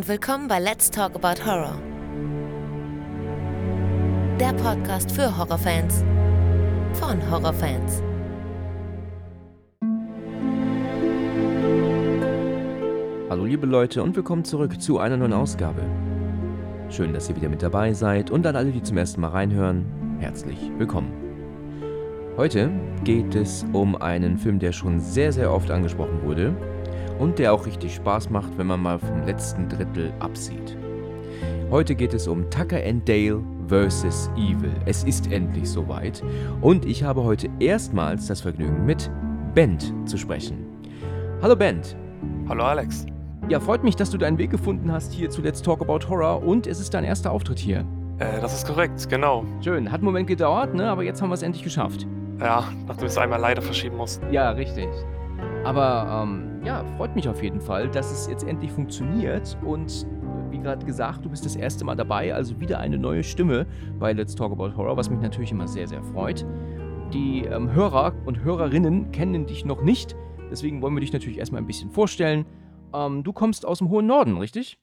und willkommen bei Let's Talk About Horror. Der Podcast für Horrorfans von Horrorfans. Hallo liebe Leute und willkommen zurück zu einer neuen Ausgabe. Schön, dass ihr wieder mit dabei seid und an alle, die zum ersten Mal reinhören, herzlich willkommen. Heute geht es um einen Film, der schon sehr, sehr oft angesprochen wurde und der auch richtig Spaß macht, wenn man mal vom letzten Drittel absieht. Heute geht es um Tucker and Dale vs. Evil. Es ist endlich soweit und ich habe heute erstmals das Vergnügen mit Bent zu sprechen. Hallo Bent. Hallo Alex. Ja, freut mich, dass du deinen Weg gefunden hast hier zu Let's Talk About Horror und es ist dein erster Auftritt hier. Äh, das ist korrekt, genau. Schön, hat einen Moment gedauert, ne? aber jetzt haben wir es endlich geschafft. Ja, nachdem wir es einmal leider verschieben mussten. Ja, richtig. Aber ähm, ja, freut mich auf jeden Fall, dass es jetzt endlich funktioniert und wie gerade gesagt, du bist das erste Mal dabei, also wieder eine neue Stimme bei Let's Talk About Horror, was mich natürlich immer sehr, sehr freut. Die ähm, Hörer und Hörerinnen kennen dich noch nicht, deswegen wollen wir dich natürlich erstmal ein bisschen vorstellen. Ähm, du kommst aus dem hohen Norden, richtig?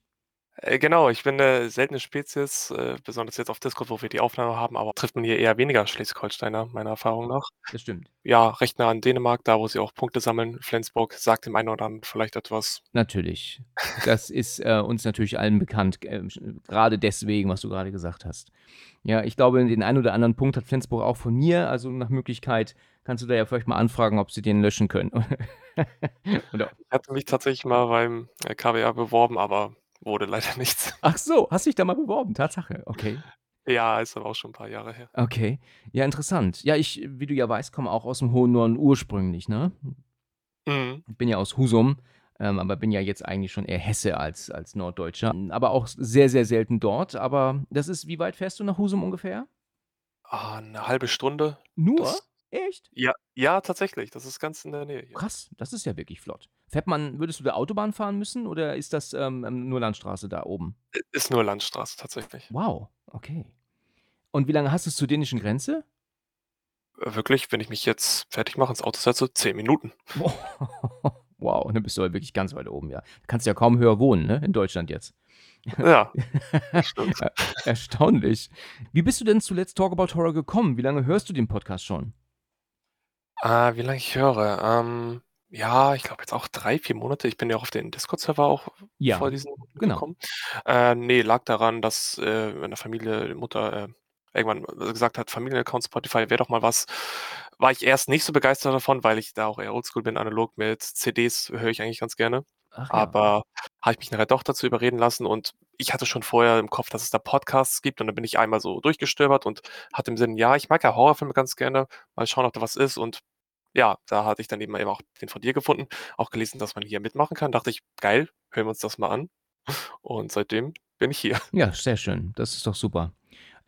Äh, genau, ich bin eine seltene Spezies, äh, besonders jetzt auf Discord, wo wir die Aufnahme haben, aber trifft man hier eher weniger Schleswig-Holsteiner, meiner Erfahrung nach. Das stimmt. Ja, recht nah an Dänemark, da wo sie auch Punkte sammeln. Flensburg sagt dem einen oder anderen vielleicht etwas. Natürlich. Das ist äh, uns natürlich allen bekannt, äh, gerade deswegen, was du gerade gesagt hast. Ja, ich glaube, den einen oder anderen Punkt hat Flensburg auch von mir, also nach Möglichkeit kannst du da ja vielleicht mal anfragen, ob sie den löschen können. Ich hatte mich tatsächlich mal beim KWA beworben, aber wurde leider nichts. Ach so, hast dich da mal beworben? Tatsache, okay. Ja, ist aber auch schon ein paar Jahre her. Okay. Ja, interessant. Ja, ich, wie du ja weißt, komme auch aus dem hohen Norden ursprünglich, ne? Mhm. Ich bin ja aus Husum, ähm, aber bin ja jetzt eigentlich schon eher Hesse als, als Norddeutscher. Aber auch sehr, sehr selten dort. Aber das ist, wie weit fährst du nach Husum ungefähr? Ah, 'ne halbe Stunde. Nur? Das Echt? ja, ja, tatsächlich, das ist ganz in der Nähe hier. Krass, das ist ja wirklich flott. Fährt man würdest du da Autobahn fahren müssen oder ist das, ähm, ähm, nur Landstraße da oben? Ist nur Landstraße tatsächlich. Wow, okay. Und wie lange hast du's zur dänischen Grenze? Äh, wirklich, wenn ich mich jetzt fertig mache, ins Auto setze, 10 Minuten. Wow, dann bist du ja wirklich ganz weit oben, ja. Du kannst ja kaum höher wohnen, ne, in Deutschland jetzt. Ja, stimmt. Er erstaunlich. Wie bist du denn zu Let's Talk About Horror gekommen? Wie lange hörst du den Podcast schon? Äh, wie lange ich höre? Ähm, ja, ich glaube jetzt auch 3, 4 Monate. Ich bin ja auch auf den Discord-Server auch Ja, vor diesen genau. gekommen. Äh, ne, lag daran, dass, äh, meine Familie, die Mutter, äh, irgendwann gesagt hat: „Familienaccount Spotify wäre doch mal was.“ War ich erst nicht so begeistert davon, weil ich da auch eher oldschool bin, analog mit CDs höre ich eigentlich ganz gerne. Ach ja. Aber habe ich mich nachher doch dazu überreden lassen und ich hatte schon vorher im Kopf, dass es da Podcasts gibt und dann bin ich einmal so durchgestöbert und hatte im Sinn: „Ja, ich mag ja Horrorfilme ganz gerne. Mal schauen, ob da was ist.“ Und ja, da hatte ich dann eben auch den von dir gefunden, auch gelesen, dass man hier mitmachen kann. Dachte ich: „Geil, hören wir uns das mal an.“ Und seitdem bin ich hier. Ja, sehr schön. Das ist doch super.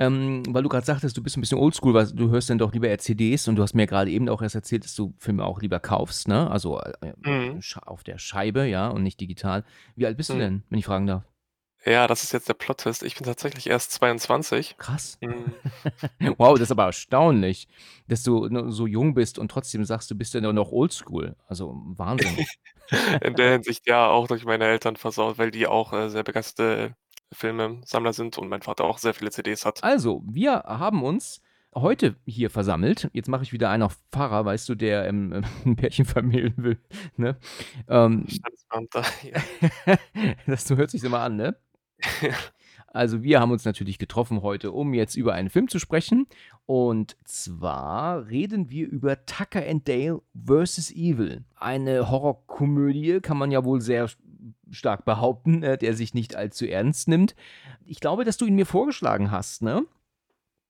Ähm, weil du gerade sagtest, du bist ein bisschen oldschool, weil du hörst dann doch lieber CDs und du hast mir gerade eben auch erst erzählt, dass du Filme auch lieber kaufst, ne? Also, äh, Mhm. sch auf der Scheibe, ja, und nicht digital. Wie alt bist du Mhm. denn, wenn ich fragen darf? Ja, das ist jetzt der Plot-Twist. Ich bin tatsächlich erst 22. Krass. Mhm. Wow, das ist aber erstaunlich, dass du so jung bist und trotzdem sagst, du bist ja noch oldschool. Also, Wahnsinn. In der Hinsicht ja auch durch meine Eltern versaut, weil die auch, äh, sehr begeisterte Filmesammler sind und mein Vater auch sehr viele CDs hat. Also, wir haben uns heute hier versammelt. Jetzt mache ich wieder einen auf Pfarrer, weißt du, der, ähm, 'n Pärchen vermählen will, ne? Ähm ja. Das so hört sich's immer an, ne? Also, wir haben uns natürlich getroffen heute, um jetzt über einen Film zu sprechen. Und zwar reden wir über Tucker and Dale vs. Evil. Eine Horrorkomödie, kann man ja wohl sehr st stark behaupten, äh, der sich nicht allzu ernst nimmt. Ich glaube, dass du ihn mir vorgeschlagen hast, ne?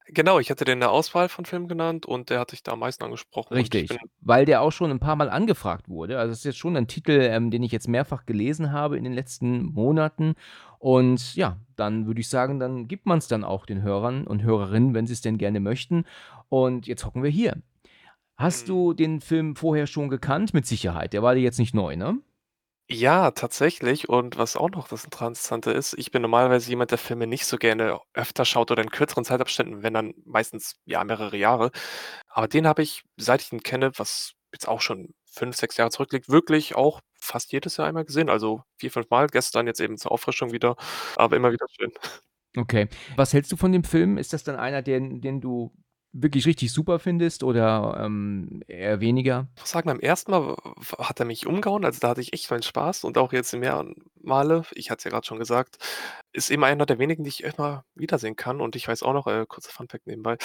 Genau, ich hatte dir 'ne Auswahl von Filmen genannt und der hat dich da am meisten angesprochen Richtig, weil der auch schon 'n paar Mal angefragt wurde. Also, das ist jetzt schon ein Titel, ähm, den ich jetzt mehrfach gelesen habe in den letzten Monaten. Und ja, dann würde ich sagen, dann gibt man's dann auch den Hörern und Hörerinnen, wenn sie's denn gerne möchten. Und jetzt hocken wir hier. Hast Mhm. du den Film vorher schon gekannt? Mit Sicherheit, der war dir jetzt nicht neu, ne? Ja, tatsächlich. Und was auch noch das Interessante ist, ich bin normalerweise jemand, der Filme nicht so gerne öfter schaut oder in kürzeren Zeitabständen, wenn dann meistens, ja, mehrere Jahre. Aber den habe ich, seit ich ihn kenne, was jetzt auch schon 5, 6 Jahre zurückliegt, wirklich auch fast jedes Jahr einmal gesehen. Also 4, 5 Mal. Gestern jetzt eben zur Auffrischung wieder, aber immer wieder schön. Okay. Was hältst du von dem Film? Ist das dann einer, den den du wirklich richtig super findest oder, ähm, eher weniger? Ich muss sagen, beim ersten Mal hat er mich umgehauen, also da hatte ich echt meinen Spaß und auch jetzt mehr Male, ich hatte es ja grad schon gesagt, ist eben einer der wenigen, die ich immer wiedersehen kann und ich weiß auch noch, äh, kurzer Funfact nebenbei,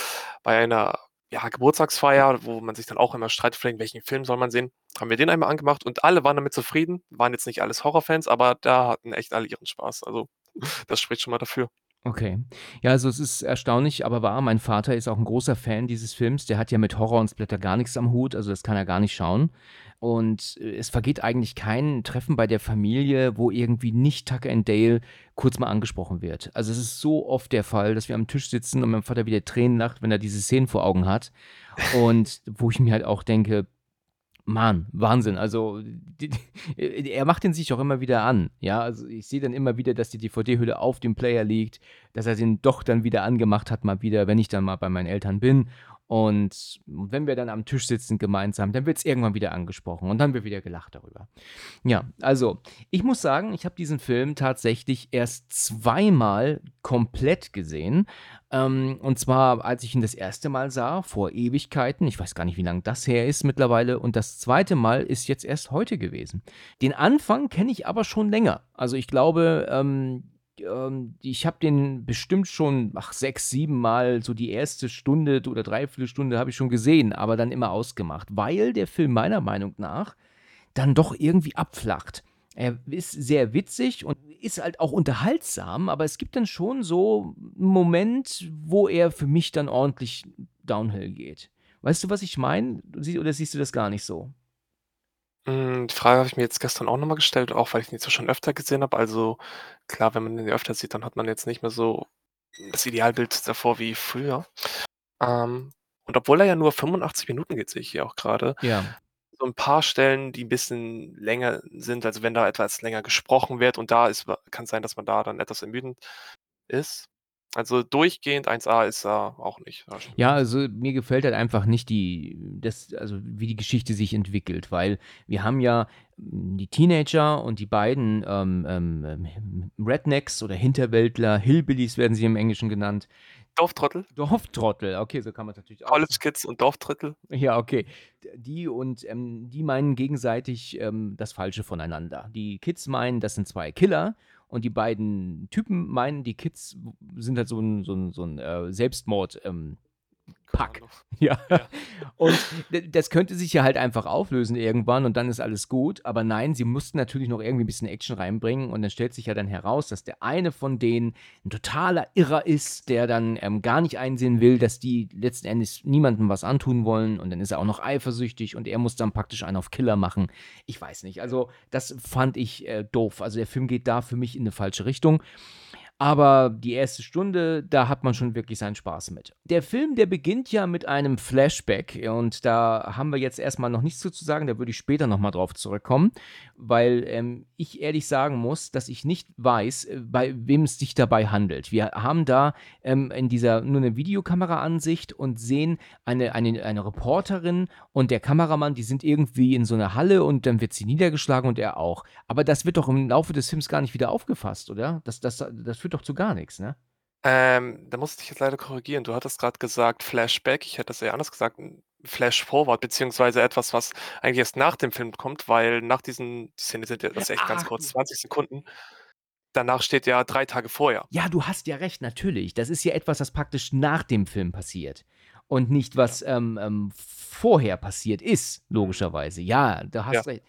bei einer, ja, Geburtstagsfeier, wo man sich dann auch immer streitet, welchen Film soll man sehen, haben wir den einmal angemacht und alle waren damit zufrieden. Waren jetzt nicht alles Horrorfans, aber da hatten echt alle ihren Spaß. Also, das spricht schon mal dafür. Okay. Ja, also es ist erstaunlich, aber wahr. Mein Vater ist auch ein großer Fan dieses Films. Der hat ja mit Horror und Splatter gar nichts am Hut, also das kann er gar nicht schauen. Und äh, es vergeht eigentlich kein Treffen bei der Familie, wo irgendwie nicht Tucker and Dale kurz mal angesprochen wird. Also es ist so oft der Fall, dass wir am Tisch sitzen und mein Vater wieder Tränen lacht, wenn er diese Szenen vor Augen hat. Und wo ich mir halt auch denke, Mann, Wahnsinn. Also, die, die, er macht den sich auch immer wieder an. Ja, also ich sehe dann immer wieder, dass die DVD-Hülle auf dem Player liegt, dass er den doch dann wieder angemacht hat, mal wieder, wenn ich dann mal bei meinen Eltern bin. Und wenn wir dann am Tisch sitzen gemeinsam, dann wird es irgendwann wieder angesprochen und dann wird wieder gelacht darüber. Ja, also ich muss sagen, ich habe diesen Film tatsächlich erst zweimal komplett gesehen. Ähm, und zwar, als ich ihn das erste Mal sah, vor Ewigkeiten. Ich weiß gar nicht, wie lange das her ist mittlerweile. Und das zweite Mal ist jetzt erst heute gewesen. Den Anfang kenne ich aber schon länger. Also ich glaube, ähm, ähm, ich habe den bestimmt schon, ach, sechs, sieben Mal so die erste Stunde oder Dreiviertelstunde habe ich schon gesehen, aber dann immer ausgemacht, weil der Film meiner Meinung nach dann doch irgendwie abflacht. Er ist sehr witzig und ist halt auch unterhaltsam, aber es gibt dann schon so einen Moment, wo er für mich dann ordentlich downhill geht. Weißt du, was ich meine? Oder siehst du das gar nicht so? Hm, die Frage habe ich mir jetzt gestern auch noch mal gestellt, auch weil ich ihn jetzt schon öfter gesehen habe. Also, klar, wenn man den öfter sieht, dann hat man jetzt nicht mehr so das Idealbild davor wie früher. Ähm, und obwohl er ja nur 85 Minuten geht, sehe ich hier auch gerade, Ja. so ein paar Stellen, die ein bisschen länger sind, also wenn da etwas länger gesprochen wird und da ist kann sein, dass man da dann etwas ermüdend ist. Also, durchgehend 1A ist er auch nicht. Ja, also mir gefällt halt einfach nicht die das also wie die Geschichte sich entwickelt, weil wir haben ja hm, die Teenager und die beiden, ähm, ähm, ähm, Rednecks oder Hinterwäldler, Hillbillies werden sie im Englischen genannt. Dorftrottel? Dorftrottel, okay, so kann man's natürlich auch College Kids und Dorftrottel. Ja, okay. Die und, ähm, die meinen gegenseitig, ähm, das Falsche voneinander. Die Kids meinen, das sind 2 Killer und die beiden Typen meinen, die Kids sind halt so 'n so 'n so 'n, äh, Selbstmord, ähm, Pack. Ja. Ja. Und das könnte sich ja halt einfach auflösen irgendwann und dann ist alles gut. Aber nein, sie mussten natürlich noch irgendwie 'n bisschen Action reinbringen und dann stellt sich ja dann heraus, dass der eine von denen 'n totaler Irrer ist, der dann, ähm, gar nicht einsehen will, dass die letzten Endes niemandem was antun wollen und dann ist er auch noch eifersüchtig und er muss dann praktisch einen auf Killer machen. Ich weiß nicht. Also, das fand ich, äh, doof. Also, der Film geht da für mich in 'ne falsche Richtung. Aber die erste Stunde, da hat man schon wirklich seinen Spaß mit. Der Film, der beginnt ja mit einem Flashback und da haben wir jetzt erst mal noch nichts zu sagen, da würde ich später noch mal drauf zurückkommen, weil, ähm, ich ehrlich sagen muss, dass ich nicht weiß, äh, bei wem es sich dabei handelt. Wir haben da, ähm, in dieser nur 'ne Videokameraansicht und sehen eine eine eine Reporterin und der Kameramann, die sind irgendwie in so 'ner Halle und dann wird sie niedergeschlagen und er auch. Aber das wird doch im Laufe des Films gar nicht wieder aufgefasst, oder? Das das das führt doch zu gar nix, ne? Ähm, da muss ich jetzt leider korrigieren. Du hattest grad gesagt Flashback. Ich hätte das eher anders gesagt, 'n Flashforward, beziehungsweise etwas, was eigentlich erst nach dem Film kommt, weil nach diesen die Szene sind ja das echt ganz Ach. kurz, 20 Sekunden. Danach steht ja 3 Tage vorher. Ja, du hast ja recht, natürlich. Das ist ja etwas, das praktisch nach dem Film passiert und nicht, was, Ja. ähm, ähm, vorher passiert ist, logischerweise. Ja, da Ja. hast recht.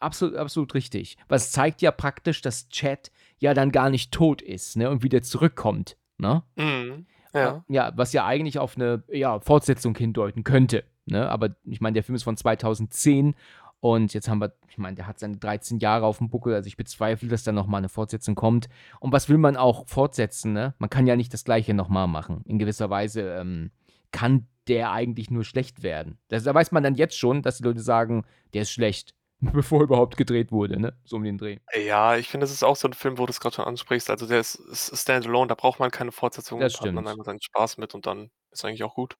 Absolut absolut richtig. Was zeigt ja praktisch, dass Chad ja dann gar nicht tot ist, ne, und wieder zurückkommt, ne? Mhm. Äh, Ja. ja, was ja eigentlich auf 'ne, ja, Fortsetzung hindeuten könnte, ne? Aber ich meine, der Film ist von 2010 und jetzt haben wir ich meine, der hat seine 13 Jahre auf'm Buckel, also ich bezweifle, dass da noch mal 'ne Fortsetzung kommt. Und was will man auch fortsetzen, ne? Man kann ja nicht das Gleiche noch mal machen. In gewisser Weise, ähm, kann der eigentlich nur schlecht werden. Das da weiß man dann jetzt schon, dass die Leute sagen: „Der ist schlecht“, bevor überhaupt gedreht wurde, ne? So um den Dreh. Ja, ich finde, das ist auch so 'n Film, wo du's grad schon ansprichst. Also, der ist ist standalone, da braucht man keine Fortsetzung, Das da hat man stimmt. einfach seinen Spaß mit und dann ist eigentlich auch gut.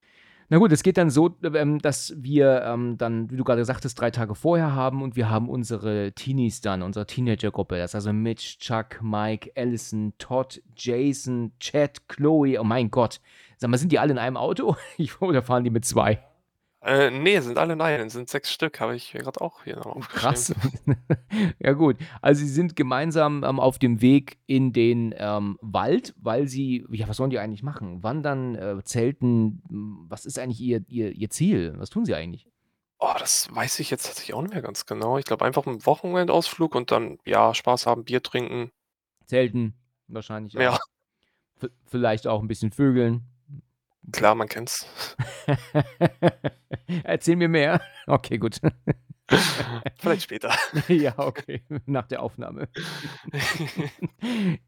Na gut, es geht dann so, ähm, dass wir ähm, dann, wie du gerade sagtest, drei Tage vorher haben und wir haben unsere Teenies dann, unsere Teenager-Gruppe. Das ist also Mitch, Chuck, Mike, Allison, Todd, Jason, Chad, Chloe. Oh mein Gott. Sag mal, sind die alle in einem Auto? Oder fahren die mit zwei? Äh, ne, sind alle nein, sind sechs Stück, habe ich gerade auch hier noch Krass. aufgeschrieben. Ja gut, also sie sind gemeinsam, ähm, auf dem Weg in den, ähm, Wald, weil sie ja, was sollen die eigentlich machen? Wandern, äh, Zelten, was ist eigentlich ihr ihr ihr Ziel? Was tun sie eigentlich? Oh, das weiß ich jetzt tatsächlich auch nicht mehr ganz genau. Ich glaube einfach 'n Wochenendausflug und dann, ja, Spaß haben, Bier trinken. Zelten wahrscheinlich Ja. auch. V vielleicht auch 'n bisschen vögeln. Klar, man kennt's. Erzähl mir mehr. Okay, gut. Vielleicht später. Ja, okay, nach der Aufnahme.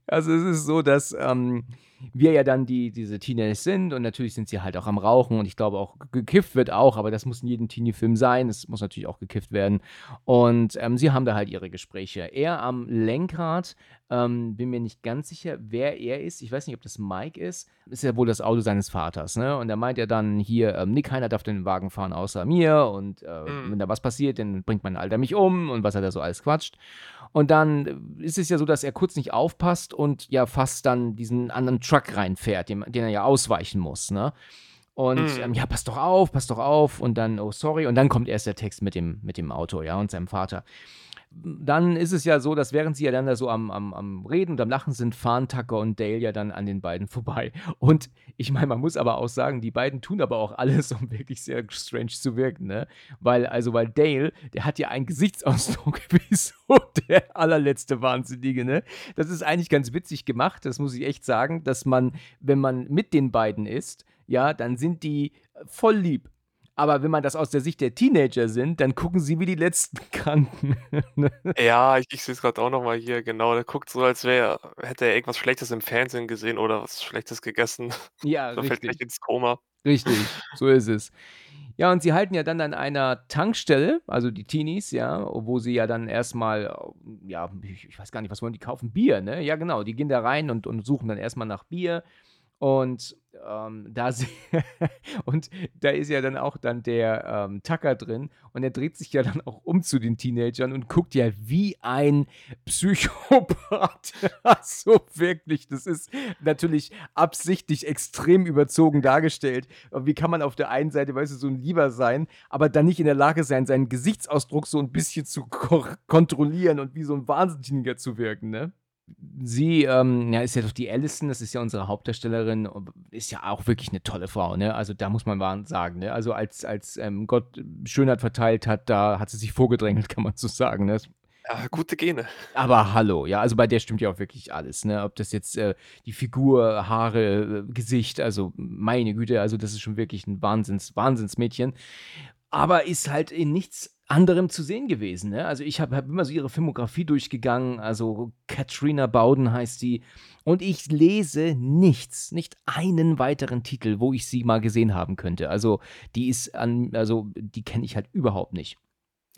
Also, es ist so, dass, ähm, wir ja dann die diese Teenagers sind und natürlich sind sie halt auch am Rauchen und ich glaube auch gekifft wird auch, aber das muss in jedem Teenie-Film sein. Es muss natürlich auch gekifft werden. Und, ähm, sie haben da halt ihre Gespräche. Er am Lenkrad, ähm, bin mir nicht ganz sicher, wer er ist. Ich weiß nicht, ob das Mike ist. Ist ja wohl das Auto seines Vaters, ne? Und er meint ja dann hier, ähm: „Ne, keiner darf den Wagen fahren außer mir und, äh, Mhm. wenn da was passiert, dann bringt mein Alter mich um“ und was er da so alles quatscht. Und dann ist es ja so, dass er kurz nicht aufpasst und ja fast dann diesen anderen Truck reinfährt, den den er ja ausweichen muss, ne? Und, Mhm. ähm: „Ja, pass doch auf, pass doch auf“ und dann: „Oh, sorry“ und dann kommt erst der Text mit dem mit dem Auto, ja, und seinem Vater. Dann ist es ja so, dass während sie ja dann da so am am am Reden und am Lachen sind, fahren Tucker und Dale ja dann an den beiden vorbei. Und ich meine, man muss aber auch sagen, die beiden tun aber auch alles, um wirklich sehr strange zu wirken, ne? Weil also weil Dale, der hat ja einen Gesichtsausdruck wie so der allerletzte Wahnsinnige, ne? Das ist eigentlich ganz witzig gemacht, das muss ich echt sagen, dass man, wenn man mit den beiden ist, ja, dann sind die voll lieb. Aber wenn man das aus der Sicht der Teenager sind, dann gucken sie wie die letzten Kranken? Ja, ich ich sehe es gerade auch noch mal hier, genau. Der guckt so, als wäre hätte er irgendwas Schlechtes im Fernsehen gesehen oder was Schlechtes gegessen. Ja, So fällt richtig. gleich ins Koma. Richtig, so ist es. Ja, und sie halten ja dann an einer Tankstelle, also die Teenies, ja, wo sie ja dann erst mal, ja, ich ich weiß gar nicht, was wollen die kaufen? Bier, ne? Ja, genau, die gehen da rein und und suchen dann erst mal nach Bier. Und, ähm, da und da ist ja dann auch dann der, ähm, Tucker drin und er dreht sich ja dann auch um zu den Teenagern und guckt ja wie ein Psychopath. Also wirklich, das ist natürlich absichtlich extrem überzogen dargestellt. Wie kann man auf der einen Seite, weißt du, so 'n Lieber sein, aber dann nicht in der Lage sein, seinen Gesichtsausdruck so 'n bisschen zu ko kontrollieren und wie so 'n Wahnsinniger zu wirken, ne? Sie, ähm, ja, ist ja doch die Allison, das ist ja unsere Hauptdarstellerin, ist ja auch wirklich 'ne tolle Frau, ne? Also, da muss man sagen, ne? Also, als als, ähm, Gott Schönheit verteilt hat, da hat sie sich vorgedrängelt, kann man so sagen, ne? Ja, gute Gene. Aber hallo, ja, also bei der stimmt ja auch wirklich alles, ne? Ob das jetzt, äh, die Figur, Haare, äh, Gesicht, also meine Güte, also das ist schon wirklich 'n Wahnsinns Wahnsinnsmädchen. Aber ist halt in nichts anderem zu sehen gewesen, ne? Also, ich habe habe immer so ihre Filmografie durchgegangen, also Katrina Bowden heißt sie und ich lese nichts, nicht einen weiteren Titel, wo ich sie mal gesehen haben könnte. Also, die ist an also, die kenne ich halt überhaupt nicht.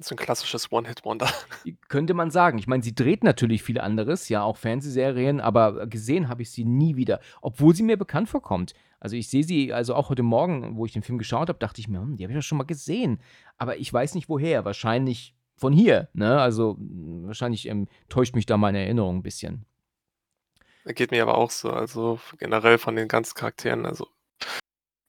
So 'n klassisches One-Hit-Wonder. Könnte man sagen. Ich meine, sie dreht natürlich viel anderes, ja, auch Fernsehserien, aber gesehen habe ich sie nie wieder, obwohl sie mir bekannt vorkommt. Also, ich sehe sie also auch heute Morgen, wo ich den Film geschaut habe, dachte ich mir: „Hm, die habe ich doch schon mal gesehen.“ Aber ich weiß nicht woher, wahrscheinlich von hier, ne? Also, hm, wahrscheinlich, ähm, täuscht mich da meine Erinnerung 'n bisschen. Geht mir aber auch so. Also, generell von den ganzen Charakteren, also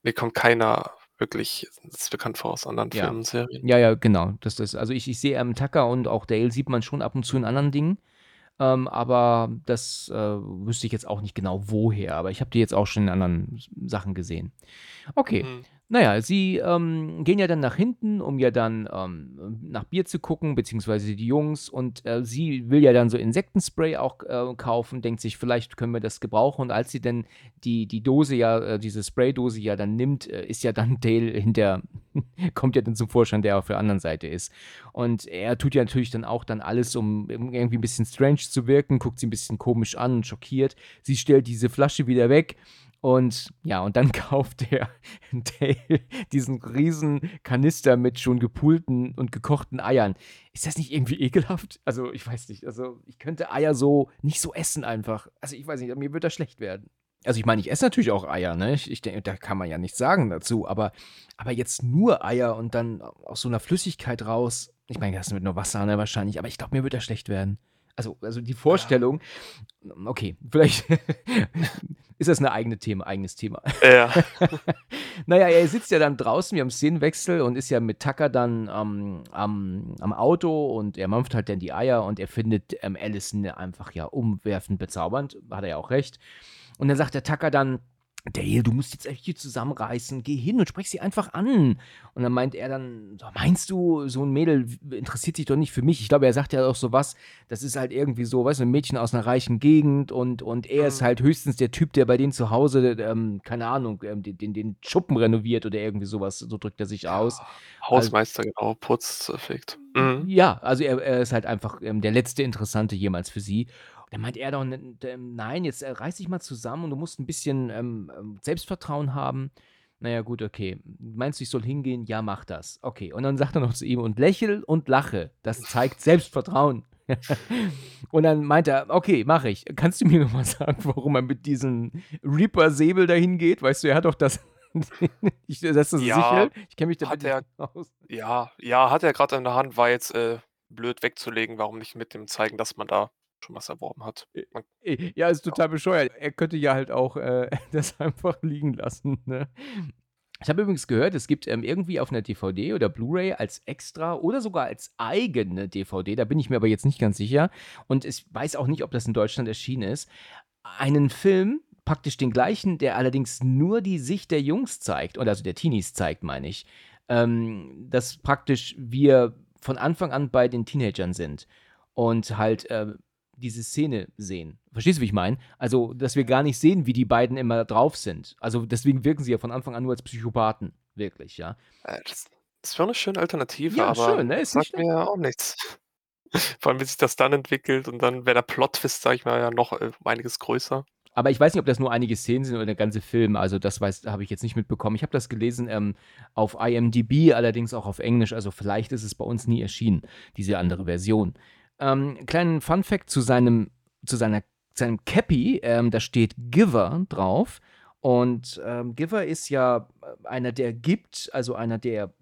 mir kommt keiner wirklich s bekannt vor aus anderen Ja. Filmen Serien. Ja, ja, genau. Das das also, ich ich sehe, ähm, Tucker und auch Dale sieht man schon ab und zu in anderen Dingen, ähm, aber das, äh, wüsste ich jetzt auch nicht genau woher, aber ich habe die jetzt auch schon in anderen Sachen gesehen. Okay, Mhm. Na ja, sie, ähm, gehen ja dann nach hinten, um ja dann, ähm, nach Bier zu gucken, beziehungsweise die Jungs und, äh, sie will ja dann so Insektenspray auch, äh, kaufen, denkt sich: „Vielleicht können wir das gebrauchen.“ Und als sie denn die die Dose ja äh, diese Spraydose ja dann nimmt, äh, ist ja dann Dale hinter kommt ja dann zum Vorschein, der auf der anderen Seite ist. Und er tut ja natürlich dann auch dann alles, um irgendwie 'n bisschen strange zu wirken, guckt sie 'n bisschen komisch an und schockiert. Sie stellt diese Flasche wieder weg und ja, und dann kauft der Dale diesen riesen Kanister mit schon gepoolten und gekochten Eiern. Ist das nicht irgendwie ekelhaft? Also, ich weiß nicht. Also, ich könnte Eier so nicht so essen einfach. Also, ich weiß nicht, mir würde da schlecht werden. Also ich meine, ich esse natürlich auch Eier, ne? Ich, ich denke, da kann man ja nichts sagen dazu, aber, aber jetzt nur Eier und dann aus so einer Flüssigkeit raus. Ich meine, das ist mit nur Wasser, ne, wahrscheinlich, aber ich glaube, mir wird das schlecht werden. Also, also die Vorstellung, okay, vielleicht ist das ein eigene Thema, eigenes Thema. Ja. naja, er sitzt ja dann draußen, wir haben Szenenwechsel und ist ja mit Tucker dann ähm, am, am Auto und er mampft halt dann die Eier und er findet ähm, Allison einfach ja umwerfend bezaubernd, hat er ja auch recht. Und dann sagt der Tucker dann, Dale, du musst jetzt echt hier zusammenreißen, geh hin und sprech sie einfach an. Und dann meint er dann, meinst du, so ein Mädel interessiert sich doch nicht für mich? Ich glaube, er sagt ja auch so was, das ist halt irgendwie so, weißt du, ein Mädchen aus einer reichen Gegend und, und er ist mhm. halt höchstens der Typ, der bei denen zu Hause, ähm, keine Ahnung, ähm, den, den Schuppen renoviert oder irgendwie sowas, so drückt er sich aus. Hausmeister, also, genau, Putzeffekt. Mhm. Ja, also er, er, ist halt einfach ähm, der letzte Interessante jemals für sie. Dann meint er doch, nein, jetzt äh, reiß dich mal zusammen und du musst ein bisschen ähm, ähm, Selbstvertrauen haben. Naja, gut, okay. Meinst du, ich soll hingehen? Ja, mach das. Okay. Und dann sagt er noch zu ihm, und lächel und lache. Das zeigt Selbstvertrauen. und dann meint er, okay, mach ich. Kannst du mir nochmal sagen, warum er mit diesem Reaper-Säbel dahin geht? Weißt du, er hat doch das. ich, das ist ja, sicher. Ich kenne mich da nicht aus. Ja, ja, hat er gerade in der Hand, war jetzt äh, blöd wegzulegen. Warum nicht mit dem zeigen, dass man da schon was erworben hat. Man ja, ist total bescheuert. Er könnte ja halt auch äh, das einfach liegen lassen. Ne? Ich habe übrigens gehört, es gibt ähm, irgendwie auf einer DVD oder Blu-ray als extra oder sogar als eigene DVD, da bin ich mir aber jetzt nicht ganz sicher und ich weiß auch nicht, ob das in Deutschland erschienen ist, einen Film, praktisch den gleichen, der allerdings nur die Sicht der Jungs zeigt, oder also der Teenies zeigt, meine ich, ähm, dass praktisch wir von Anfang an bei den Teenagern sind und halt äh, diese Szene sehen. Verstehst du, wie ich meine? Also, dass wir gar nicht sehen, wie die beiden immer drauf sind. Also, deswegen wirken sie ja von Anfang an nur als Psychopathen. Wirklich, ja. Äh, das, das wäre eine schöne Alternative, ja, aber schön, ne? Ist sagt mir ja auch nichts. Vor allem, wie sich das dann entwickelt und dann wäre der Plot-Twist, sag ich mal, ja noch äh, einiges größer. Aber ich weiß nicht, ob das nur einige Szenen sind oder der ganze Film. Also, das habe ich jetzt nicht mitbekommen. Ich habe das gelesen ähm, auf IMDb, allerdings auch auf Englisch. Also, vielleicht ist es bei uns nie erschienen, diese andere Version. Ähm, kleinen Fun Fact zu seinem, zu seiner, seinem Cappy, ähm, da steht Giver drauf. Und ähm, Giver ist ja einer, der gibt, also einer, der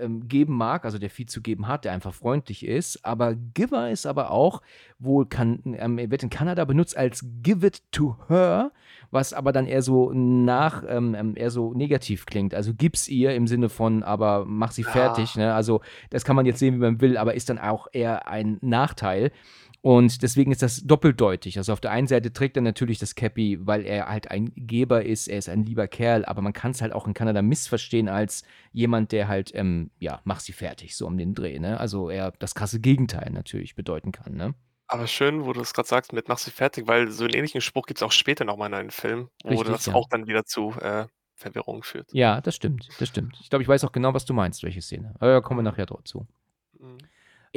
ähm, geben mag, also der viel zu geben hat, der einfach freundlich ist. Aber Giver ist aber auch wohl, kann, ähm, wird in Kanada benutzt als Give it to her, was aber dann eher so nach, ähm, ähm eher so negativ klingt. Also gib's ihr im Sinne von, aber mach sie fertig. Ne? Also das kann man jetzt sehen, wie man will, aber ist dann auch eher ein Nachteil. Und deswegen ist das doppeldeutig. Also auf der einen Seite trägt er natürlich das Cappy, weil er halt ein Geber ist, er ist ein lieber Kerl, aber man kann es halt auch in Kanada missverstehen als jemand, der halt, ähm, ja, mach sie fertig, so um den Dreh, ne? Also er das krasse Gegenteil natürlich bedeuten kann, ne? Aber schön, wo du es gerade sagst mit mach sie fertig, weil so einen ähnlichen Spruch gibt es auch später nochmal in einem Film, wo Richtig, das ja. auch dann wieder zu äh, Verwirrung führt. Ja, das stimmt, das stimmt. Ich glaube, ich weiß auch genau, was du meinst, welche Szene. Aber da kommen wir nachher drauf zu. Mhm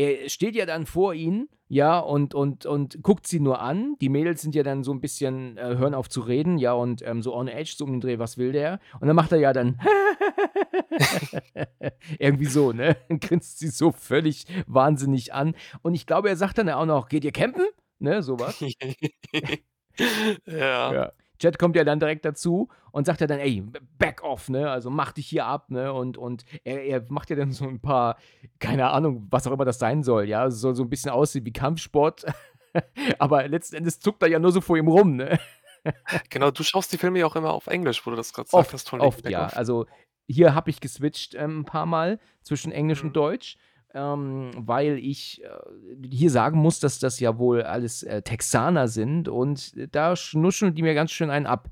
er steht ja dann vor ihnen, ja, und, und, und guckt sie nur an. Die Mädels sind ja dann so ein bisschen, äh, hören auf zu reden, ja, und ähm, so on edge, so um den Dreh, was will der? Und dann macht er ja dann irgendwie so, ne? Dann grinst sie so völlig wahnsinnig an. Und ich glaube, er sagt dann auch noch, geht ihr campen? Ne, sowas. ja. ja. Jet kommt ja dann direkt dazu und sagt ja dann, ey, back off, ne? Also mach dich hier ab, ne? Und, und er, er macht ja dann so ein paar, keine Ahnung, was auch immer das sein soll, ja? Es soll so ein bisschen aussehen wie Kampfsport. Aber letzten Endes zuckt er ja nur so vor ihm rum, ne? genau, du schaust die Filme ja auch immer auf Englisch, wo du das gerade hast. Von oft, ja. Also hier habe ich geswitcht ähm, ein paar Mal zwischen Englisch mhm. und Deutsch ähm, weil ich äh, hier sagen muss, dass das ja wohl alles äh, Texaner sind und da schnuscheln die mir ganz schön einen ab.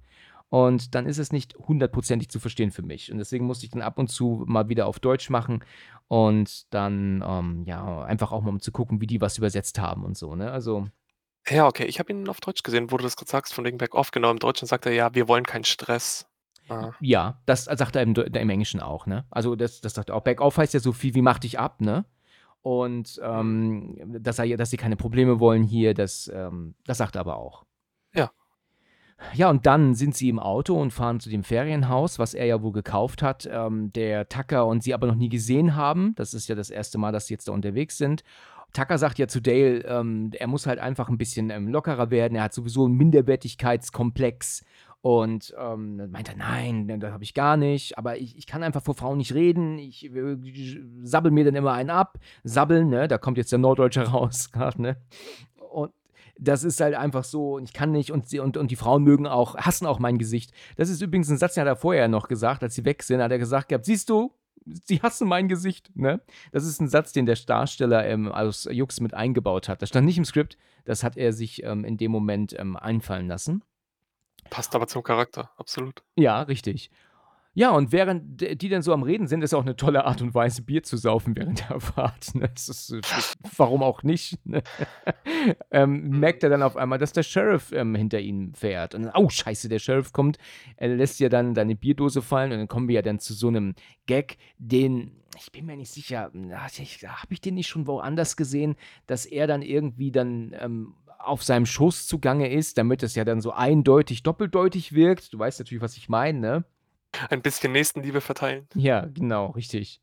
Und dann ist es nicht hundertprozentig zu verstehen für mich. Und deswegen musste ich dann ab und zu mal wieder auf Deutsch machen und dann, ähm, ja, einfach auch mal um zu gucken, wie die was übersetzt haben und so, ne? Also. Ja, okay. Ich habe ihn auf Deutsch gesehen, wo du das gerade sagst, von wegen Back-Off. Genau, im Deutschen sagt er ja, wir wollen keinen Stress. Ah. Ja, das sagt er im, im, Englischen auch, ne? Also das, das sagt er auch. Back-off heißt ja so viel wie mach dich ab, ne? Und ähm, dass, er, dass sie keine Probleme wollen hier, das, ähm, das sagt er aber auch. Ja. Ja, und dann sind sie im Auto und fahren zu dem Ferienhaus, was er ja wohl gekauft hat, ähm, der Tucker und sie aber noch nie gesehen haben. Das ist ja das erste Mal, dass sie jetzt da unterwegs sind. Tucker sagt ja zu Dale, ähm, er muss halt einfach ein bisschen ähm, lockerer werden. Er hat sowieso einen Minderwertigkeitskomplex Und ähm, dann meint er, nein, das habe ich gar nicht. Aber ich, ich kann einfach vor Frauen nicht reden. Ich, ich sabbel mir dann immer einen ab. Sabbeln, ne? Da kommt jetzt der Norddeutsche raus gerade, ne? Und das ist halt einfach so, und ich kann nicht, und, und, und die Frauen mögen auch, hassen auch mein Gesicht. Das ist übrigens ein Satz, den hat er vorher noch gesagt, als sie weg sind, hat er gesagt gehabt, siehst du, sie hassen mein Gesicht, ne? Das ist ein Satz, den der Darsteller ähm, aus Jux mit eingebaut hat. Das stand nicht im Skript, das hat er sich ähm, in dem Moment ähm, einfallen lassen. Passt aber zum Charakter, absolut. Ja, richtig. Ja, und während die dann so am Reden sind, ist auch eine tolle Art und Weise, Bier zu saufen während der Fahrt. Ne? Ist, warum auch nicht? Ne? ähm, merkt er dann auf einmal, dass der Sheriff ähm, hinter ihnen fährt. Und dann, oh, scheiße, der Sheriff kommt. Er lässt ja dann deine Bierdose fallen und dann kommen wir ja dann zu so einem Gag, den, ich bin mir nicht sicher, habe ich den nicht schon woanders gesehen, dass er dann irgendwie dann ähm, auf seinem Schoß zugange ist, damit es ja dann so eindeutig doppeldeutig wirkt. Du weißt natürlich, was ich meine, ne? Ein bisschen Nächstenliebe verteilen. Ja, genau, richtig.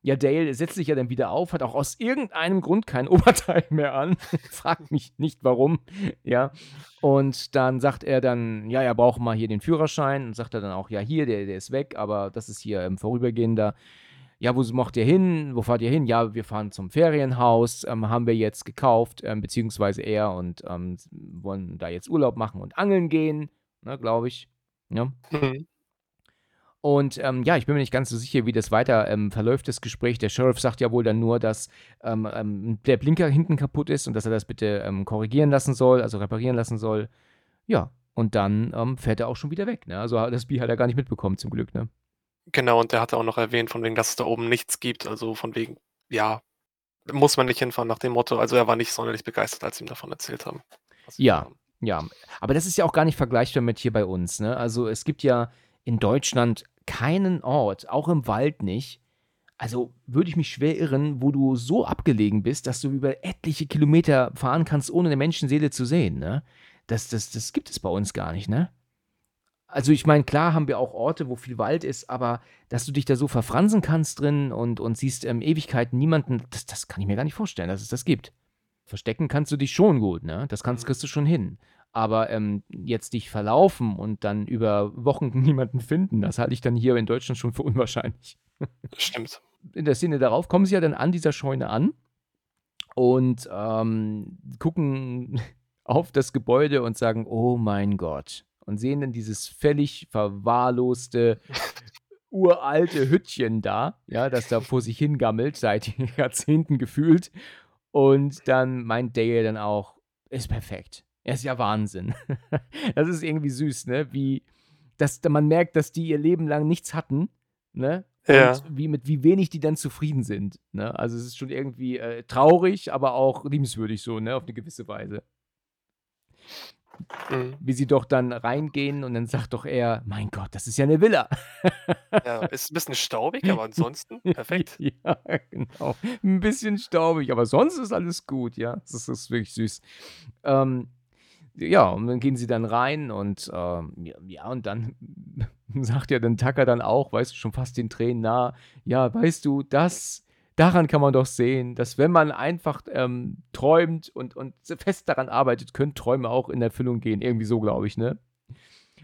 Ja, Dale setzt sich ja dann wieder auf, hat auch aus irgendeinem Grund kein Oberteil mehr an. Fragt mich nicht warum. Ja. Und dann sagt er dann, ja, er braucht mal hier den Führerschein. Und sagt er dann auch, ja, hier, der, der ist weg, aber das ist hier im Vorübergehender. Ja, wo macht ihr hin? Wo fahrt ihr hin? Ja, wir fahren zum Ferienhaus, ähm, haben wir jetzt gekauft, ähm, beziehungsweise er und ähm, wollen da jetzt Urlaub machen und angeln gehen, ne, glaube ich. Ja. Mhm. Und ähm, ja, ich bin mir nicht ganz so sicher, wie das weiter ähm, verläuft, das Gespräch. Der Sheriff sagt ja wohl dann nur, dass ähm, der Blinker hinten kaputt ist und dass er das bitte korrigieren lassen soll, also reparieren lassen soll. Ja, und dann fährt er auch schon wieder weg. Ne? Also das Bi hat er gar nicht mitbekommen, zum Glück. Ne? Genau, und der hatte auch noch erwähnt, von wegen, dass es da oben nichts gibt. Also von wegen, ja, muss man nicht hinfahren nach dem Motto. Also er war nicht sonderlich begeistert, als sie ihm davon erzählt haben. Ja, ja. Aber das ist ja auch gar nicht vergleichbar mit hier bei uns. Ne? Also es gibt ja in Deutschland keinen Ort, auch im Wald nicht. Also würde ich mich schwer irren, wo du so abgelegen bist, dass du über etliche Kilometer fahren kannst, ohne eine Menschenseele zu sehen. Ne? Das, das, das gibt es bei uns gar nicht, ne? Also ich meine, klar haben wir auch Orte, wo viel Wald ist, aber dass du dich da so verfransen kannst drin und, und siehst ähm, Ewigkeiten niemanden, das, das kann ich mir gar nicht vorstellen, dass es das gibt. Verstecken kannst du dich schon gut, ne? Das kannst, mhm. kriegst du schon hin. Aber ähm, jetzt dich verlaufen und dann über Wochen niemanden finden, das halte ich dann hier in Deutschland schon für unwahrscheinlich. Stimmt. In der Szene darauf kommen sie ja dann an dieser Scheune an und ähm, gucken auf das Gebäude und sagen, oh mein Gott, und sehen dann dieses völlig verwahrloste, uralte Hüttchen da, ja, das da vor sich hingammelt, seit Jahrzehnten gefühlt. Und dann meint Dale dann auch, ist perfekt. Er ist ja Wahnsinn. das ist irgendwie süß, ne? Wie, dass man merkt, dass die ihr Leben lang nichts hatten, ne? Ja. Und wie, mit wie wenig die dann zufrieden sind. Ne? Also es ist schon irgendwie äh, traurig, aber auch liebenswürdig so, ne? Auf eine gewisse Weise. Mhm. Wie sie doch dann reingehen und dann sagt doch er, mein Gott, das ist ja eine Villa. Ja, ist ein bisschen staubig, aber ansonsten perfekt. Ja, genau. Ein bisschen staubig, aber sonst ist alles gut, ja. Das ist wirklich süß. Ähm, ja, und dann gehen sie dann rein und ähm, ja, und dann sagt ja dann Tucker dann auch, weißt du, schon fast den Tränen nah, ja, weißt du, das daran kann man doch sehen, dass wenn man einfach ähm, träumt und, und fest daran arbeitet, können Träume auch in Erfüllung gehen. Irgendwie so, glaube ich, ne?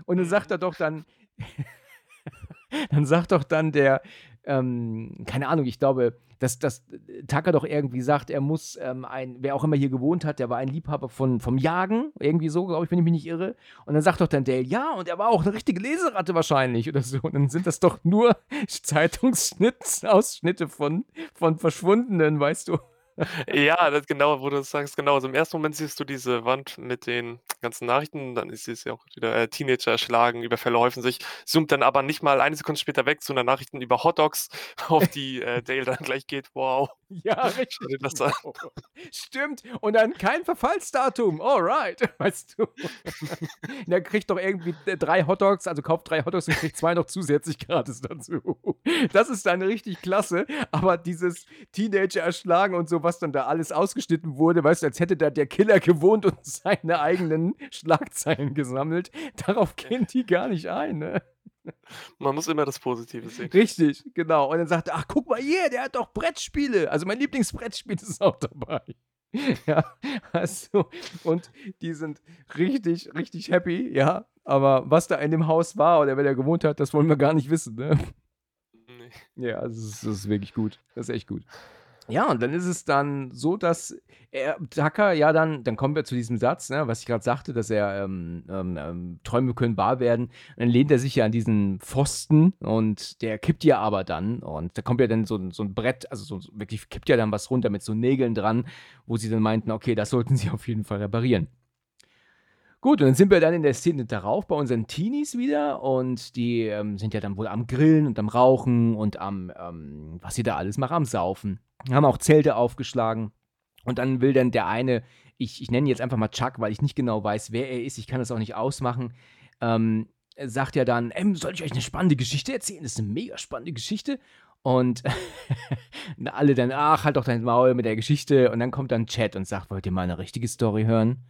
Und dann sagt er doch dann, dann sagt doch dann der, ähm, keine Ahnung, ich glaube, dass, dass Tucker doch irgendwie sagt, er muss ähm, ein, wer auch immer hier gewohnt hat, der war ein Liebhaber von, vom Jagen, irgendwie so, glaube ich, wenn ich mich nicht irre. Und dann sagt doch dann Dale, ja, und er war auch eine richtige Leseratte wahrscheinlich oder so. Und dann sind das doch nur Zeitungsausschnitte von, von Verschwundenen, weißt du. Ja, das genau, wo du das sagst, genau. Also im ersten Moment siehst du diese Wand mit den ganzen Nachrichten, dann ist es ja auch wieder äh, Teenager erschlagen, Überfälle häufen sich, zoomt dann aber nicht mal eine Sekunde später weg zu einer Nachrichten über Hotdogs, auf die äh, Dale dann gleich geht. Wow. Ja, richtig. Das an. Stimmt. Und dann kein Verfallsdatum. Alright. Weißt du. der kriegt doch irgendwie drei Hotdogs, also kauft drei Hotdogs und kriegt zwei noch zusätzlich gratis dazu. Das ist dann richtig klasse. Aber dieses Teenager erschlagen und so was dann da alles ausgeschnitten wurde, weißt du, als hätte da der Killer gewohnt und seine eigenen Schlagzeilen gesammelt. Darauf gehen die gar nicht ein, ne? Man muss immer das Positive sehen. Richtig, genau. Und dann sagt er, ach, guck mal hier, der hat doch Brettspiele. Also mein Lieblingsbrettspiel ist auch dabei. Ja, also, und die sind richtig, richtig happy, ja. Aber was da in dem Haus war oder wer da gewohnt hat, das wollen wir gar nicht wissen, ne? Ne. Ja, also das ist wirklich gut. Das ist echt gut. Ja, und dann ist es dann so, dass er, Tucker ja dann, dann kommen wir zu diesem Satz, ne, was ich gerade sagte, dass er ähm, ähm, ähm, Träume können wahr werden. Dann lehnt er sich ja an diesen Pfosten und der kippt ja aber dann. Und da kommt ja dann so, so ein Brett, also so, wirklich kippt ja dann was runter mit so Nägeln dran, wo sie dann meinten, okay, das sollten sie auf jeden Fall reparieren. Gut, und dann sind wir dann in der Szene darauf bei unseren Teenies wieder und die ähm, sind ja dann wohl am Grillen und am Rauchen und am, ähm, was sie da alles machen, am Saufen. Haben auch Zelte aufgeschlagen. Und dann will dann der eine, ich, ich nenne jetzt einfach mal Chuck, weil ich nicht genau weiß, wer er ist, ich kann das auch nicht ausmachen, ähm, sagt ja dann, ähm, soll ich euch eine spannende Geschichte erzählen? Das ist eine mega spannende Geschichte. Und alle dann, ach, halt doch dein Maul mit der Geschichte. Und dann kommt dann Chat und sagt, wollt ihr mal eine richtige Story hören?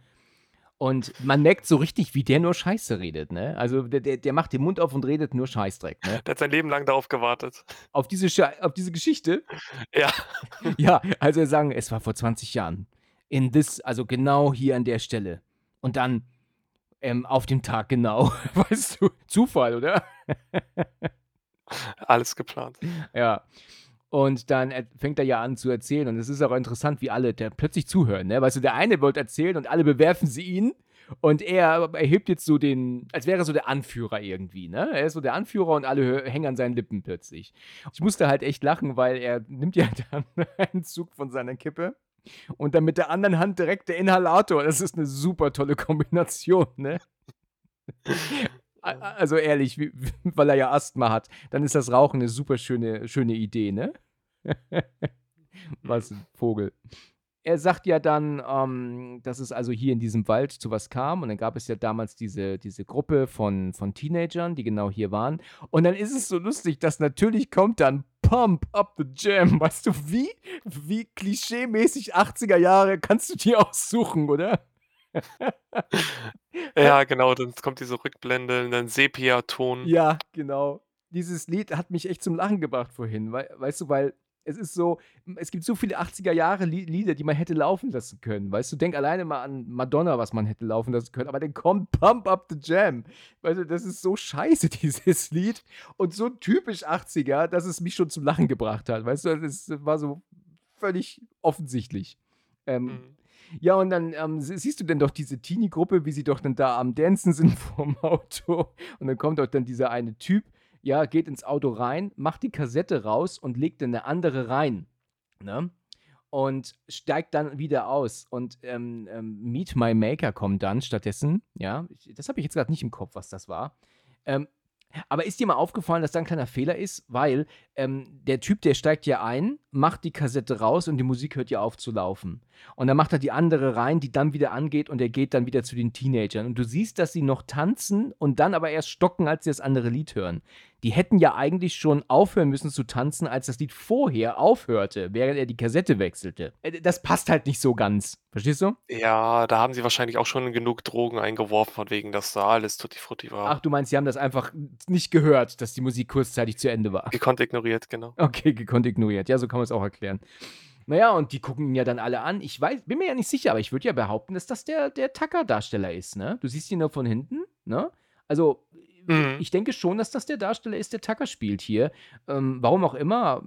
Und man merkt so richtig, wie der nur Scheiße redet, ne? Also der, der, der macht den Mund auf und redet nur Scheißdreck, ne? Der hat sein Leben lang darauf gewartet. Auf diese, Sche auf diese Geschichte? Ja. Ja, also er sagen, es war vor 20 Jahren. In this, also genau hier an der Stelle. Und dann ähm, auf dem Tag genau. Weißt du, Zufall, oder? Alles geplant. Ja. Und dann fängt er ja an zu erzählen. Und es ist auch interessant, wie alle der plötzlich zuhören. Ne? Weißt du, der eine wollte erzählen und alle bewerfen sie ihn. Und er erhebt jetzt so den, als wäre er so der Anführer irgendwie, ne? Er ist so der Anführer und alle hängen an seinen Lippen plötzlich. Ich musste halt echt lachen, weil er nimmt ja dann einen Zug von seiner Kippe und dann mit der anderen Hand direkt der Inhalator. Das ist eine super tolle Kombination, ne? Also ehrlich, weil er ja Asthma hat, dann ist das Rauchen eine super schöne, schöne Idee, ne? was ein Vogel. Er sagt ja dann, ähm, dass es also hier in diesem Wald zu was kam. Und dann gab es ja damals diese, diese Gruppe von, von Teenagern, die genau hier waren. Und dann ist es so lustig, dass natürlich kommt dann Pump Up the Jam. Weißt du, wie, wie klischee-mäßig 80er Jahre kannst du dir aussuchen, oder? ja, genau, dann kommt diese Rückblende in den Sepia-Ton. Ja, genau. Dieses Lied hat mich echt zum Lachen gebracht vorhin, we weißt du, weil es ist so, es gibt so viele 80er Jahre Lieder, die man hätte laufen lassen können. Weißt du, denk alleine mal an Madonna, was man hätte laufen lassen können, aber dann kommt Pump Up the Jam. Weißt du, das ist so scheiße, dieses Lied. Und so typisch 80er, dass es mich schon zum Lachen gebracht hat. Weißt du, es war so völlig offensichtlich. Ähm, mhm. Ja, und dann ähm, siehst du denn doch diese Teenie-Gruppe, wie sie doch dann da am Dancen sind vorm Auto. Und dann kommt doch dann dieser eine Typ, ja, geht ins Auto rein, macht die Kassette raus und legt eine andere rein. Ne? Und steigt dann wieder aus. Und ähm, ähm, Meet My Maker kommt dann stattdessen. Ja, das habe ich jetzt gerade nicht im Kopf, was das war. Ähm, aber ist dir mal aufgefallen, dass da ein kleiner Fehler ist? Weil ähm, der Typ, der steigt ja ein, macht die Kassette raus und die Musik hört ja auf zu laufen. Und dann macht er die andere rein, die dann wieder angeht und er geht dann wieder zu den Teenagern. Und du siehst, dass sie noch tanzen und dann aber erst stocken, als sie das andere Lied hören die hätten ja eigentlich schon aufhören müssen zu tanzen, als das Lied vorher aufhörte, während er die Kassette wechselte. Äh, das passt halt nicht so ganz. Verstehst du? Ja, da haben sie wahrscheinlich auch schon genug Drogen eingeworfen, von wegen, dass da alles tutti frutti war. Ach, du meinst, sie haben das einfach nicht gehört, dass die Musik kurzzeitig zu Ende war. Gekonnt ignoriert, genau. Okay, gekonnt ignoriert. Ja, so kann man es auch erklären. Naja, und die gucken ihn ja dann alle an. Ich weiß, bin mir ja nicht sicher, aber ich würde ja behaupten, dass das der, der Tucker-Darsteller ist, ne? Du siehst ihn nur von hinten, ne? Also, Mhm. Ich denke schon, dass das der Darsteller ist, der Tucker spielt hier. Ähm, warum auch immer,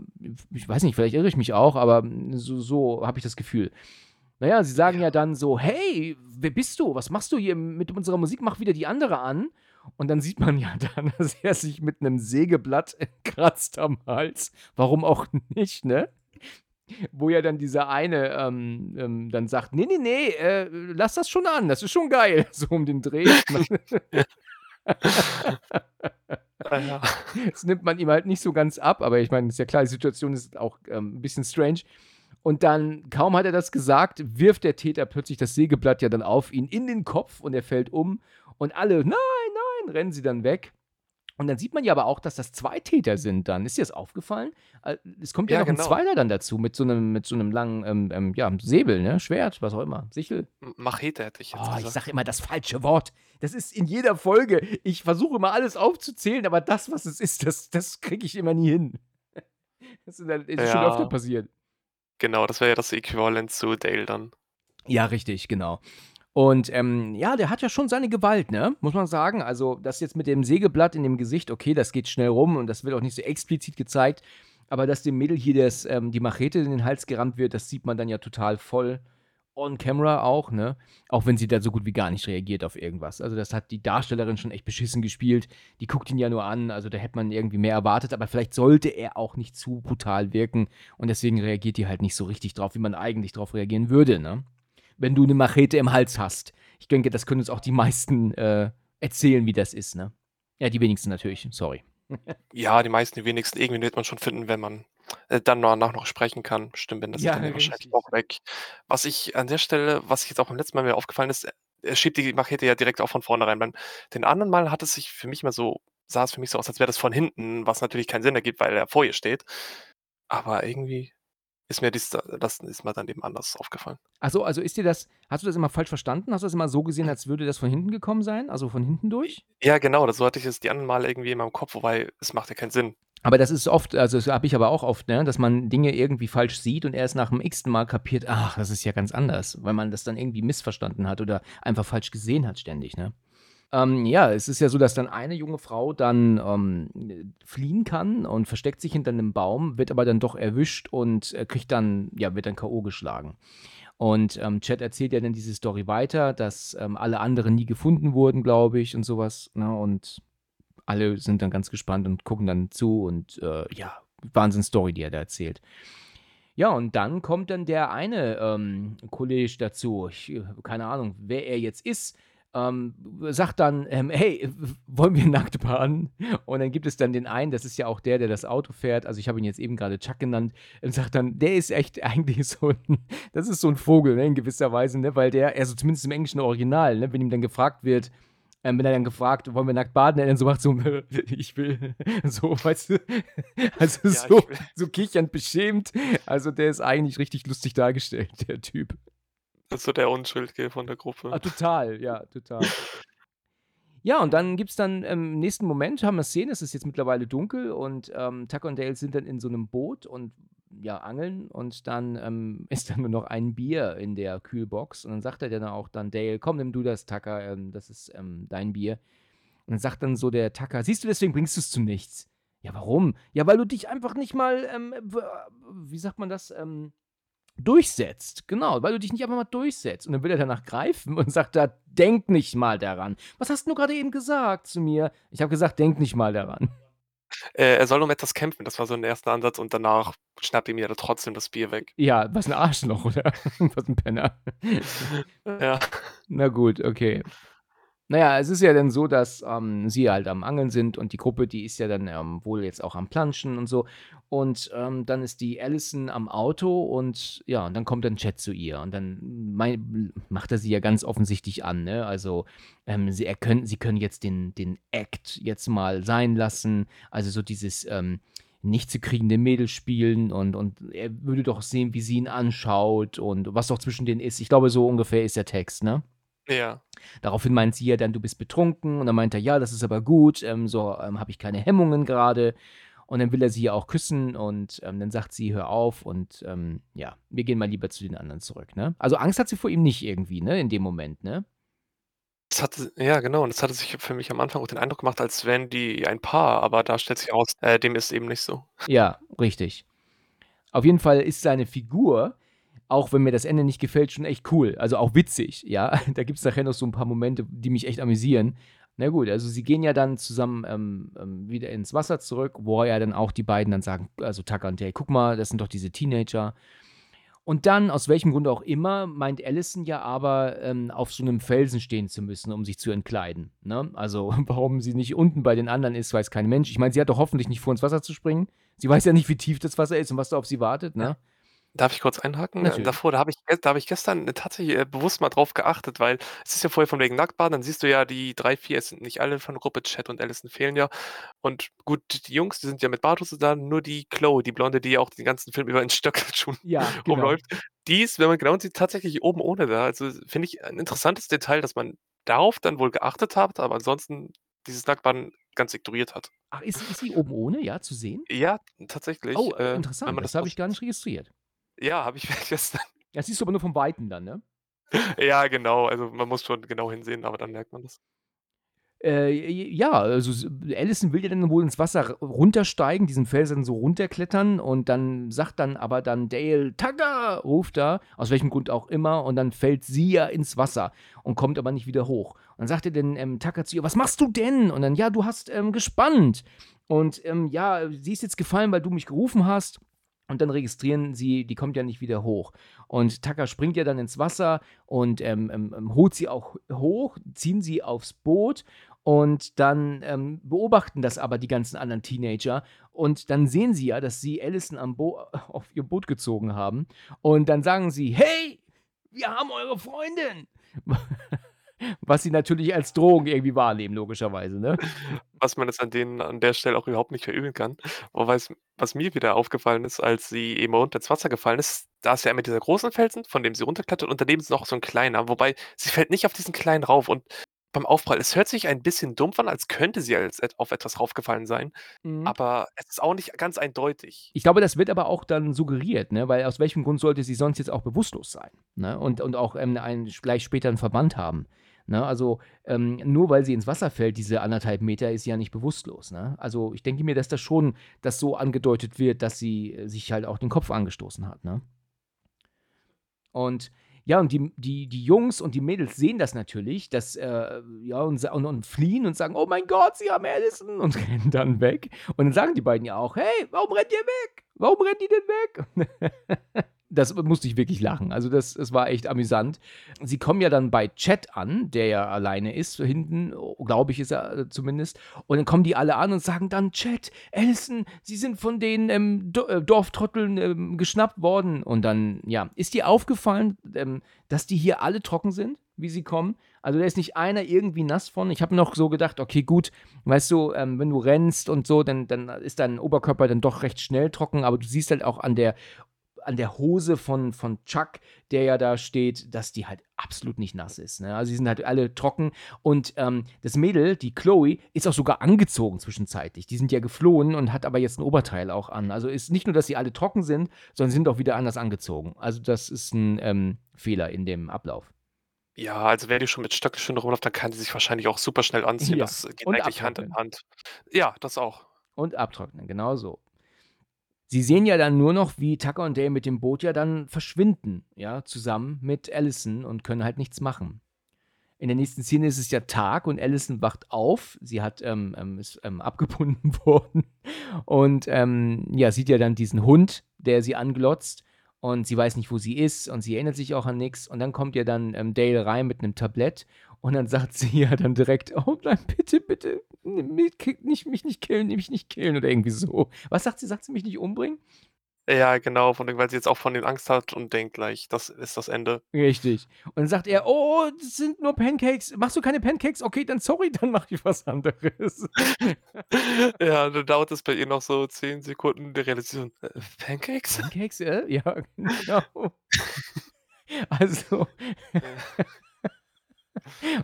ich weiß nicht, vielleicht irre ich mich auch, aber so, so habe ich das Gefühl. Naja, sie sagen ja. ja dann so: Hey, wer bist du? Was machst du hier mit unserer Musik? Mach wieder die andere an. Und dann sieht man ja dann, dass er sich mit einem Sägeblatt kratzt am Hals. Warum auch nicht, ne? Wo ja dann dieser eine ähm, ähm, dann sagt: Nee, nee, nee, äh, lass das schon an, das ist schon geil. So um den Dreh. Das nimmt man ihm halt nicht so ganz ab, aber ich meine, ist ja klar, die Situation ist auch ähm, ein bisschen strange. Und dann, kaum hat er das gesagt, wirft der Täter plötzlich das Sägeblatt ja dann auf ihn in den Kopf und er fällt um. Und alle, nein, nein, rennen sie dann weg. Und dann sieht man ja aber auch, dass das zwei Täter sind dann. Ist dir das aufgefallen? Äh, es kommt ja, ja noch genau. ein Zweiter dann dazu mit so einem, mit so einem langen ähm, ähm, ja, Säbel, ne? Schwert, was auch immer. Sichel. Machete hätte ich jetzt oh, gesagt. Ich sage immer das falsche Wort. Das ist in jeder Folge. Ich versuche immer alles aufzuzählen, aber das, was es ist, das, das kriege ich immer nie hin. Das ist, das ist ja. schon öfter passiert. Genau, das wäre ja das Äquivalent zu Dale dann. Ja, richtig, genau. Und, ähm, ja, der hat ja schon seine Gewalt, ne, muss man sagen. Also, das jetzt mit dem Sägeblatt in dem Gesicht, okay, das geht schnell rum und das wird auch nicht so explizit gezeigt. Aber dass dem Mädel hier das, ähm, die Machete in den Hals gerammt wird, das sieht man dann ja total voll on camera auch, ne? Auch wenn sie da so gut wie gar nicht reagiert auf irgendwas. Also, das hat die Darstellerin schon echt beschissen gespielt. Die guckt ihn ja nur an, also da hätte man irgendwie mehr erwartet, aber vielleicht sollte er auch nicht zu brutal wirken und deswegen reagiert die halt nicht so richtig drauf, wie man eigentlich drauf reagieren würde, ne? Wenn du eine Machete im Hals hast. Ich denke, das können uns auch die meisten äh, erzählen, wie das ist, ne? Ja, die wenigsten natürlich, sorry. Ja, die meisten, die wenigsten. Irgendwie wird man schon finden, wenn man äh, dann danach noch sprechen kann. Stimmt, wenn das Ja, dann wahrscheinlich auch weg. Was ich an der Stelle was ich jetzt auch beim letzten Mal mir aufgefallen ist, er schiebt die Machete ja direkt auch von vornherein. Beim den anderen Mal hat es sich für mich immer so sah es für mich so aus, als wäre das von hinten, was natürlich keinen Sinn ergibt, weil er vor ihr steht. Aber irgendwie ist mir dies das ist mir dann eben anders aufgefallen. Ach so, also ist dir das hast du das immer falsch verstanden? Hast du das immer so gesehen, als würde das von hinten gekommen sein? Also, von hinten durch? Ja, genau, das so hatte ich es die anderen Male irgendwie in meinem Kopf, wobei es macht ja keinen Sinn. Aber das ist oft also, das habe ich aber auch oft, ne, dass man Dinge irgendwie falsch sieht und erst nach dem x-ten Mal kapiert: „Ach, das ist ja ganz anders“, weil man das dann irgendwie missverstanden hat oder einfach falsch gesehen hat ständig, ne? Ähm, ja, es ist ja so, dass dann eine junge Frau dann, ähm, fliehen kann und versteckt sich hinter 'nem Baum, wird aber dann doch erwischt und, äh, kriegt dann ja, wird dann K.O. geschlagen. Und, ähm, Chad erzählt ja dann diese Story weiter, dass, ähm, alle anderen nie gefunden wurden, glaube ich und so was, ne? Und alle sind dann ganz gespannt und gucken dann zu und, äh, ja, Wahnsinns-Story, die er da erzählt. Ja, und dann kommt dann der eine, ähm, Kollege dazu. Ich äh, keine Ahnung, wer er jetzt ist, ähm, sagt dann, ähm: „Hey, wollen wir nackt baden?“ Und dann gibt es dann den einen, das ist ja auch der, der das Auto fährt. Also, ich habe ihn jetzt eben grade Chuck genannt und sagt dann, der ist echt eigentlich so 'n das ist so 'n Vogel, ne, in gewisser Weise, ne, weil der also, zumindest im englischen Original, ne, wenn ihm dann gefragt wird ähm, wenn er dann gefragt: „Wollen wir nackt baden?“ Er dann so macht so: „Ich will.“ So, weißt du? Also, Ja, so kichernd beschämt. Also, der ist eigentlich richtig lustig dargestellt, der Typ. Das ist so der Unschuldige von der Ah, Gruppe. total, ja, total. Ja, und dann gibt's dann im nächsten Moment haben wir Szene, es ist jetzt mittlerweile dunkel und, ähm, Tucker und Dale sind dann in so 'nem Boot und, ja, angeln und dann, ähm, ist da nur noch ein Bier in der Kühlbox und dann sagt er dann auch dann: „Dale, komm, nimm du das, Tucker, ähm, das ist, ähm, dein Bier.“ Und dann sagt dann so der Tucker: „Siehst du, deswegen bringst du's zu nichts.“ „Ja, warum?“ „Ja, weil du dich einfach nicht mal, ähm, w wie sagt man das, ähm, durchsetzt.“ Genau, weil du dich nicht einfach mal durchsetzt. Und dann will er danach greifen und sagt da: „Denk nicht mal daran.“ „Was hast du grade eben gesagt zu mir?“ „Ich habe gesagt, denk nicht mal daran.“ Äh, er soll um etwas kämpfen. Das war so 'n erster Ansatz und danach schnappt ihm ja trotzdem das Bier weg. Ja, was 'n Arschloch, oder? Was 'n Penner. Ja. Na gut, okay. Na ja, es ist ja dann so, dass, ähm, sie halt am Angeln sind und die Gruppe, die ist ja dann, ähm, wohl jetzt auch am Planschen und so. Und, ähm, dann ist die Allison am Auto und ja, und dann kommt dann Chad zu ihr und dann mei macht er sie ja ganz offensichtlich an, ne? Also, ähm, sie er können sie können jetzt den den Act jetzt mal sein lassen. Also, so dieses, ähm, nicht zu kriegende Mädel spielen und und er würde doch sehen, wie sie ihn anschaut und was doch zwischen denen ist. Ich glaube, so ungefähr ist der Text, ne? Ja. Daraufhin meint sie ja dann: „Du bist betrunken.“ Und dann meint er: „Ja, das ist aber gut, ähm, so, ähm, habe ich keine Hemmungen grade.“ Und dann will er sie ja auch küssen und, ähm, dann sagt sie: „Hör auf und, ähm, ja, wir gehen mal lieber zu den anderen zurück“, ne? Also, Angst hat sie vor ihm nicht irgendwie, ne, in dem Moment, ne? Das hatte ja, genau, und das hatte sich für mich am Anfang auch den Eindruck gemacht, als wären die ein Paar, aber da stellt sich heraus, äh, dem ist eben nicht so. Ja, richtig. Auf jeden Fall ist seine Figur, auch wenn mir das Ende nicht gefällt, schon echt cool, also auch witzig, ja? Da gibt's nachher noch so 'n paar Momente, die mich echt amüsieren. Na gut, also sie gehen ja dann zusammen, ähm, ähm, wieder ins Wasser zurück, wo ja dann auch die beiden dann sagen, also Tucker und Dale: „Guck mal, das sind doch diese Teenager.“ Und dann, aus welchem Grund auch immer, meint Allison ja aber, ähm, auf so 'nem Felsen stehen zu müssen, um sich zu entkleiden, ne? Also, warum sie nicht unten bei den anderen ist, weiß kein Mensch. Ich meine, sie hat doch hoffentlich nicht vor, ins Wasser zu springen. Sie weiß ja nicht, wie tief das Wasser ist und was da auf sie wartet, Ja. Darf ich kurz einhaken? Äh, Natürlich. davor, da habe ich da habe ich gestern tatsächlich, äh, bewusst mal drauf geachtet, weil es ist ja vorher von wegen Nacktbaden, dann siehst du ja die 3, 4, es sind nicht alle von Gruppe, Chad und Allison fehlen ja. Und gut, die Jungs, die sind ja mit Badehose da, nur die Chloe, die Blonde, die ja auch den ganzen Film über in Stöckelschuhen Ja, genau. rumläuft, die ist, wenn man genau sieht, tatsächlich oben ohne da. Also, finde ich ein interessantes Detail, dass man darauf dann wohl geachtet hat, aber ansonsten dieses Nacktbaden ganz ignoriert hat. Ach, ist ist sie oben ohne, ja, zu sehen? Ja, tatsächlich, Oh, äh, äh, interessant, das habe ich gar nicht registriert. Ja, habe ich gestern Das siehst du aber nur vom Weiten dann, ne? Ja, genau. Also, man muss schon genau hinsehen, aber dann merkt man das. Äh, ja, also Allison will ja dann wohl ins Wasser runtersteigen, diesen Felsen so runterklettern und dann sagt dann aber dann Dale: „Tucker!“, ruft er, aus welchem Grund auch immer, und dann fällt sie ja ins Wasser und kommt aber nicht wieder hoch. Und dann sagt er dann, ähm, Tucker zu ihr: „Was machst du denn?“ Und dann: „Ja, du hast, ähm, gespannt. Und, ähm, ja, sie ist jetzt gefallen, weil du mich gerufen hast.“ Und dann registrieren sie, die kommt ja nicht wieder hoch. Und Tucker springt ja dann ins Wasser und, ähm, ähm, ähm, holt sie auch hoch, ziehen sie aufs Boot und dann, ähm, beobachten das aber die ganzen anderen Teenager und dann sehen sie ja, dass sie Allison am Bo auf ihr Boot gezogen haben und dann sagen sie: „Hey, wir haben eure Freundin!“ Was sie natürlich als Drohung irgendwie wahrnehmen, logischerweise, ne? Was man jetzt an denen an der Stelle auch überhaupt nicht verübeln kann. Wobei es was mir wieder aufgefallen ist, als sie eben runter ins Wasser gefallen ist, da ist ja einmal dieser große Felsen, von dem sie runterklettert und daneben ist noch so 'n kleiner, wobei sie fällt nicht auf diesen kleinen rauf und beim Aufprall es hört sich ein bisschen dumpf an, als könnte sie als auf etwas raufgefallen sein, Mhm. aber es ist auch nicht ganz eindeutig. Ich glaube, das wird aber auch dann suggeriert, ne, weil aus welchem Grund sollte sie sonst jetzt auch bewusstlos sein, ne, und und auch, ähm, einen gleich später 'n Verband haben, ne? Also, ähm, nur weil sie ins Wasser fällt, diese 1,5 Meter, ist sie ja nicht bewusstlos, ne? Also, ich denke mir, dass das schon dass so angedeutet wird, dass sie, äh, sich halt auch den Kopf angestoßen hat, ne? Und ja, und die die die Jungs und die Mädels sehen das natürlich, dass, äh ja, und und und fliehen und sagen: „Oh mein Gott, sie haben Allison!“ und rennen dann weg. Und dann sagen die beiden ja auch: „Hey, warum rennt ihr weg? Warum rennt ihr denn weg?“ Das musste ich wirklich lachen. Also, das es war echt amüsant. Sie kommen ja dann bei Chet an, der ja alleine ist, hinten, glaube ich, ist er, äh, zumindest. Und dann kommen die alle an und sagen dann: „Chet, Allison, sie sind von den, ähm, äh, Dorftrotteln, ähm, geschnappt worden.“ Und dann, ja ist dir aufgefallen, ähm, dass die hier alle trocken sind, wie sie kommen? Also, da ist nicht einer irgendwie nass von. Ich habe noch so gedacht: „Okay, gut, weißt du, ähm, wenn du rennst und so, dann dann ist dein Oberkörper dann doch recht schnell trocken.“ Aber du siehst halt auch an der an der Hose von von Chuck, der ja da steht, dass die halt absolut nicht nass ist, ne? Also, die sind halt alle trocken und, ähm, das Mädel, die Chloe, ist auch sogar angezogen zwischenzeitlich. Die sind ja geflohen und hat aber jetzt 'n Oberteil auch an. Also, ist nicht nur, dass sie alle trocken sind, sondern sind auch wieder anders angezogen. Also, das ist 'n, ähm, Fehler in dem Ablauf. Ja, also, wenn die schon mit Stöckelschuhen rumläuft, dann kann sie sich wahrscheinlich auch super schnell anziehen. Ja, Das geht und eigentlich Hand in abtrocknen. Hand. Ja, das auch. Und abtrocknen, genau so. Sie sehen ja dann nur noch, wie Tucker und Dale mit dem Boot ja dann verschwinden, ja, zusammen mit Allison und können halt nichts machen. In der nächsten Szene ist es ja Tag und Allison wacht auf. Sie hat, ähm, ähm ist, ähm, abgebunden worden und, ähm, ja, sieht ja dann diesen Hund, der sie anglotzt und sie weiß nicht, wo sie ist und sie erinnert sich auch an nix. Und dann kommt ja dann, ähm, Dale rein mit 'nem Tablett und dann sagt sie ja dann direkt: „Oh nein, bitte, bitte, nimm mich ki nicht mich nicht killen, mich nicht killen“, oder irgendwie so. Was sagt sie? Sagt sie: „Mich nicht umbringen?“ Ja, genau, von weil sie jetzt auch von denen Angst hat und denkt gleich, das ist das Ende. Richtig. Und dann sagt er: „Oh, das sind nur Pancakes. Machst du keine Pancakes? Okay, dann sorry, dann mache ich was anderes.“ Ja, dann dauert es bei ihr noch so 10 Sekunden, die Realisation: „Äh, Pancakes?“ Pancakes, äh? Ja, genau. Also.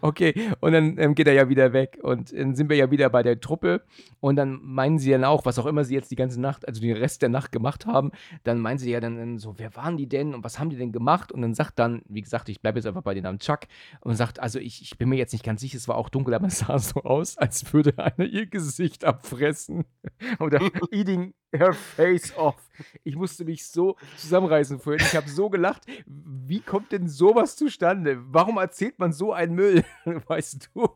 Okay, und dann, ähm, geht er ja wieder weg und dann sind wir ja wieder bei der Truppe und dann meinen sie dann auch, was auch immer sie jetzt die ganze Nacht also, den Rest der Nacht gemacht haben, dann meinen sie ja dann dann so: „Wer waren die denn und was haben die denn gemacht?“ Und dann sagt dann wie gesagt, ich bleibe jetzt einfach bei dem Namen Chuck und sagt: „Also, ich ich bin mir jetzt nicht ganz sicher, es war auch dunkel, aber es sah so aus, als würde einer ihr Gesicht abfressen oder eating her face off.“ Ich musste mich so zusammenreißen vorhin. Ich habe so gelacht. Wie kommt denn so was zustande? Warum erzählt man so einen Müll, weißt du?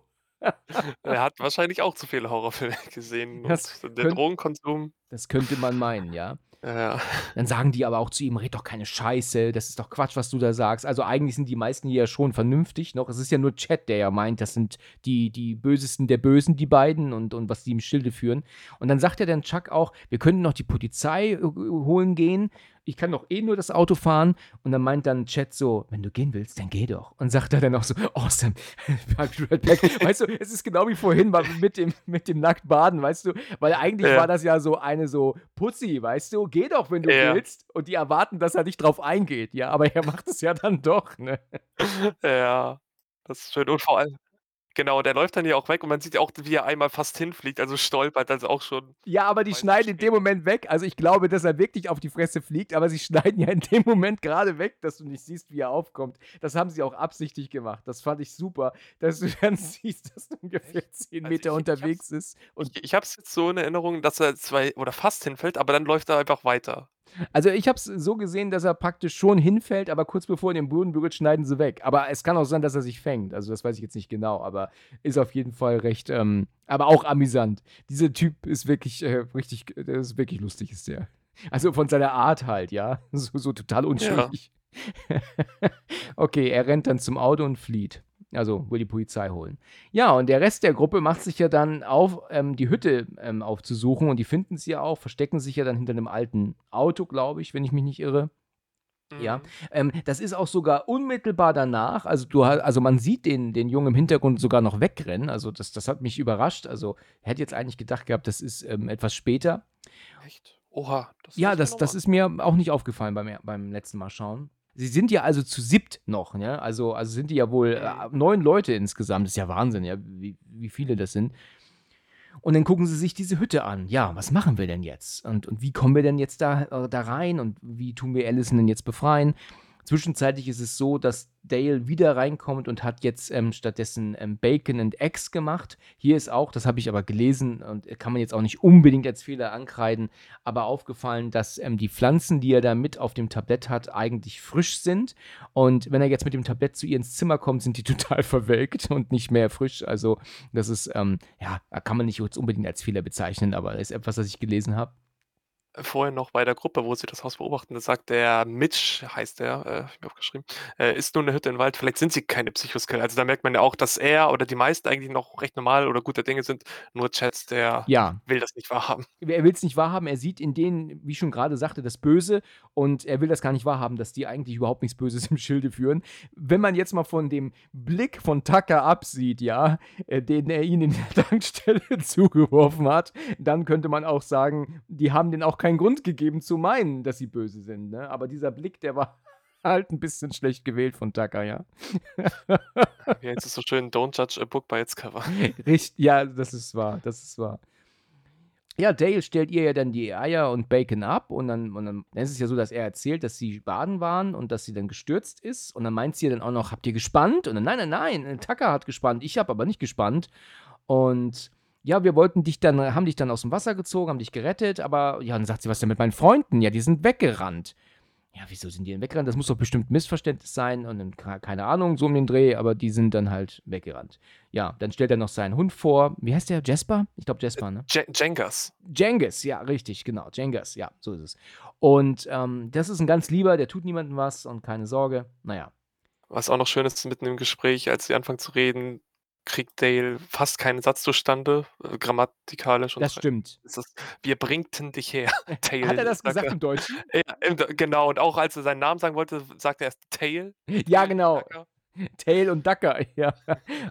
Er hat wahrscheinlich auch zu viele Horrorfilme gesehen Das und der Drogenkonsum das könnte man meinen, ja. Ja. Dann sagen die aber auch zu ihm: „Red doch keine Scheiße, das ist doch Quatsch, was du da sagst.“ Also, eigentlich sind die meisten hier ja schon vernünftig noch. Es ist ja nur Chet, der ja meint, das sind die die Bösesten der Bösen, die beiden und und was die im Schilde führen. Und dann sagt ja dann Chuck auch: „Wir könnten noch die Polizei, äh, holen gehen. Ich kann doch eh nur das Auto fahren.“ Und dann meint dann Chet so: „Wenn du gehen willst, dann geh doch.“ Und sagt er dann auch so: „Awesome, Weißt du, es ist genau wie vorhin mit dem mit dem Nacktbaden, weißt du? Weil eigentlich Ja. war das ja so eine so: „Pussy, weißt du, geh doch, wenn du Ja. willst.“ Und die erwarten, dass er nicht drauf eingeht, ja, aber er macht es ja dann doch, ne? Ja, das ist schön und vor allem Genau, der läuft dann ja auch weg und man sieht ja auch, wie er einmal fast hinfliegt, also stolpert, also auch schon Ja, aber die schneiden in dem. Moment weg. Also, ich glaube, dass er wirklich auf die Fresse fliegt, aber sie schneiden ja in dem Moment gerade weg, dass du nicht siehst, wie er aufkommt. Das haben sie auch absichtlich gemacht. Das fand ich super, dass du dann siehst, dass er ungefähr 10 Also, Meter ich ich unterwegs es ist und ich ich habe es jetzt so in Erinnerung, dass er zwei oder fast hinfällt, aber dann läuft er einfach weiter. Also, ich habe es so gesehen, dass er praktisch schon hinfällt, aber kurz bevor er den Boden berührt, schneiden sie weg. Aber es kann auch sein, dass er sich fängt. Also, das weiß ich jetzt nicht genau, aber ist auf jeden Fall recht, ähm aber auch amüsant. Dieser Typ ist wirklich, äh, richtig der ist wirklich lustig, ist der. Also, von seiner Art halt, ja, so so total Ja. unschuldig. Okay, er rennt dann zum Auto und flieht. Also, will die Polizei holen. Ja, und der Rest der Gruppe macht sich ja dann auf, ähm, die Hütte, ähm, aufzusuchen und die finden sie ja auch, verstecken sich ja dann hinter 'nem alten Auto, glaube ich, wenn ich mich nicht irre. Ja, Mhm. ähm, das ist auch sogar unmittelbar danach. Also, du also, man sieht den den Jungen im Hintergrund sogar noch wegrennen. Also, das das hat mich überrascht. Also, hätte jetzt eigentlich gedacht gehabt, das ist, ähm, etwas später. Echt? Oha, das Ja, das das ist mir auch nicht aufgefallen beim beim letzten Mal schauen. Sie sind ja also zu 7. noch, ne? Also also, sind die ja wohl, äh, Mhm. 9 Leute insgesamt. Das ist ja Wahnsinn, ja, wie wie viele das sind. Und dann gucken sie sich diese Hütte an. Ja, was machen wir denn jetzt? Und und wie kommen wir denn jetzt da äh, da rein und wie tun wir Allison denn jetzt befreien? Zwischenzeitlich ist es so, dass Dale wieder reinkommt und hat jetzt, ähm, stattdessen, ähm, Bacon and Eggs gemacht. Hier ist auch, das habe ich aber gelesen und kann man jetzt auch nicht unbedingt als Fehler ankreiden, aber aufgefallen, dass, ähm, die Pflanzen, die er da mit auf dem Tablett hat, eigentlich frisch sind. Und wenn er jetzt mit dem Tablett zu ihr ins Zimmer kommt, sind die total verwelkt und nicht mehr frisch. Also, das ist, ähm ja, kann man nicht unbedingt als Fehler bezeichnen, aber ist etwas, was ich gelesen habe. Vorher noch bei der Gruppe, wo sie das Haus beobachten, da sagt der Mitch, heißt der, äh, habe ich mir aufgeschrieben, äh: „Ist nur 'ne Hütte im Wald, vielleicht sind sie keine Psychoskel.“ Also, da merkt man ja auch, dass er oder die meisten eigentlich noch recht normal oder guter Dinge sind, nur Chad, der Ja. will das nicht wahrhaben. Er will's nicht wahrhaben. Er sieht in denen, wie ich schon grade sagte, das Böse und er will das gar nicht wahrhaben, dass die eigentlich überhaupt nichts Böses im Schilde führen. Wenn man jetzt mal von dem Blick von Tucker absieht, ja, äh, den er ihnen in der Tankstelle zugeworfen hat, dann könnte man auch sagen, die haben denen auch keinen Grund gegeben zu meinen, dass sie böse sind, ne? Aber dieser Blick, der war halt 'n bisschen schlecht gewählt von Tucker, ja. Wie heißt es so schön? „Don't judge a book by its cover.“ Richt ja, das ist wahr, das ist wahr. Ja, Dale stellt ihr ja dann die Eier und Bacon ab und dann und dann dann ist es ja so, dass er erzählt, dass sie baden waren und dass sie dann gestürzt ist und dann meint sie ja dann auch noch: „Habt ihr gespannt?“ Und dann: „Nein, nein, nein, Tucker hat gespannt, ich habe aber nicht gespannt.“ Und ja, wir wollten dich dann haben dich dann aus'm Wasser gezogen, haben dich gerettet, aber ja, dann sagt sie: „Was denn mit meinen Freunden?“ „Ja, die sind weggerannt.“ „Ja, wieso sind die denn weggerannt? Das muss doch bestimmt Missverständnis sein“ und dann keine Ahnung, so um den Dreh, aber die sind dann halt weggerannt. Ja, dann stellt er noch seinen Hund vor. Wie heißt der? Jasper? Ich glaube Jasper, ne? Je Jengas. Cengiz, ja, richtig, genau. Cengiz, ja, so ist es. Und, ähm, das ist 'n ganz Lieber, der tut niemandem was und keine Sorge. Na ja. Was auch noch schön ist, mitten im Gespräch, als sie anfangen zu reden, kriegt Dale fast keinen Satz zustande, äh, grammatikalisch und Das stimmt. das: „Wir bringten dich her, Dale“, Hat er das sagt gesagt im Deutschen? Ja, im genau, und auch als er seinen Namen sagen wollte, sagt er erst Tail. Ja, genau. Tail und Ducker, ja.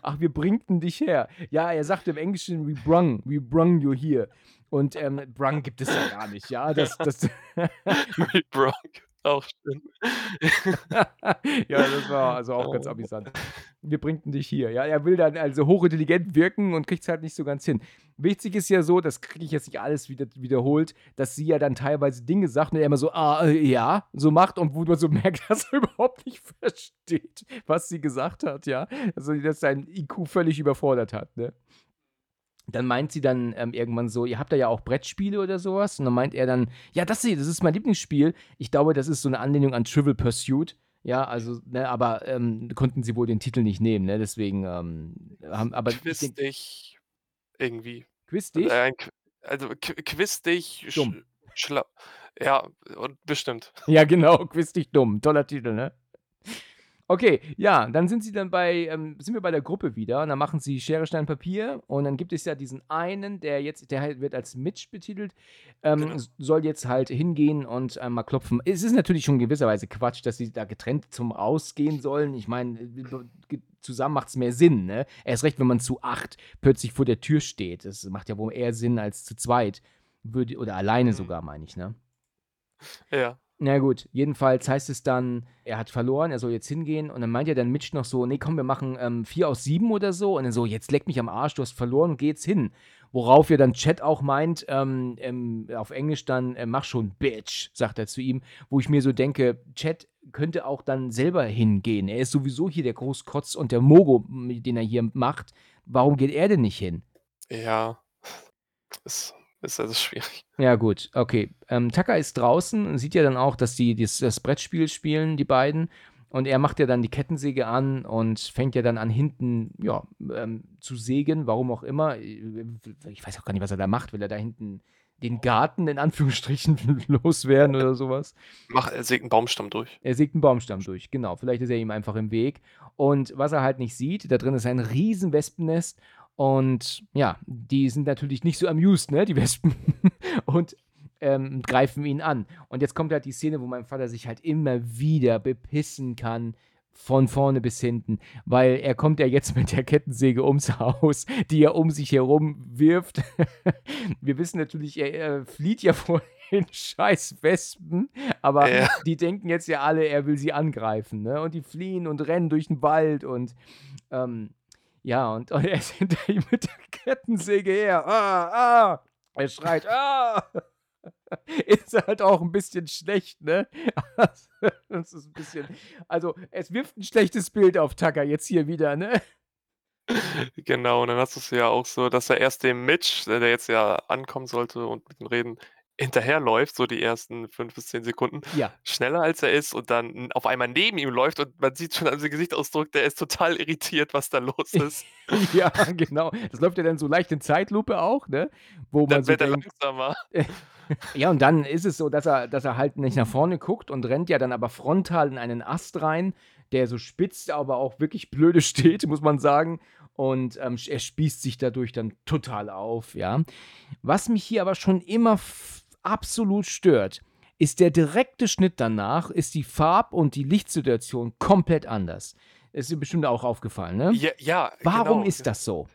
Ach, wir bringten dich her. Ja, er sagt im Englischen: „We brung we brung you here.“ Und, ähm, brung gibt es ja gar nicht, ja, das das We brung, auch schön. Ja, das war also auch ganz Oh. amüsant. „Wir bringten dich hier.“ Ja, er will dann also hochintelligent wirken und kriegt's halt nicht so ganz hin. Wichtig ist ja so, das kriege ich jetzt nicht alles wieder wiederholt, dass sie ja dann teilweise Dinge sagt und er immer so: „Ah, äh, ja“, so macht und wo man so merkt, dass er überhaupt nicht versteht, was sie gesagt hat, ja. Also, dass sein IQ völlig überfordert hat, ne? Dann meint sie dann, ähm, irgendwann so: „Ihr habt da ja auch Brettspiele oder so was?“ Und dann meint er dann: „Ja, das hier, das ist mein Lieblingsspiel.“ Ich glaube, das ist so 'ne Anlehnung an Trivial Pursuit. Ja, also, ne, aber, ähm, konnten sie wohl den Titel nicht nehmen, ne? Deswegen, ähm, haben aber dich irgendwie. Quiz dich? Äh, also, Qui Quiz dich sch Dumm. schlau ja, und bestimmt. Ja, genau, Quiz dich dumm. Toller Titel, ne? Okay, ja, dann sind sie dann bei ähm, sind wir bei der Gruppe wieder und dann machen sie Schere, Stein, Papier und dann gibt es ja diesen einen, der jetzt der halt wird als Mitch betitelt, ähm, Genau. soll jetzt halt hingehen und, ähm, mal klopfen. Es ist natürlich schon in gewisser Weise Quatsch, dass sie da getrennt zum Rausgehen sollen. Ich meine, äh, zusammen macht's mehr Sinn, ne? Erst recht, wenn man zu 8 plötzlich vor der Tür steht. Das macht ja wohl eher Sinn als zu zweit. Würde oder alleine Mhm. sogar, meine ich, ne? Ja. Na gut, jedenfalls heißt es dann, er hat verloren, er soll jetzt hingehen. Und dann meint ja dann Mitch noch so: Nee, komm, wir machen ähm, 4 aus 7 oder so. Und dann so: Jetzt leck mich am Arsch, du hast verloren, geh jetzt hin. Worauf ja dann Chat auch meint, ähm, ähm, auf Englisch dann, äh, mach schon, Bitch, sagt er zu ihm. Wo ich mir so denke, Chat könnte auch dann selber hingehen. Er ist sowieso hier der Großkotz und der Mogo, den er hier macht. Warum geht er denn nicht hin? Ja, ist ist also schwierig. Ja, gut, okay. Ähm, Tucker ist draußen und sieht ja dann auch, dass die das, das Brettspiel spielen, die beiden. Und er macht ja dann die Kettensäge an und fängt ja dann an, hinten ja, ähm, zu sägen, warum auch immer. Ich weiß auch gar nicht, was er da macht. Will er da hinten den Garten in Anführungsstrichen loswerden oder sowas? Mach, er sägt einen Baumstamm durch. Er sägt einen Baumstamm durch, genau. Vielleicht ist er ihm einfach im Weg. Und was er halt nicht sieht, da drin ist ein riesen Wespennest und ja, die sind natürlich nicht so amused, ne, die Wespen. und ähm, greifen ihn an. Und jetzt kommt halt die Szene, wo mein Vater sich halt immer wieder bepissen kann. Von vorne bis hinten, weil er kommt ja jetzt mit der Kettensäge ums Haus, die er um sich herum wirft. Wir wissen natürlich, er, er flieht ja vor den scheiß Wespen, aber ja. die denken jetzt ja alle, er will sie angreifen, ne? Und die fliehen und rennen durch den Wald und ähm, ja, und, er ist hinter ihm mit der Kettensäge her. Ah, ah. Er schreit, ah. Ist halt auch ein bisschen schlecht, ne? Das ist ein bisschen. Also, es wirft ein schlechtes Bild auf Tucker jetzt hier wieder, ne? Genau, und dann hast du es ja auch so, dass er erst dem Mitch, der jetzt ja ankommen sollte und mit ihm reden, hinterherläuft, so die ersten fünf bis zehn Sekunden, Ja. schneller als er ist und dann auf einmal neben ihm läuft und man sieht schon an seinem Gesichtsausdruck, der ist total irritiert, was da los ist. Ja, genau. Das läuft ja dann so leicht in Zeitlupe auch, ne? Wo man Dann so wird er denkt langsamer. Ja, und dann ist es so, dass er dass er halt nicht nach vorne guckt und rennt ja dann aber frontal in einen Ast rein, der so spitz, aber auch wirklich blöde steht, muss man sagen. Und, ähm, er spießt sich dadurch dann total auf, ja. Was mich hier aber schon immer absolut stört, ist der direkte Schnitt danach, ist die Farb und die Lichtsituation komplett anders. Ist dir bestimmt auch aufgefallen, ne? Ja, ja, Warum genau. ist das so?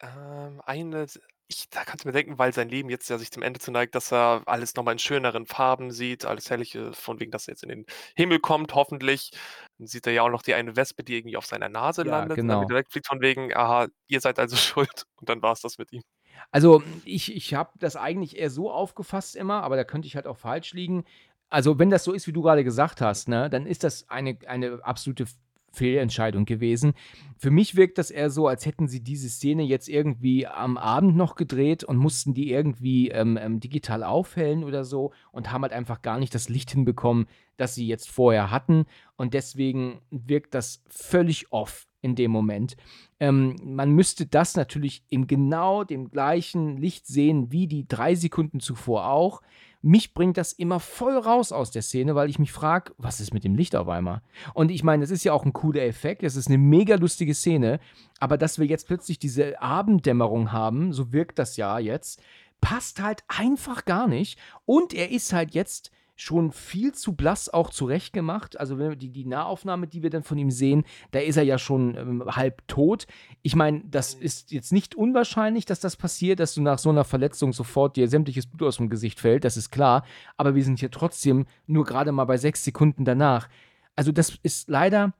Ähm, eine ich da kannst du mir denken, weil sein Leben jetzt ja sich dem Ende zuneigt, dass er alles noch mal in schöneren Farben sieht, alles Herrliche, von wegen, dass er jetzt in den Himmel kommt, hoffentlich. Dann sieht er ja auch noch die eine Wespe, die irgendwie auf seiner Nase Ja, landet und dann genau. wieder wegfliegt von wegen: „Aha, ihr seid also schuld.“ Und dann war's das mit ihm. Also, ich ich habe das eigentlich eher so aufgefasst immer, aber da könnte ich halt auch falsch liegen. Also, wenn das so ist, wie du gerade gesagt hast, ne, dann ist das eine eine absolute Fehlentscheidung gewesen. Für mich wirkt das eher so, als hätten sie diese Szene jetzt irgendwie am Abend noch gedreht und mussten die irgendwie, ähm, ähm, digital aufhellen oder so und haben halt einfach gar nicht das Licht hinbekommen, das sie jetzt vorher hatten. Und deswegen wirkt das völlig off in dem Moment. Ähm, man müsste das natürlich in genau dem gleichen Licht sehen wie die 3 Sekunden zuvor auch. Mich bringt das immer voll raus aus der Szene, weil ich mich frage: „Was ist mit dem Licht auf einmal?“ Und ich meine, das ist ja auch 'n cooler Effekt. Es ist 'ne mega lustige Szene, aber dass wir jetzt plötzlich diese Abenddämmerung haben, so wirkt das ja jetzt, passt halt einfach gar nicht. Und er ist halt jetzt schon viel zu blass auch zurechtgemacht. Also, wenn wir die die Nahaufnahme, die wir dann von ihm sehen, da ist er ja schon, ähm, halb tot. Ich meine, das ist jetzt nicht unwahrscheinlich, dass das passiert, dass du nach so 'ner Verletzung sofort dir sämtliches Blut aus'm Gesicht fällt, das ist klar. Aber wir sind hier trotzdem nur grade mal bei 6 Sekunden danach. Also, das ist leider,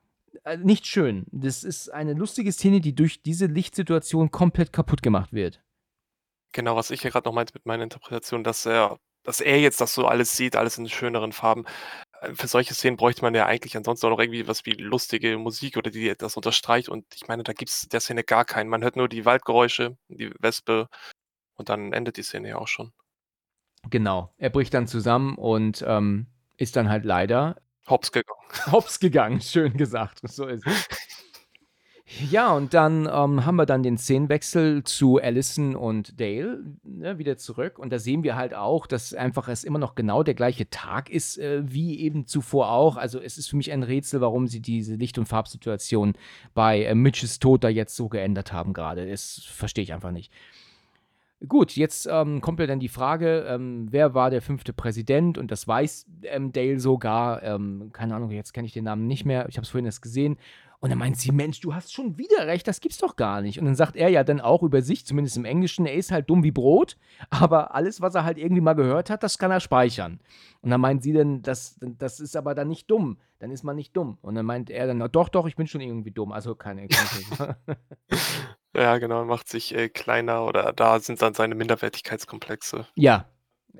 äh, nicht schön. Das ist eine lustige Szene, die durch diese Lichtsituation komplett kaputt gemacht wird. Genau, was ich ja grad noch meinte mit meiner Interpretation, dass er dass er jetzt das so alles sieht, alles in schöneren Farben. Äh, für solche Szenen bräuchte man ja eigentlich ansonsten auch noch irgendwie was wie lustige Musik oder die das unterstreicht und ich meine, da gibt's der Szene gar keinen. Man hört nur die Waldgeräusche, die Wespe und dann endet die Szene ja auch schon. Genau. Er bricht dann zusammen und, ähm, ist dann halt leider Hops gegangen. Hops gegangen, schön gesagt. So ist es. Ja, und dann, ähm, haben wir dann den Szenenwechsel zu Allison und Dale, ne, wieder zurück. Und da sehen wir halt auch, dass einfach es immer noch genau der gleiche Tag ist, äh, wie eben zuvor auch. Also, es ist für mich ein Rätsel, warum sie diese Licht und Farbsituation bei, äh, Mitches Tod da jetzt so geändert haben grade. Das verstehe ich einfach nicht. Gut, jetzt, ähm, kommt ja dann die Frage, ähm, wer war der 5. Präsident? Und das weiß, ähm, Dale sogar. Ähm, keine Ahnung, jetzt kenne ich den Namen nicht mehr. Ich habe es vorhin erst gesehen. Und dann meint sie, Mensch, du hast schon wieder recht, das gibt's doch gar nicht. Und dann sagt er ja dann auch über sich, zumindest im Englischen, er ist halt dumm wie Brot, aber alles, was er halt irgendwie mal gehört hat, das kann er speichern. Und dann meint sie dann, das, das ist aber dann nicht dumm, dann ist man nicht dumm. Und dann meint er dann, doch, doch, ich bin schon irgendwie dumm, also keine. keine ja, genau, er macht sich äh, kleiner oder da sind dann seine Minderwertigkeitskomplexe. Ja,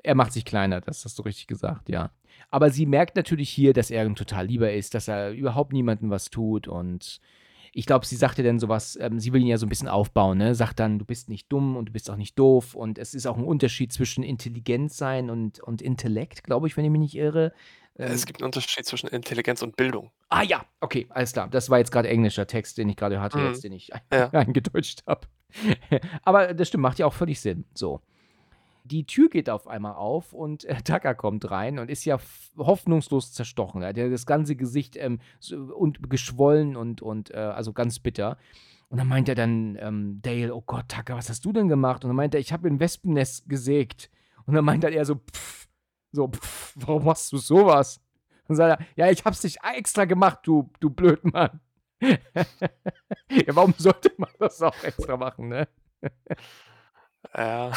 er macht sich kleiner, das hast du richtig gesagt, ja. Aber sie merkt natürlich hier, dass er ein total lieber ist, dass er überhaupt niemandem was tut und ich glaube, sie sagte dann sowas, ähm, sie will ihn ja so ein bisschen aufbauen, ne? Sagt dann, du bist nicht dumm und du bist auch nicht doof und es ist auch ein Unterschied zwischen Intelligenz sein und, und Intellekt, glaube ich, wenn ich mich nicht irre. Ähm, es gibt einen Unterschied zwischen Intelligenz und Bildung. Ah ja, okay, alles klar. Das war jetzt gerade englischer Text, den ich gerade hatte, mhm. jetzt, den ich ja. eingedeutscht habe. Aber das stimmt, macht ja auch völlig Sinn. So. Die Tür geht auf einmal auf und äh, Tucker kommt rein und ist ja hoffnungslos zerstochen. Er hat ja das ganze Gesicht ähm, so, und geschwollen und, und äh, also ganz bitter. Und dann meint er dann, ähm, Dale, oh Gott, Tucker, was hast du denn gemacht? Und dann meint er, ich habe ein Wespennest gesägt. Und dann meint er so, pff, so, pff, warum machst du sowas? Und sagt er, ja, ich hab's nicht extra gemacht, du, du Blödmann. ja, warum sollte man das auch extra machen, ne? Ja,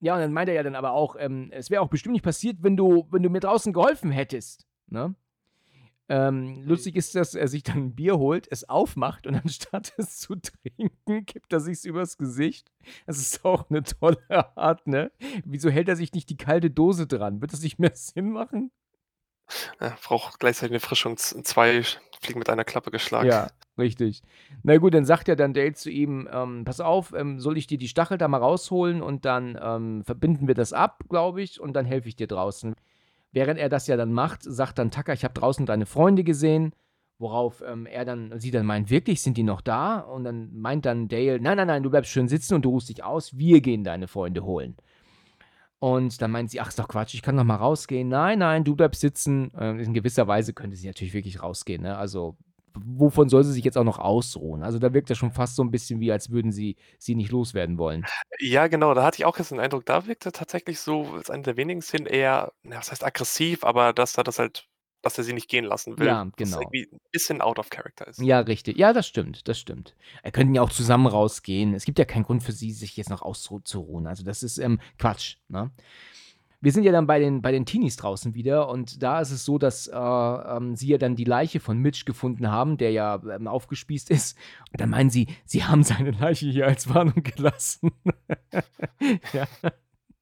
ja, und dann meint er ja dann aber auch, ähm, es wäre auch bestimmt nicht passiert, wenn du, wenn du mir draußen geholfen hättest. Ne? Ähm, lustig ist, dass er sich dann ein Bier holt, es aufmacht und anstatt es zu trinken, kippt er sich's übers Gesicht. Das ist auch eine tolle Art, ne? Wieso hält er sich nicht die kalte Dose dran? Wird das nicht mehr Sinn machen? Ja, braucht gleichzeitig eine Frischung. Zwei Fliegen mit einer Klappe geschlagen. Ja, richtig. Na gut, dann sagt ja dann Dale zu ihm, ähm, pass auf, ähm, soll ich dir die Stachel da mal rausholen und dann ähm, verbinden wir das ab, glaube ich, und dann helfe ich dir draußen. Während er das ja dann macht, sagt dann Tucker, ich habe draußen deine Freunde gesehen, worauf ähm, er dann, sie dann meint, wirklich, sind die noch da? Und dann meint dann Dale, nein, nein, nein, du bleibst schön sitzen und du ruhst dich aus, wir gehen deine Freunde holen. Und dann meint sie, ach, ist doch Quatsch, ich kann doch mal rausgehen. Nein, nein, du bleibst sitzen. Ähm, in gewisser Weise könnte sie natürlich wirklich rausgehen. Ne? Also, wovon soll sie sich jetzt auch noch ausruhen? Also, da wirkt das schon fast so ein bisschen wie, als würden sie sie nicht loswerden wollen. Ja, genau, da hatte ich auch jetzt den Eindruck, da wirkte tatsächlich so, als eine der wenigen Szenen eher, na, was heißt aggressiv, aber dass er das halt dass er sie nicht gehen lassen will. Ja, genau. irgendwie 'n bisschen out of character ist. Ja, richtig. Ja, das stimmt, das stimmt. Er könnten ja auch zusammen rausgehen. Es gibt ja keinen Grund für sie, sich jetzt noch auszuruhen. Also, das ist, ähm, Quatsch, ne? Wir sind ja dann bei den bei den Teenies draußen wieder und da ist es so, dass, äh, ähm, sie ja dann die Leiche von Mitch gefunden haben, der ja, ähm, aufgespießt ist. Und dann meinen sie, sie haben seine Leiche hier als Warnung gelassen. Ja.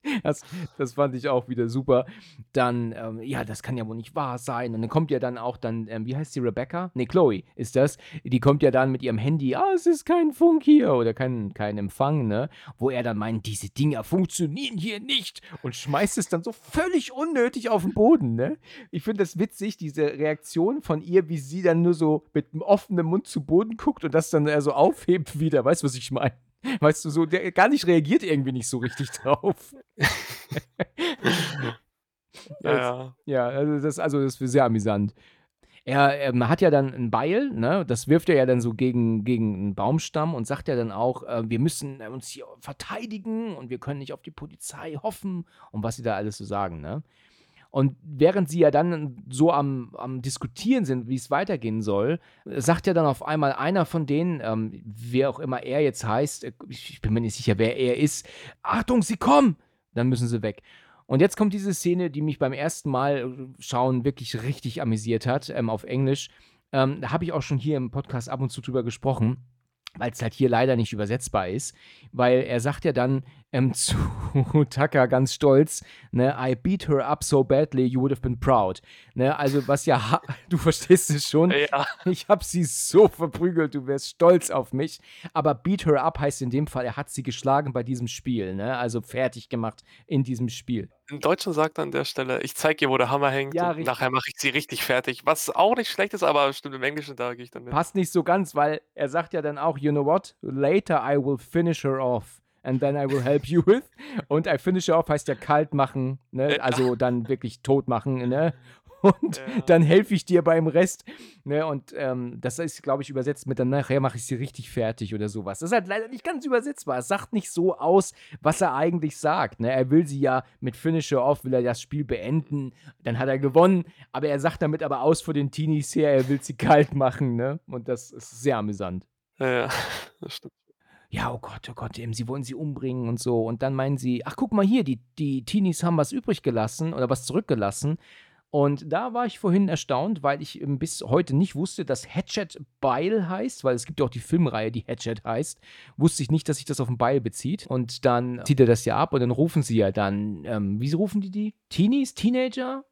Das, das fand ich auch wieder super. Dann, ähm, ja, das kann ja wohl nicht wahr sein. Und dann kommt ja dann auch dann, ähm, wie heißt sie, Rebecca? Ne, Chloe ist das. Die kommt ja dann mit ihrem Handy, ah, es ist kein Funk hier oder kein, kein Empfang, ne? Wo er dann meint, diese Dinger funktionieren hier nicht und schmeißt es dann so völlig unnötig auf den Boden, ne? Ich finde das witzig, diese Reaktion von ihr, wie sie dann nur so mit einem offenen Mund zu Boden guckt und das dann so aufhebt wieder. Weißt du, was ich meine? Weißt du, so, der gar nicht reagiert irgendwie nicht so richtig drauf. Ja. ja, also das, also das ist sehr amüsant. Er ähm, hat ja dann ein Beil, ne? das wirft er ja dann so gegen, gegen einen Baumstamm und sagt ja dann auch, äh, wir müssen uns hier verteidigen und wir können nicht auf die Polizei hoffen und was sie da alles so sagen. Ne? Und während sie ja dann so am, am Diskutieren sind, wie es weitergehen soll, sagt ja dann auf einmal einer von denen, ähm, wer auch immer er jetzt heißt, äh, ich bin mir nicht sicher, wer er ist, Achtung, sie kommen! Dann müssen sie weg. Und jetzt kommt diese Szene, die mich beim ersten Mal äh, schauen wirklich richtig amüsiert hat, ähm, auf Englisch. Ähm, da habe ich auch schon hier im Podcast ab und zu drüber gesprochen weil es halt hier leider nicht übersetzbar ist, weil er sagt ja dann ähm, zu Tucker ganz stolz, ne, I beat her up so badly, you would have been proud. Ne, also was ja, du verstehst es schon, Ja. ich habe sie so verprügelt, du wärst stolz auf mich, aber beat her up heißt in dem Fall, er hat sie geschlagen bei diesem Spiel, ne, also fertig gemacht in diesem Spiel. Im Deutschen sagt er an der Stelle: „Ich zeige ihr, wo der Hammer hängt Ja, richtig. nachher mache ich sie richtig fertig“, was auch nicht schlecht ist, aber stimmt, im Englischen, da gehe ich dann mit. Passt nicht so ganz, weil er sagt ja dann auch, you know what, later I will finish her off and then I will help you with. Und I finish off heißt ja kalt machen, ne? Ja. also dann wirklich tot machen. Ne? und Ja. dann helfe ich dir beim Rest. Ne? Und ähm, das ist, glaube ich, übersetzt mit dann nachher mache ich sie richtig fertig oder sowas. Das ist halt leider nicht ganz übersetzbar. Es sagt nicht so aus, was er eigentlich sagt. Ne? Er will sie ja mit Finisher Off, will er das Spiel beenden. Dann hat er gewonnen, aber er sagt damit aber aus vor den Teenies her, er will sie kalt machen. Ne? Und das ist sehr amüsant. Ja, das stimmt. Ja, oh Gott, oh Gott, ähm, sie wollen sie umbringen und so. Und dann meinen sie, ach, guck mal hier, die, die Teenies haben was übrig gelassen oder was zurückgelassen. Und da war ich vorhin erstaunt, weil ich ähm, bis heute nicht wusste, dass Hatchet Beil heißt, weil es gibt ja auch die Filmreihe, die Hatchet heißt. Wusste ich nicht, dass sich das auf ein Beil bezieht. Und dann zieht er das ja ab und dann rufen sie ja dann, ähm, wie rufen die die? Teenies? Teenager?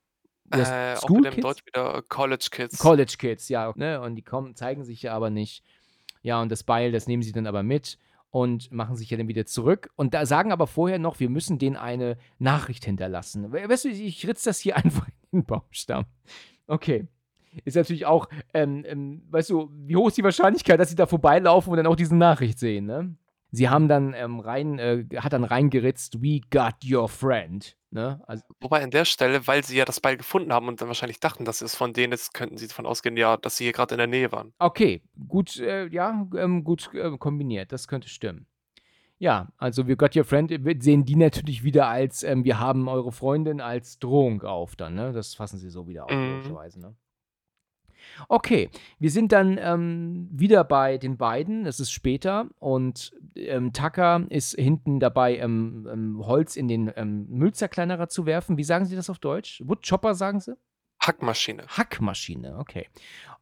Äh, auch School mit dem Kids? Deutsch wieder College Kids. College Kids, ja. Ne? Und die kommen, zeigen sich ja aber nicht. Ja, und das Beil, das nehmen sie dann aber mit und machen sich ja dann wieder zurück. Und da sagen aber vorher noch, wir müssen denen eine Nachricht hinterlassen. We- Weißt du, ich ritz das hier einfach in den Baumstamm. Okay. Ist natürlich auch, ähm, ähm, weißt du, wie hoch ist die Wahrscheinlichkeit, dass sie da vorbeilaufen und dann auch diese Nachricht sehen, ne? Sie haben dann ähm, rein, äh, hat dann reingeritzt, we got your friend. Ne? Also, Wobei an der Stelle, weil sie ja das Beil gefunden haben und dann wahrscheinlich dachten, das ist von denen, jetzt könnten sie davon ausgehen, ja, dass sie hier gerade in der Nähe waren. Okay, gut, äh, ja, ähm, gut äh, kombiniert, das könnte stimmen. Ja, also wir Got Your Friend sehen die natürlich wieder als, ähm, wir haben eure Freundin als Drohung auf dann, ne? Das fassen sie so wieder auf, Mhm. logischerweise, ne? Okay, wir sind dann ähm, wieder bei den beiden. Es ist später und ähm, Tucker ist hinten dabei, ähm, ähm, Holz in den ähm, Müllzerkleinerer zu werfen. Wie sagen Sie das auf Deutsch? Woodchopper sagen Sie? Hackmaschine. Hackmaschine, okay.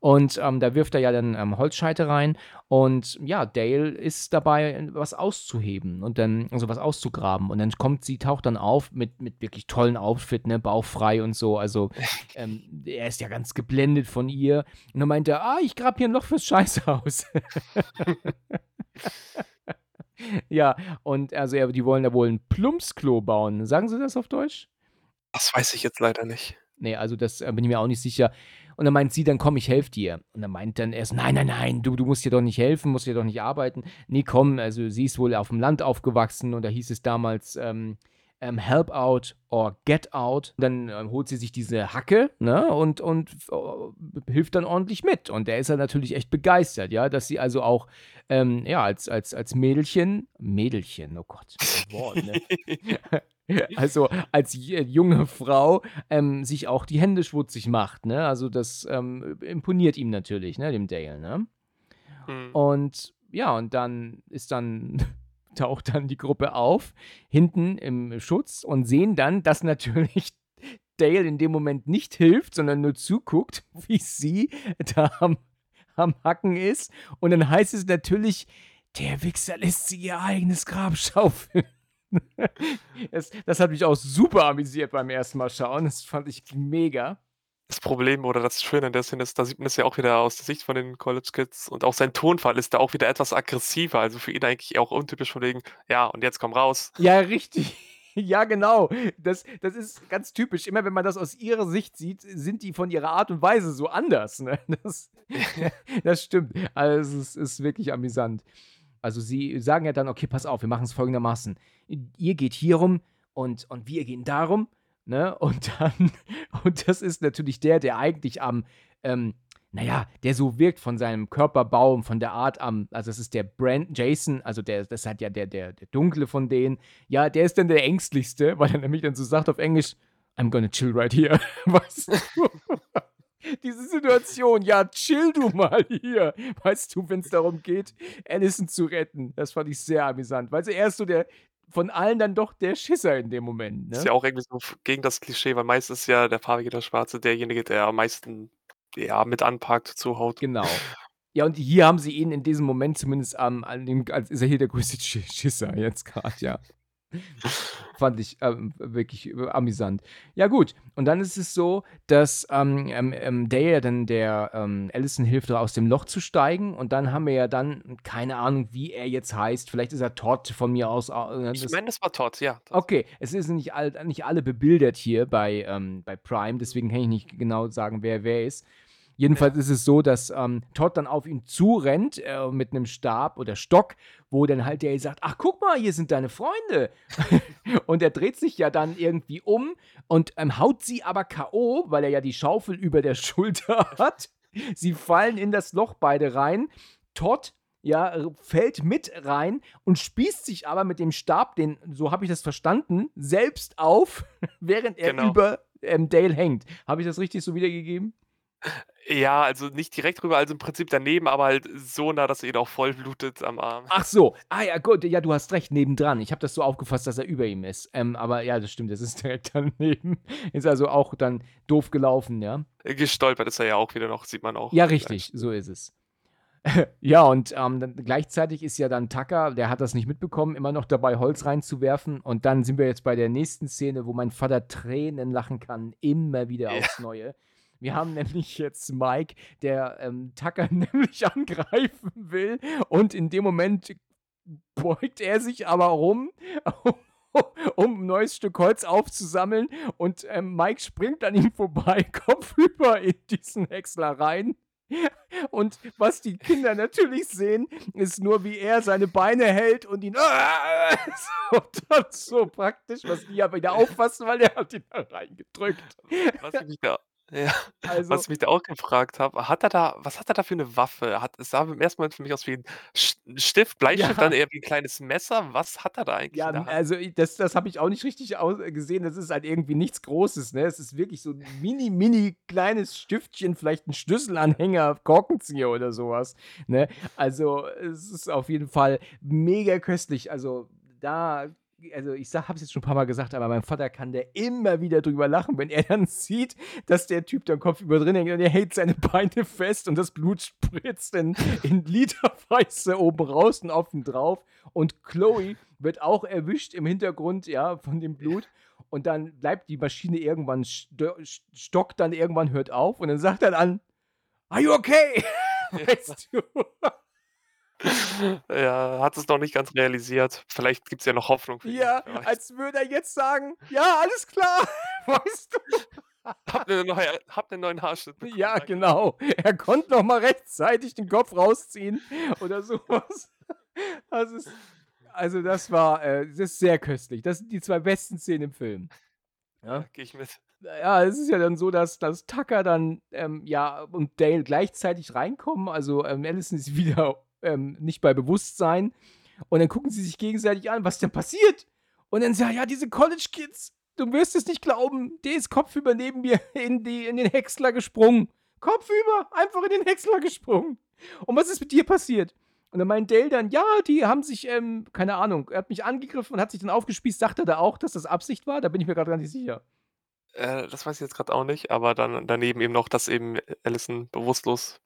Und ähm, da wirft er ja dann ähm, Holzscheite rein und ja, Dale ist dabei, was auszuheben und dann, also was auszugraben. Und dann kommt sie, taucht dann auf mit, mit wirklich tollen Outfit, ne, bauchfrei und so. Also ähm, er ist ja ganz geblendet von ihr. Und dann meint er, ah, ich grab hier ein Loch fürs Scheißhaus. ja, und also er, die wollen da wohl ein Plumpsklo bauen. Sagen Sie das auf Deutsch? Das weiß ich jetzt leider nicht. Nee, also das äh, bin ich mir auch nicht sicher. Und dann meint sie, dann komm, ich helfe dir. Und dann meint dann erst, nein, nein, nein, du, du musst dir doch nicht helfen, musst dir doch nicht arbeiten. Nee, komm, also sie ist wohl auf dem Land aufgewachsen und da hieß es damals, ähm, ähm, help out or get out. Dann ähm, holt sie sich diese Hacke, ne, und, und äh, hilft dann ordentlich mit. Und der ist ja natürlich echt begeistert, ja, dass sie also auch, ähm, ja, als, als, als Mädelchen, Mädelchen, oh Gott, Wort, ne? Also als j- junge Frau ähm, sich auch die Hände schmutzig macht, ne? Also das ähm, imponiert ihm natürlich, ne, dem Dale, ne? Hm. Und ja, und dann ist dann taucht dann die Gruppe auf, hinten im Schutz und sehen dann, dass natürlich Dale in dem Moment nicht hilft, sondern nur zuguckt, wie sie da am, am Hacken ist. Und dann heißt es natürlich, der Wichser lässt sie ihr eigenes Grab schaufeln. das, das hat mich auch super amüsiert beim ersten Mal schauen. Das fand ich mega. Das Problem oder das Schöne an der Szene ist, da sieht man es ja auch wieder aus der Sicht von den College Kids und auch sein Tonfall ist da auch wieder etwas aggressiver. Also für ihn eigentlich auch untypisch von wegen, ja, und jetzt komm raus. Ja, richtig. Ja, genau. Das, das ist ganz typisch. Immer wenn man das aus ihrer Sicht sieht, sind die von ihrer Art und Weise so anders. Ne? Das, das stimmt. Also es ist, ist wirklich amüsant. Also sie sagen ja dann, okay, pass auf, wir machen es folgendermaßen. Ihr geht hier rum und, und wir gehen darum. Ne? Und dann, und das ist natürlich der, der eigentlich am, ähm, naja, der so wirkt von seinem Körperbau und von der Art am, also das ist der Brand Jason, also der, das hat ja der, der, der Dunkle von denen. Ja, der ist dann der ängstlichste, weil er nämlich dann so sagt auf Englisch, I'm gonna chill right here. Weißt du? Diese Situation, ja, chill du mal hier. Weißt du, wenn es darum geht, Allison zu retten. Das fand ich sehr amüsant. Weil er ist so der, von allen dann doch der Schisser in dem Moment. Ne? Ist ja auch irgendwie so gegen das Klischee, weil meistens ist ja der farbige, der Schwarze derjenige, der am meisten ja, mit anpackt, zuhaut. Genau. Ja, und hier haben sie ihn in diesem Moment zumindest am, an dem, als ist er hier der größte Sch- Schisser jetzt gerade, ja. Fand ich ähm, wirklich amüsant. Ja, gut. Und dann ist es so, dass ähm, ähm, ähm, Dale dann der ähm, Allison hilft, aus dem Loch zu steigen. Und dann haben wir ja dann, keine Ahnung, wie er jetzt heißt. Vielleicht ist er Todd von mir aus. äh, Ich das- meine, das war Todd, ja. Okay, es ist nicht, all, nicht alle bebildert hier bei, ähm, bei Prime, deswegen kann ich nicht genau sagen, wer wer ist. Jedenfalls ist es so, dass ähm, Todd dann auf ihn zurennt äh, mit einem Stab oder Stock, wo dann halt der sagt, ach guck mal, hier sind deine Freunde. und er dreht sich ja dann irgendwie um und ähm, haut sie aber K.O., weil er ja die Schaufel über der Schulter hat. Sie fallen in das Loch beide rein. Todd ja, fällt mit rein und spießt sich aber mit dem Stab, den, so habe ich das verstanden, selbst auf, während er Genau. über ähm, Dale hängt. Habe ich das richtig so wiedergegeben? Ja, also nicht direkt drüber, also im Prinzip daneben, aber halt so nah, dass er ihn auch voll blutet am Arm. Ach so, ah ja, gut, ja, du hast recht, nebendran. Ich habe das so aufgefasst, dass er über ihm ist. Ähm, aber ja, das stimmt, das ist direkt daneben. Ist also auch dann doof gelaufen, ja. Gestolpert ist er ja auch wieder noch, sieht man auch. Ja, richtig, so ist es. ja, und ähm, dann, gleichzeitig ist ja dann Tucker, der hat das nicht mitbekommen, immer noch dabei, Holz reinzuwerfen. Und dann sind wir jetzt bei der nächsten Szene, wo mein Vater Tränen lachen kann, immer wieder Ja. aufs Neue. Wir haben nämlich jetzt Mike, der ähm, Tucker nämlich angreifen will. Und in dem Moment beugt er sich aber rum, um ein neues Stück Holz aufzusammeln. Und ähm, Mike springt an ihm vorbei, kopfüber in diesen Häcksler rein. Und was die Kinder natürlich sehen, ist nur, wie er seine Beine hält und ihn so, das so praktisch, was die aber wieder auffassen, weil er hat ihn da reingedrückt. Was ich da, ja, Also, was ich mich da auch gefragt habe, hat er da, was hat er da für eine Waffe? Hat, es sah im ersten Moment für mich aus wie ein Stift, Bleistift, Ja. dann eher wie ein kleines Messer. Was hat er da eigentlich ja, in der Hand? also das, das habe ich auch nicht richtig aus gesehen. Das ist halt irgendwie nichts Großes, ne? Es ist wirklich so ein mini, mini kleines Stiftchen, vielleicht ein Schlüsselanhänger, Korkenzieher oder sowas, ne? Also es ist auf jeden Fall mega köstlich. Also da, also ich habe es jetzt schon ein paar Mal gesagt, aber mein Vater kann der immer wieder drüber lachen, wenn er dann sieht, dass der Typ dann kopfüber drin hängt und er hält seine Beine fest und das Blut spritzt dann in literweise oben raus und auf ihn drauf. Und Chloe wird auch erwischt im Hintergrund, ja, von dem Blut. Und dann bleibt die Maschine irgendwann, sto stockt dann irgendwann, hört auf und dann sagt er dann, Are you okay? weißt du? Ja, hat es noch nicht ganz realisiert. Vielleicht gibt es ja noch Hoffnung für ihn. Ja, als würde er jetzt sagen, ja, alles klar, weißt du? Habt ihr einen neuen, habt einen neuen Haarschnitt bekommen? Ja, genau. Er konnte noch mal rechtzeitig den Kopf rausziehen oder sowas. Das ist, also das war, äh, das ist sehr köstlich. Das sind die zwei besten Szenen im Film. Ja. Gehe ich mit. ja, es ist ja dann so, dass, dass Tucker dann, ähm, ja, und Dale gleichzeitig reinkommen. Also ähm, Allison ist wieder ähm, nicht bei Bewusstsein. Und dann gucken sie sich gegenseitig an, was denn passiert. Und dann sagen, ja, diese College-Kids, du wirst es nicht glauben, der ist kopfüber neben mir in, die, in den Häcksler gesprungen. Kopfüber, einfach in den Häcksler gesprungen. Und was ist mit dir passiert? Und dann meint Dale dann, ja, die haben sich, ähm, keine Ahnung, er hat mich angegriffen und hat sich dann aufgespießt. Sagt er da auch, dass das Absicht war? Da bin ich mir gerade gar nicht sicher. Äh, das weiß ich jetzt gerade auch nicht, aber dann daneben eben noch, dass eben Allison bewusstlos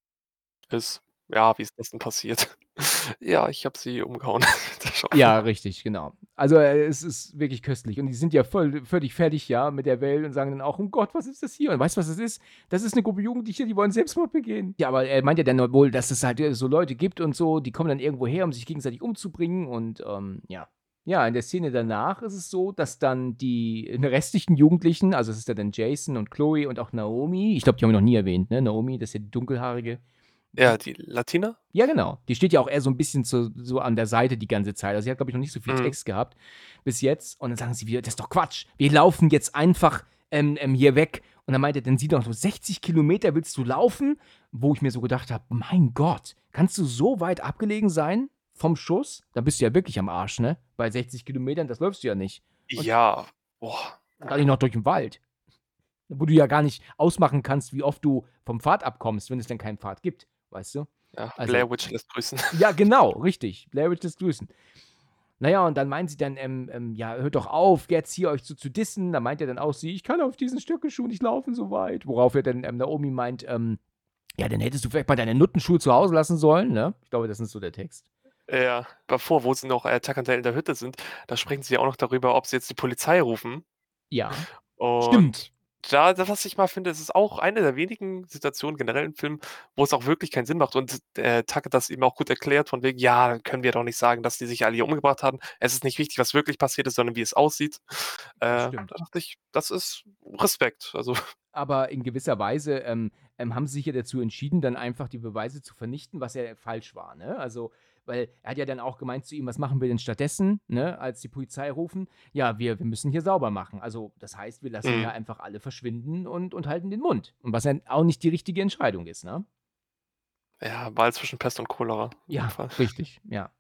ist. Ja, wie ist das denn passiert? ja, ich habe sie umgehauen. Ja, richtig, genau. Also äh, es ist wirklich köstlich. Und die sind ja voll, völlig fertig, ja, mit der Welt und sagen dann auch, oh Gott, was ist das hier? Und weißt du, was das ist? Das ist eine Gruppe Jugendliche, die wollen Selbstmord begehen. Ja, aber er meint ja dann wohl, dass es halt äh, so Leute gibt und so, die kommen dann irgendwo her, um sich gegenseitig umzubringen. Und ähm, ja. Ja, in der Szene danach ist es so, dass dann die restlichen Jugendlichen, also es ist ja dann Jason und Chloe und auch Naomi, ich glaube, die haben wir noch nie erwähnt, ne? Naomi, das ist ja die dunkelhaarige. Ja, die Latina? Ja, genau. Die steht ja auch eher so ein bisschen zu, so an der Seite die ganze Zeit. Also sie hat, glaube ich, noch nicht so viel Mhm. Text gehabt bis jetzt. Und dann sagen sie wieder, das ist doch Quatsch. Wir laufen jetzt einfach ähm, ähm, hier weg. Und dann meinte er, dann sieh doch so 60 Kilometer willst du laufen? Wo ich mir so gedacht habe, mein Gott, kannst du so weit abgelegen sein vom Schuss? Da bist du ja wirklich am Arsch, ne? Bei 60 Kilometern, das läufst du ja nicht. Und- Ja. Boah. Gar nicht noch durch den Wald. Wo du ja gar nicht ausmachen kannst, wie oft du vom Pfad abkommst, wenn es denn keinen Pfad gibt. Weißt du? Ja, Also- Blair Witch lässt grüßen. Ja, genau, richtig. Blair Witch lässt grüßen. Naja, und dann meint sie dann, ähm, ähm, ja, hört doch auf, jetzt hier euch so zu dissen. Da meint er dann auch sie, ich kann auf diesen Stöckelschuhen nicht laufen so weit. Worauf er dann ähm, Naomi meint, ähm, ja, dann hättest du vielleicht mal deine Nuttenschuhe zu Hause lassen sollen, ne? Ich glaube, das ist so der Text. Ja, bevor, wo sie noch and Dale in der Hütte sind, da sprechen sie ja auch noch darüber, ob sie jetzt die Polizei rufen. Ja, Und stimmt. Da, das, was ich mal finde, es ist auch eine der wenigen Situationen generell im Film, wo es auch wirklich keinen Sinn macht. Und äh, Tuck das eben auch gut erklärt, von wegen, ja, dann können wir doch nicht sagen, dass die sich alle hier umgebracht haben. Es ist nicht wichtig, was wirklich passiert ist, sondern wie es aussieht. Äh, stimmt. da dachte ich, das ist Respekt. Also, Aber in gewisser Weise ähm, ähm, haben sie sich ja dazu entschieden, dann einfach die Beweise zu vernichten, was ja falsch war. Ne? Also, weil er hat ja dann auch gemeint zu ihm, was machen wir denn stattdessen, ne? als die Polizei rufen? Ja, wir, wir müssen hier sauber machen. Also, das heißt, wir lassen Mhm. ja einfach alle verschwinden und, und halten den Mund. Und was ja auch nicht die richtige Entscheidung ist, ne? ja, Wahl zwischen Pest und Cholera. Ja, richtig, ja.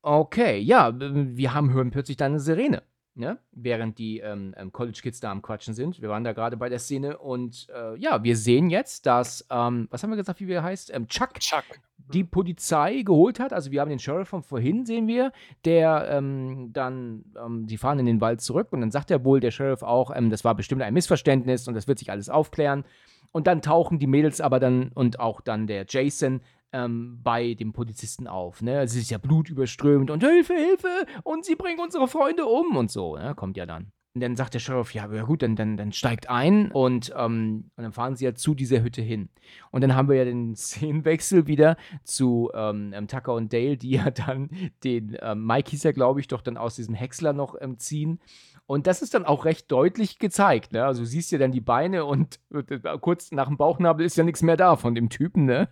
Okay, ja, wir haben hören plötzlich dann eine Sirene, ne? Während die ähm, ähm, College Kids da am Quatschen sind. Wir waren da gerade bei der Szene und äh, ja, wir sehen jetzt, dass, ähm, was haben wir gesagt, wie er heißt? Ähm, Chuck Chuck. die Polizei geholt hat. Also wir haben den Sheriff von vorhin, sehen wir, der ähm, dann, ähm, die fahren in den Wald zurück und dann sagt er wohl, der Sheriff auch, das war bestimmt ein Missverständnis und das wird sich alles aufklären. Und dann tauchen die Mädels aber dann und auch dann der Jason ähm, bei dem Polizisten auf. Ne? Es ist ja blutüberströmend und Hilfe, Hilfe und sie bringen unsere Freunde um und so. Ne? Kommt ja dann. Und dann sagt der Sheriff, ja, ja gut, dann, dann, dann steigt ein und, ähm, und dann fahren sie ja zu dieser Hütte hin. Und dann haben wir ja den Szenenwechsel wieder zu ähm, ähm, Tucker und Dale, die ja dann den, ähm, Mike hieß ja, glaube ich, doch dann aus diesem Häcksler noch ähm, ziehen. Und das ist dann auch recht deutlich gezeigt, ne? Also du siehst ja dann die Beine und äh, kurz nach dem Bauchnabel ist ja nichts mehr da von dem Typen, ne?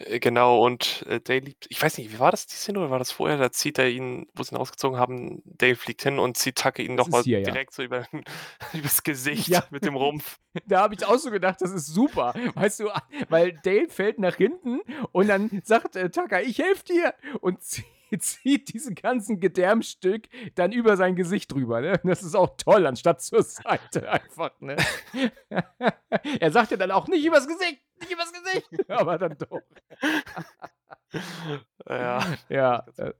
Äh, Genau, und äh, Dale liebt, ich weiß nicht, wie war das die Szene oder war das vorher? Da zieht er ihn, wo sie ihn ausgezogen haben, Dale fliegt hin und zieht Tucker ihn nochmal hier, ja. direkt so über, übers Gesicht Ja. mit dem Rumpf. Da habe ich auch so gedacht, das ist super. Weißt du, weil Dale fällt nach hinten und dann sagt äh, Tucker, ich helfe dir und zieht, zieht diesen ganzen Gedärmstück dann über sein Gesicht drüber. Ne? Das ist auch toll, anstatt zur Seite einfach. Ne? er sagt ja dann auch nicht übers Gesicht, nicht übers Gesicht, aber dann doch. Ja, Ja. äh,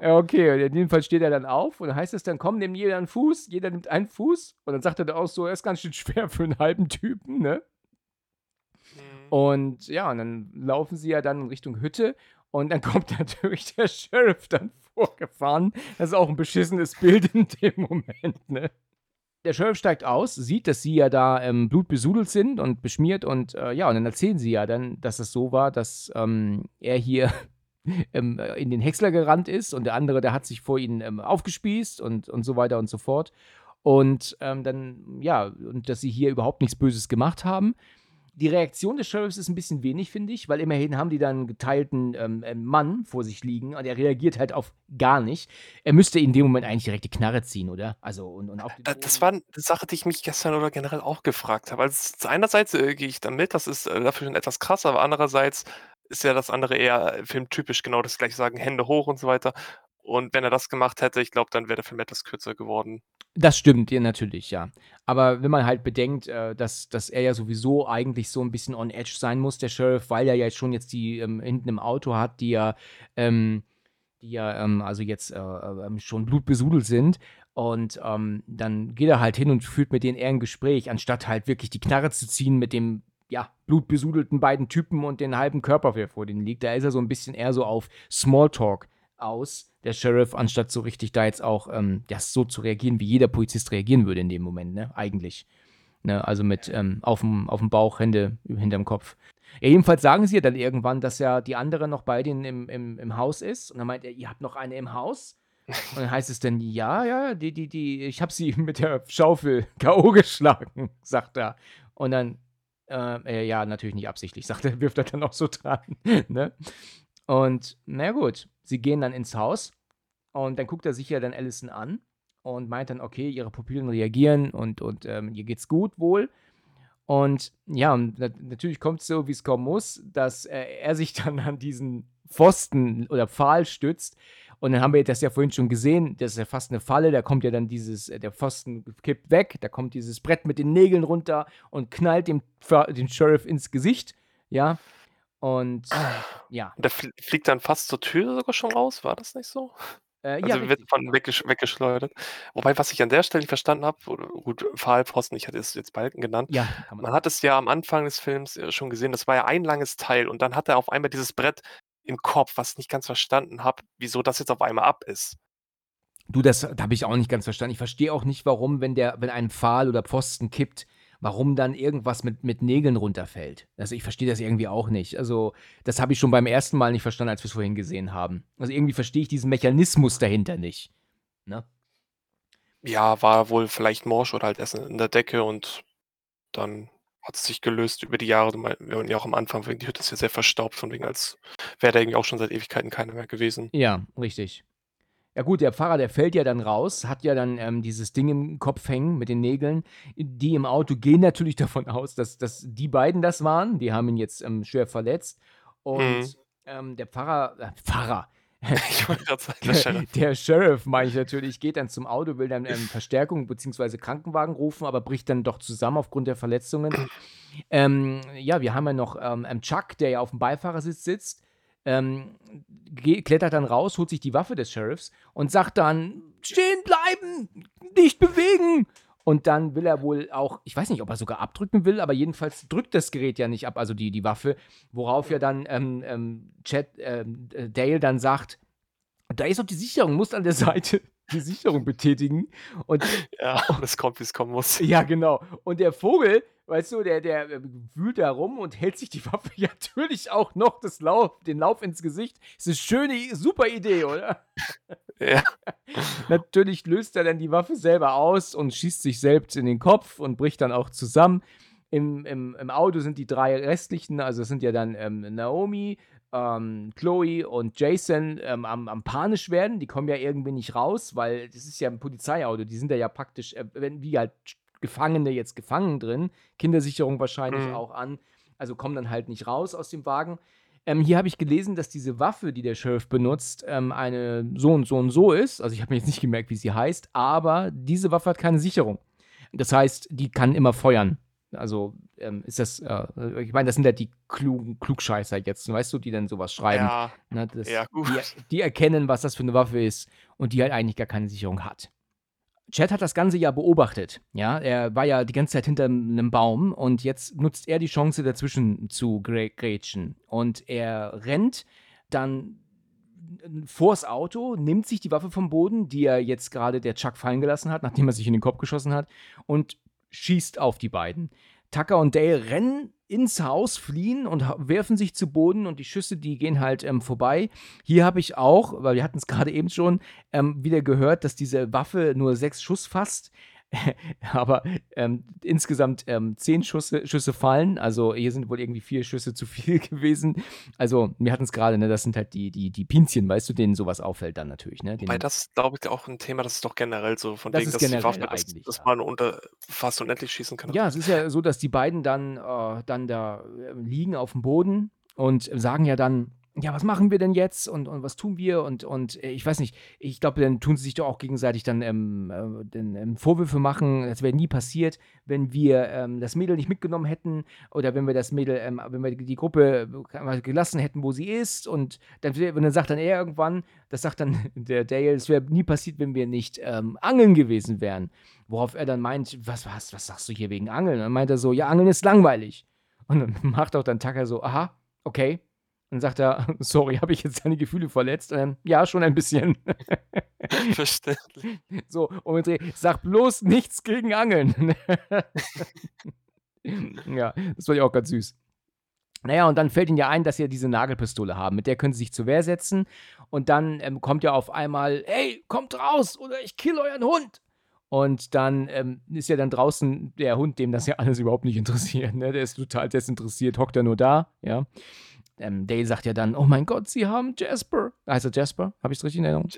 Okay, und in dem Fall steht er dann auf und dann heißt es dann, komm, nimm jeder einen Fuß, jeder nimmt einen Fuß und dann sagt er dann auch so, er ist ganz schön schwer für einen halben Typen, ne? Mhm. Und ja, und dann laufen sie ja dann in Richtung Hütte und dann kommt natürlich der Sheriff dann vorgefahren. Das ist auch ein beschissenes Bild in dem Moment, ne? Der Sheriff steigt aus, sieht, dass sie ja da ähm, blutbesudelt sind und beschmiert und äh, ja, und dann erzählen sie ja dann, dass es so war, dass ähm, er hier ähm, äh, in den Häcksler gerannt ist und der andere, der hat sich vor ihnen ähm, aufgespießt und, und so weiter und so fort. Und ähm, dann, ja, und dass sie hier überhaupt nichts Böses gemacht haben. Die Reaktion des Sheriffs ist ein bisschen wenig, finde ich, weil immerhin haben die dann einen geteilten ähm, ähm, Mann vor sich liegen und er reagiert halt auf gar nicht. Er müsste in dem Moment eigentlich direkt die Knarre ziehen, oder? Also, und, und auf Äh, Das war eine Sache, die ich mich gestern oder generell auch gefragt habe. Also einerseits äh, gehe ich damit, das ist äh, dafür schon etwas krass, aber andererseits ist ja das andere eher äh, filmtypisch, genau das gleiche sagen, Hände hoch und so weiter. Und wenn er das gemacht hätte, ich glaube, dann wäre der Film etwas kürzer geworden. Das stimmt, ja, natürlich, ja. Aber wenn man halt bedenkt, äh, dass, dass er ja sowieso eigentlich so ein bisschen on edge sein muss, der Sheriff, weil er ja schon jetzt die ähm, hinten im Auto hat, die ja, ähm, die ja ähm, also jetzt äh, ähm, schon blutbesudelt sind. Und ähm, dann geht er halt hin und führt mit denen eher ein Gespräch, anstatt halt wirklich die Knarre zu ziehen mit dem, ja, blutbesudelten beiden Typen und den halben Körper, der vor denen liegt. Da ist er so ein bisschen eher so auf Smalltalk aus, der Sheriff, anstatt so richtig da jetzt auch ähm, ja, so zu reagieren, wie jeder Polizist reagieren würde in dem Moment, ne? Eigentlich. Ne? Also mit ähm, auf dem auf dem Bauch, Hände hinterm Kopf. Ja, jedenfalls sagen sie ja dann irgendwann, dass ja die andere noch bei denen im, im, im Haus ist. Und dann meint er, ihr habt noch eine im Haus? Und dann heißt es dann, ja, ja, die, die, die, ich habe sie mit der Schaufel K.O. geschlagen, sagt er. Und dann, äh, äh, ja, natürlich nicht absichtlich, sagt er, wirft er dann auch so dran. ne? Und na gut, sie gehen dann ins Haus und dann guckt er sich ja dann Allison an und meint dann, okay, ihre Pupillen reagieren und, und ähm, ihr geht's gut wohl. Und ja, und nat natürlich kommt es so, wie es kommen muss, dass äh, er sich dann an diesen Pfosten oder Pfahl stützt. Und dann haben wir das ja vorhin schon gesehen, das ist ja fast eine Falle, da kommt ja dann dieses, äh, der Pfosten kippt weg, da kommt dieses Brett mit den Nägeln runter und knallt dem, dem Sheriff ins Gesicht, ja. Und ja, Und der fl fliegt dann fast zur Tür sogar schon raus, war das nicht so? äh, Also ja, wird von ja. weggesch weggeschleudert. Wobei, was ich an der Stelle nicht verstanden habe, gut, Pfahlpfosten, ich hatte es jetzt Balken genannt. Ja, man Man hat es ja am Anfang des Films äh, schon gesehen, das war ja ein langes Teil und dann hat er auf einmal dieses Brett im Kopf, was ich nicht ganz verstanden habe, wieso das jetzt auf einmal ab ist. Du, das habe ich auch nicht ganz verstanden. Ich verstehe auch nicht, warum, wenn der, wenn ein Pfahl oder Pfosten kippt, warum dann irgendwas mit, mit Nägeln runterfällt. Also ich verstehe das irgendwie auch nicht. Also das habe ich schon beim ersten Mal nicht verstanden, als wir es vorhin gesehen haben. Also irgendwie verstehe ich diesen Mechanismus dahinter nicht. Ne? Ja, war wohl vielleicht morsch oder halt erst in der Decke und dann hat es sich gelöst über die Jahre. Wir waren ja auch am Anfang, die Hütte ist ja sehr verstaubt, von wegen als wäre da irgendwie auch schon seit Ewigkeiten keiner mehr gewesen. Ja, richtig. Ja gut, der Pfarrer, der fällt ja dann raus, hat ja dann ähm, dieses Ding im Kopf hängen mit den Nägeln. Die im Auto gehen natürlich davon aus, dass, dass die beiden das waren. Die haben ihn jetzt ähm, schwer verletzt. Und Mhm. ähm, der Pfarrer, äh, Pfarrer, Ich wollte gerade sagen, der Sheriff. der Sheriff, meine ich natürlich, geht dann zum Auto, will dann ähm, Verstärkung bzw. Krankenwagen rufen, aber bricht dann doch zusammen aufgrund der Verletzungen. Ähm, ja, wir haben ja noch ähm, Chuck, der ja auf dem Beifahrersitz sitzt, ähm, klettert dann raus, holt sich die Waffe des Sheriffs und sagt dann: Stehen bleiben, nicht bewegen. Und dann will er wohl auch, ich weiß nicht, ob er sogar abdrücken will, aber jedenfalls drückt das Gerät ja nicht ab, also die, die Waffe, worauf ja dann ähm, ähm, Chad, ähm, äh, Dale dann sagt, da ist doch die Sicherung, musst an der Seite die Sicherung betätigen. Und Ja, es kommt, wie es kommen muss. ja, genau. Und der Vogel, weißt du, der, der äh, wühlt da rum und hält sich die Waffe natürlich auch noch das Lauf, den Lauf ins Gesicht. Ist eine schöne, super Idee, oder? Ja, Natürlich löst er dann die Waffe selber aus und schießt sich selbst in den Kopf und bricht dann auch zusammen. Im, im, im Auto sind die drei restlichen, also es sind ja dann ähm, Naomi, ähm, Chloe und Jason ähm, am, am panisch werden. Die kommen ja irgendwie nicht raus, weil das ist ja ein Polizeiauto. Die sind da ja praktisch, äh, wenn wie halt Gefangene jetzt gefangen drin. Kindersicherung wahrscheinlich Mhm. auch an. Also kommen dann halt nicht raus aus dem Wagen. Ähm, hier habe ich gelesen, dass diese Waffe, die der Sheriff benutzt, ähm, eine so und so und so ist. Also ich habe mir jetzt nicht gemerkt, wie sie heißt, aber diese Waffe hat keine Sicherung. Das heißt, die kann immer feuern. Also ähm, ist das, äh, ich meine, das sind ja die klugen Klugscheißer jetzt, weißt du, die dann sowas schreiben. ja, Ne, das, ja, gut. Die, die erkennen, was das für eine Waffe ist und die halt eigentlich gar keine Sicherung hat. Chad hat das ganze ja beobachtet. Ja, er war ja die ganze Zeit hinter einem Baum und jetzt nutzt er die Chance dazwischen zu grä- grätschen. Und er rennt dann vors Auto, nimmt sich die Waffe vom Boden, die er jetzt gerade der Chuck fallen gelassen hat, nachdem er sich in den Kopf geschossen hat, und schießt auf die beiden. Tucker und Dale rennen ins Haus, fliehen und werfen sich zu Boden und die Schüsse, die gehen halt ähm, vorbei. Hier habe ich auch, weil wir hatten es gerade eben schon, ähm, wieder gehört, dass diese Waffe nur sechs Schuss fasst. Aber ähm, insgesamt ähm, zehn Schüsse, Schüsse fallen. Also hier sind wohl irgendwie vier Schüsse zu viel gewesen. Also wir hatten es gerade, ne? Das sind halt die, die, die Pinzchen, weißt du, denen sowas auffällt dann natürlich, ne? Denen, das ist, glaube ich, auch ein Thema, das ist doch generell so, von Das wegen, dass die Waffe, dass, dass man unter fast unendlich schießen kann. Ja, es ist ja so, dass die beiden dann, äh, dann da äh, liegen auf dem Boden und sagen ja dann, ja, was machen wir denn jetzt und, und was tun wir? Und, und äh, ich weiß nicht, ich glaube, dann tun sie sich doch auch gegenseitig dann ähm, äh, den, ähm, Vorwürfe machen, das wäre nie passiert, wenn wir ähm, das Mädel nicht mitgenommen hätten oder wenn wir das Mädel, ähm, wenn wir die Gruppe äh, gelassen hätten, wo sie ist. Und dann, und dann sagt dann er irgendwann, das sagt dann der Dale, es wäre nie passiert, wenn wir nicht ähm, angeln gewesen wären. Worauf er dann meint, was, was, was sagst du hier wegen Angeln? Und dann meint er so, ja, Angeln ist langweilig. Und dann macht auch dann Tucker so, aha, okay. Und dann sagt er, sorry, habe ich jetzt deine Gefühle verletzt? Dann, ja, schon ein bisschen. Verständlich. so, und wir drehen, sag bloß nichts gegen Angeln. ja, das war ja auch ganz süß. Naja, und dann fällt ihnen ja ein, dass sie ja diese Nagelpistole haben. Mit der können sie sich zur Wehr setzen. Und dann ähm, kommt ja auf einmal, ey, kommt raus oder ich kill euren Hund. Und dann ähm, ist ja dann draußen der Hund, dem das ja alles überhaupt nicht interessiert. Ne? Der ist total desinteressiert, hockt er nur da, ja. Ähm, Dale sagt ja dann, oh mein Gott, sie haben Jasper. Heißt er Jasper? Habe ich es richtig in Erinnerung?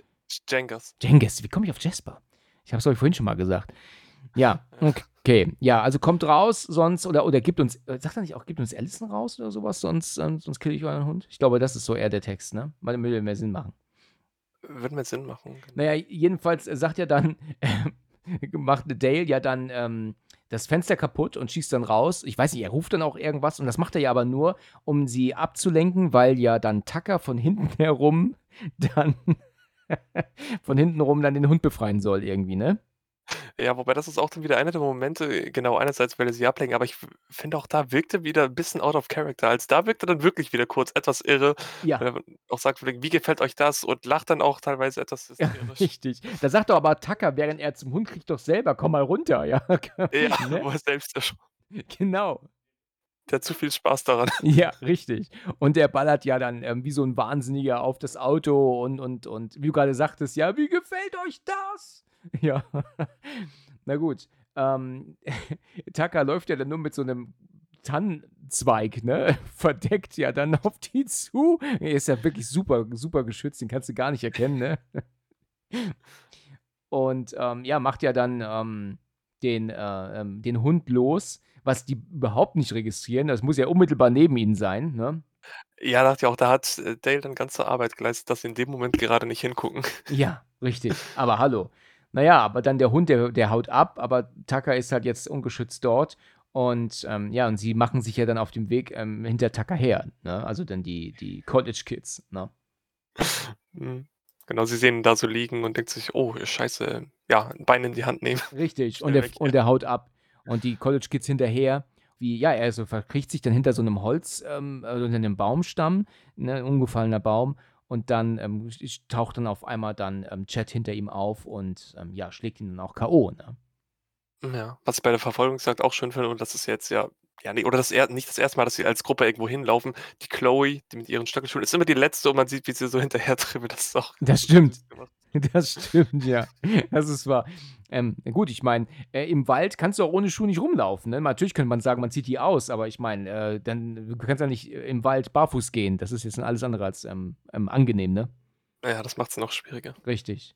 Jengas. Jengis, wie komme ich auf Jasper? Ich habe es euch vorhin schon mal gesagt. Ja, okay. Ja, also kommt raus, sonst, oder, oder gibt uns, äh, sagt er nicht auch, gibt uns Allison raus oder sowas, sonst, ähm, sonst kill ich euren Hund? Ich glaube, das ist so eher der Text, ne? Weil würde mehr Sinn machen. Würde mir Sinn machen. Naja, jedenfalls äh, sagt ja dann, macht Dale ja dann ähm, das Fenster kaputt und schießt dann raus. Ich weiß nicht, er ruft dann auch irgendwas und das macht er ja aber nur, um sie abzulenken, weil ja dann Tucker von hinten herum dann von hinten rum dann den Hund befreien soll irgendwie, ne? Ja, wobei das ist auch dann wieder einer der Momente, genau, einerseits, weil er sie ablenken, aber ich f finde auch da wirkte wieder 'n bisschen out of character. Als da wirkte dann wirklich wieder kurz etwas irre, Ja. weil er auch sagt „Wie gefällt euch das?“ und lacht dann auch teilweise etwas Ja, hysterisch. richtig. Da sagt doch aber Tucker, während er zum Hund kriegt doch selber: „Komm mal runter“, ja, Ja, ne? wo er selbst ja schon Genau. der hat zu viel Spaß daran. Ja, richtig. Und der ballert ja dann, ähm, wie so 'n Wahnsinniger auf das Auto und und und wie du grade sagtest: „Ja, wie gefällt euch das?“ Ja. Na gut, ähm, Tucker läuft ja dann nur mit so 'nem Tannenzweig, ne, verdeckt ja dann auf die zu. Er ist ja wirklich super super geschützt, den kannst du gar nicht erkennen, ne? Und, ähm, ja, macht ja dann, ähm, den, äh, ähm den Hund los, was die überhaupt nicht registrieren. Das muss ja unmittelbar neben ihnen sein, ne? Ja, dachte ich auch, da hat, äh, Dale dann ganze Arbeit geleistet, dass sie in dem Moment gerade nicht hingucken. Ja, richtig. Aber hallo. Na ja, aber dann der Hund, der der haut ab, aber Tucker ist halt jetzt ungeschützt dort und, ähm, ja, und sie machen sich ja dann auf den Weg, ähm, hinter Tucker her, ne? Also dann die die College Kids, ne? Mhm. Genau, sie sehen ihn da so liegen und denkt sich: „Oh, scheiße“, ja, 'n Bein in die Hand nehmen. Richtig. Und der weg, und der haut ab. Und die College Kids hinterher, wie ja, er so verkriecht sich dann hinter so 'nem Holz ähm, also hinter 'nem Baumstamm, ne, umgefallener Baum. Und dann, ähm, taucht dann auf einmal dann, ähm, Chat hinter ihm auf und, ähm, ja, schlägt ihn dann auch K.O., ne? Ja, was ich bei der Verfolgungsjagd auch schön finde und das ist jetzt ja ja, ne, oder das er nicht das 1. Mal, dass sie als Gruppe irgendwo hinlaufen. Die Chloe, die mit ihren Stöckelschuhen ist immer die Letzte und man sieht, wie sie so hinterher trippelt. Das ist auch Das stimmt. Das stimmt, ja. Das ist wahr. Ähm, gut, ich meine, äh, im Wald kannst du auch ohne Schuhe nicht rumlaufen, ne? Natürlich könnte man sagen, man zieht die aus, aber ich meine, äh, dann du kannst ja nicht, äh, im Wald barfuß gehen. Das ist jetzt alles andere als, ähm, ähm, angenehm, ne? Ja, das macht's noch schwieriger. Richtig.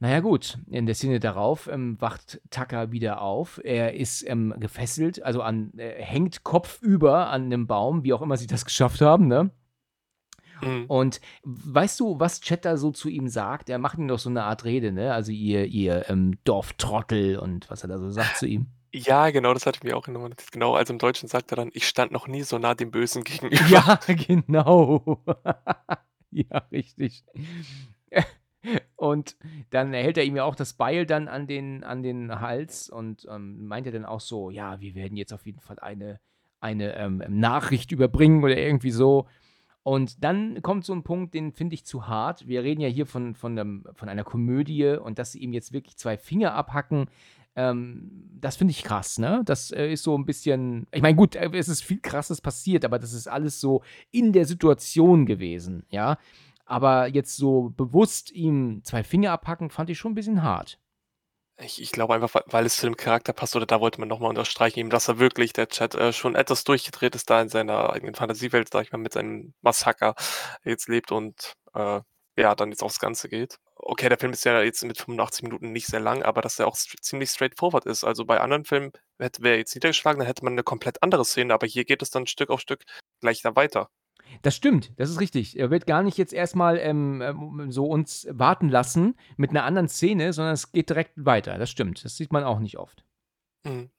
Na ja, gut. In der Szene darauf, ähm, wacht Tucker wieder auf. Er ist, ähm, gefesselt, also an äh, hängt kopfüber an 'nem Baum, wie auch immer sie das geschafft haben, ne? Mhm. Und weißt du, was Chat da so zu ihm sagt? Er macht ihm doch so 'ne Art Rede, ne? Also: „Ihr ihr, ähm, Dorftrottel“ und was er da so sagt zu ihm. Ja, genau, das hatte ich mir auch genommen notiert. Genau, also im Deutschen sagt er dann: „Ich stand noch nie so nah dem Bösen gegenüber.“ Ja, genau. Ja, richtig. Und dann hält er ihm ja auch das Beil dann an den an den Hals und, ähm, meint ja dann auch so: „Ja, wir werden jetzt auf jeden Fall eine eine, ähm, Nachricht überbringen“ oder irgendwie so. Und dann kommt so 'n Punkt, den finde ich zu hart. Wir reden ja hier von von 'nem von einer Komödie und dass sie ihm jetzt wirklich 2 Finger abhacken, ähm, das finde ich krass, ne? Das, äh, ist so 'n bisschen ich meine, gut, äh, es ist viel Krasses passiert, aber das ist alles so in der Situation gewesen, ja? Aber jetzt so bewusst ihm 2 Finger abhacken, fand ich schon 'n bisschen hart. Ich ich glaube einfach, wei weil es zu dem Charakter passt oder da wollte man noch mal unterstreichen eben, dass er wirklich der Chat, äh, schon etwas durchgedreht ist da in seiner eigenen Fantasiewelt, sage ich mal, mit seinem Massaker jetzt lebt und, äh, ja, dann jetzt aufs Ganze geht. Okay, der Film ist ja jetzt mit 85 Minuten nicht sehr lang, aber dass er auch ziemlich straightforward ist. Also, bei anderen Filmen hätte wäre er jetzt niedergeschlagen, dann hätte man 'ne komplett andere Szene, aber hier geht es dann Stück auf Stück gleich da weiter. Das stimmt, das ist richtig. Er wird gar nicht jetzt erst mal, ähm, ähm, so uns warten lassen mit 'ner anderen Szene, sondern es geht direkt weiter. Das stimmt. Das sieht man auch nicht oft. Mhm.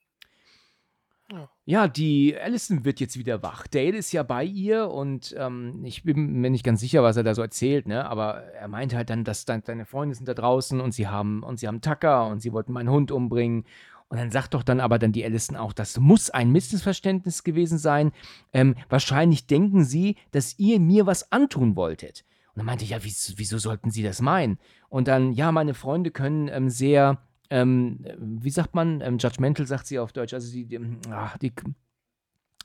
Ja. Ja, die Allison wird jetzt wieder wach. Dale ist ja bei ihr und, ähm, ich bin mir nicht ganz sicher, was er da so erzählt, ne? Aber er meint halt dann, dass dann seine Freunde sind da draußen und sie haben und sie haben Tucker und sie wollten meinen Hund umbringen. Und dann sagt doch dann aber dann die Allison auch: „Das muss ein Missverständnis gewesen sein. Ähm, wahrscheinlich denken sie, dass ihr mir was antun wolltet.“ Und dann meinte ich: „Ja, wies wieso sollten sie das meinen?“ Und dann: „Ja, meine Freunde können, ähm, sehr, ähm, wie sagt man, ähm, judgmental sagt sie auf Deutsch, also sie, ähm, ah, die k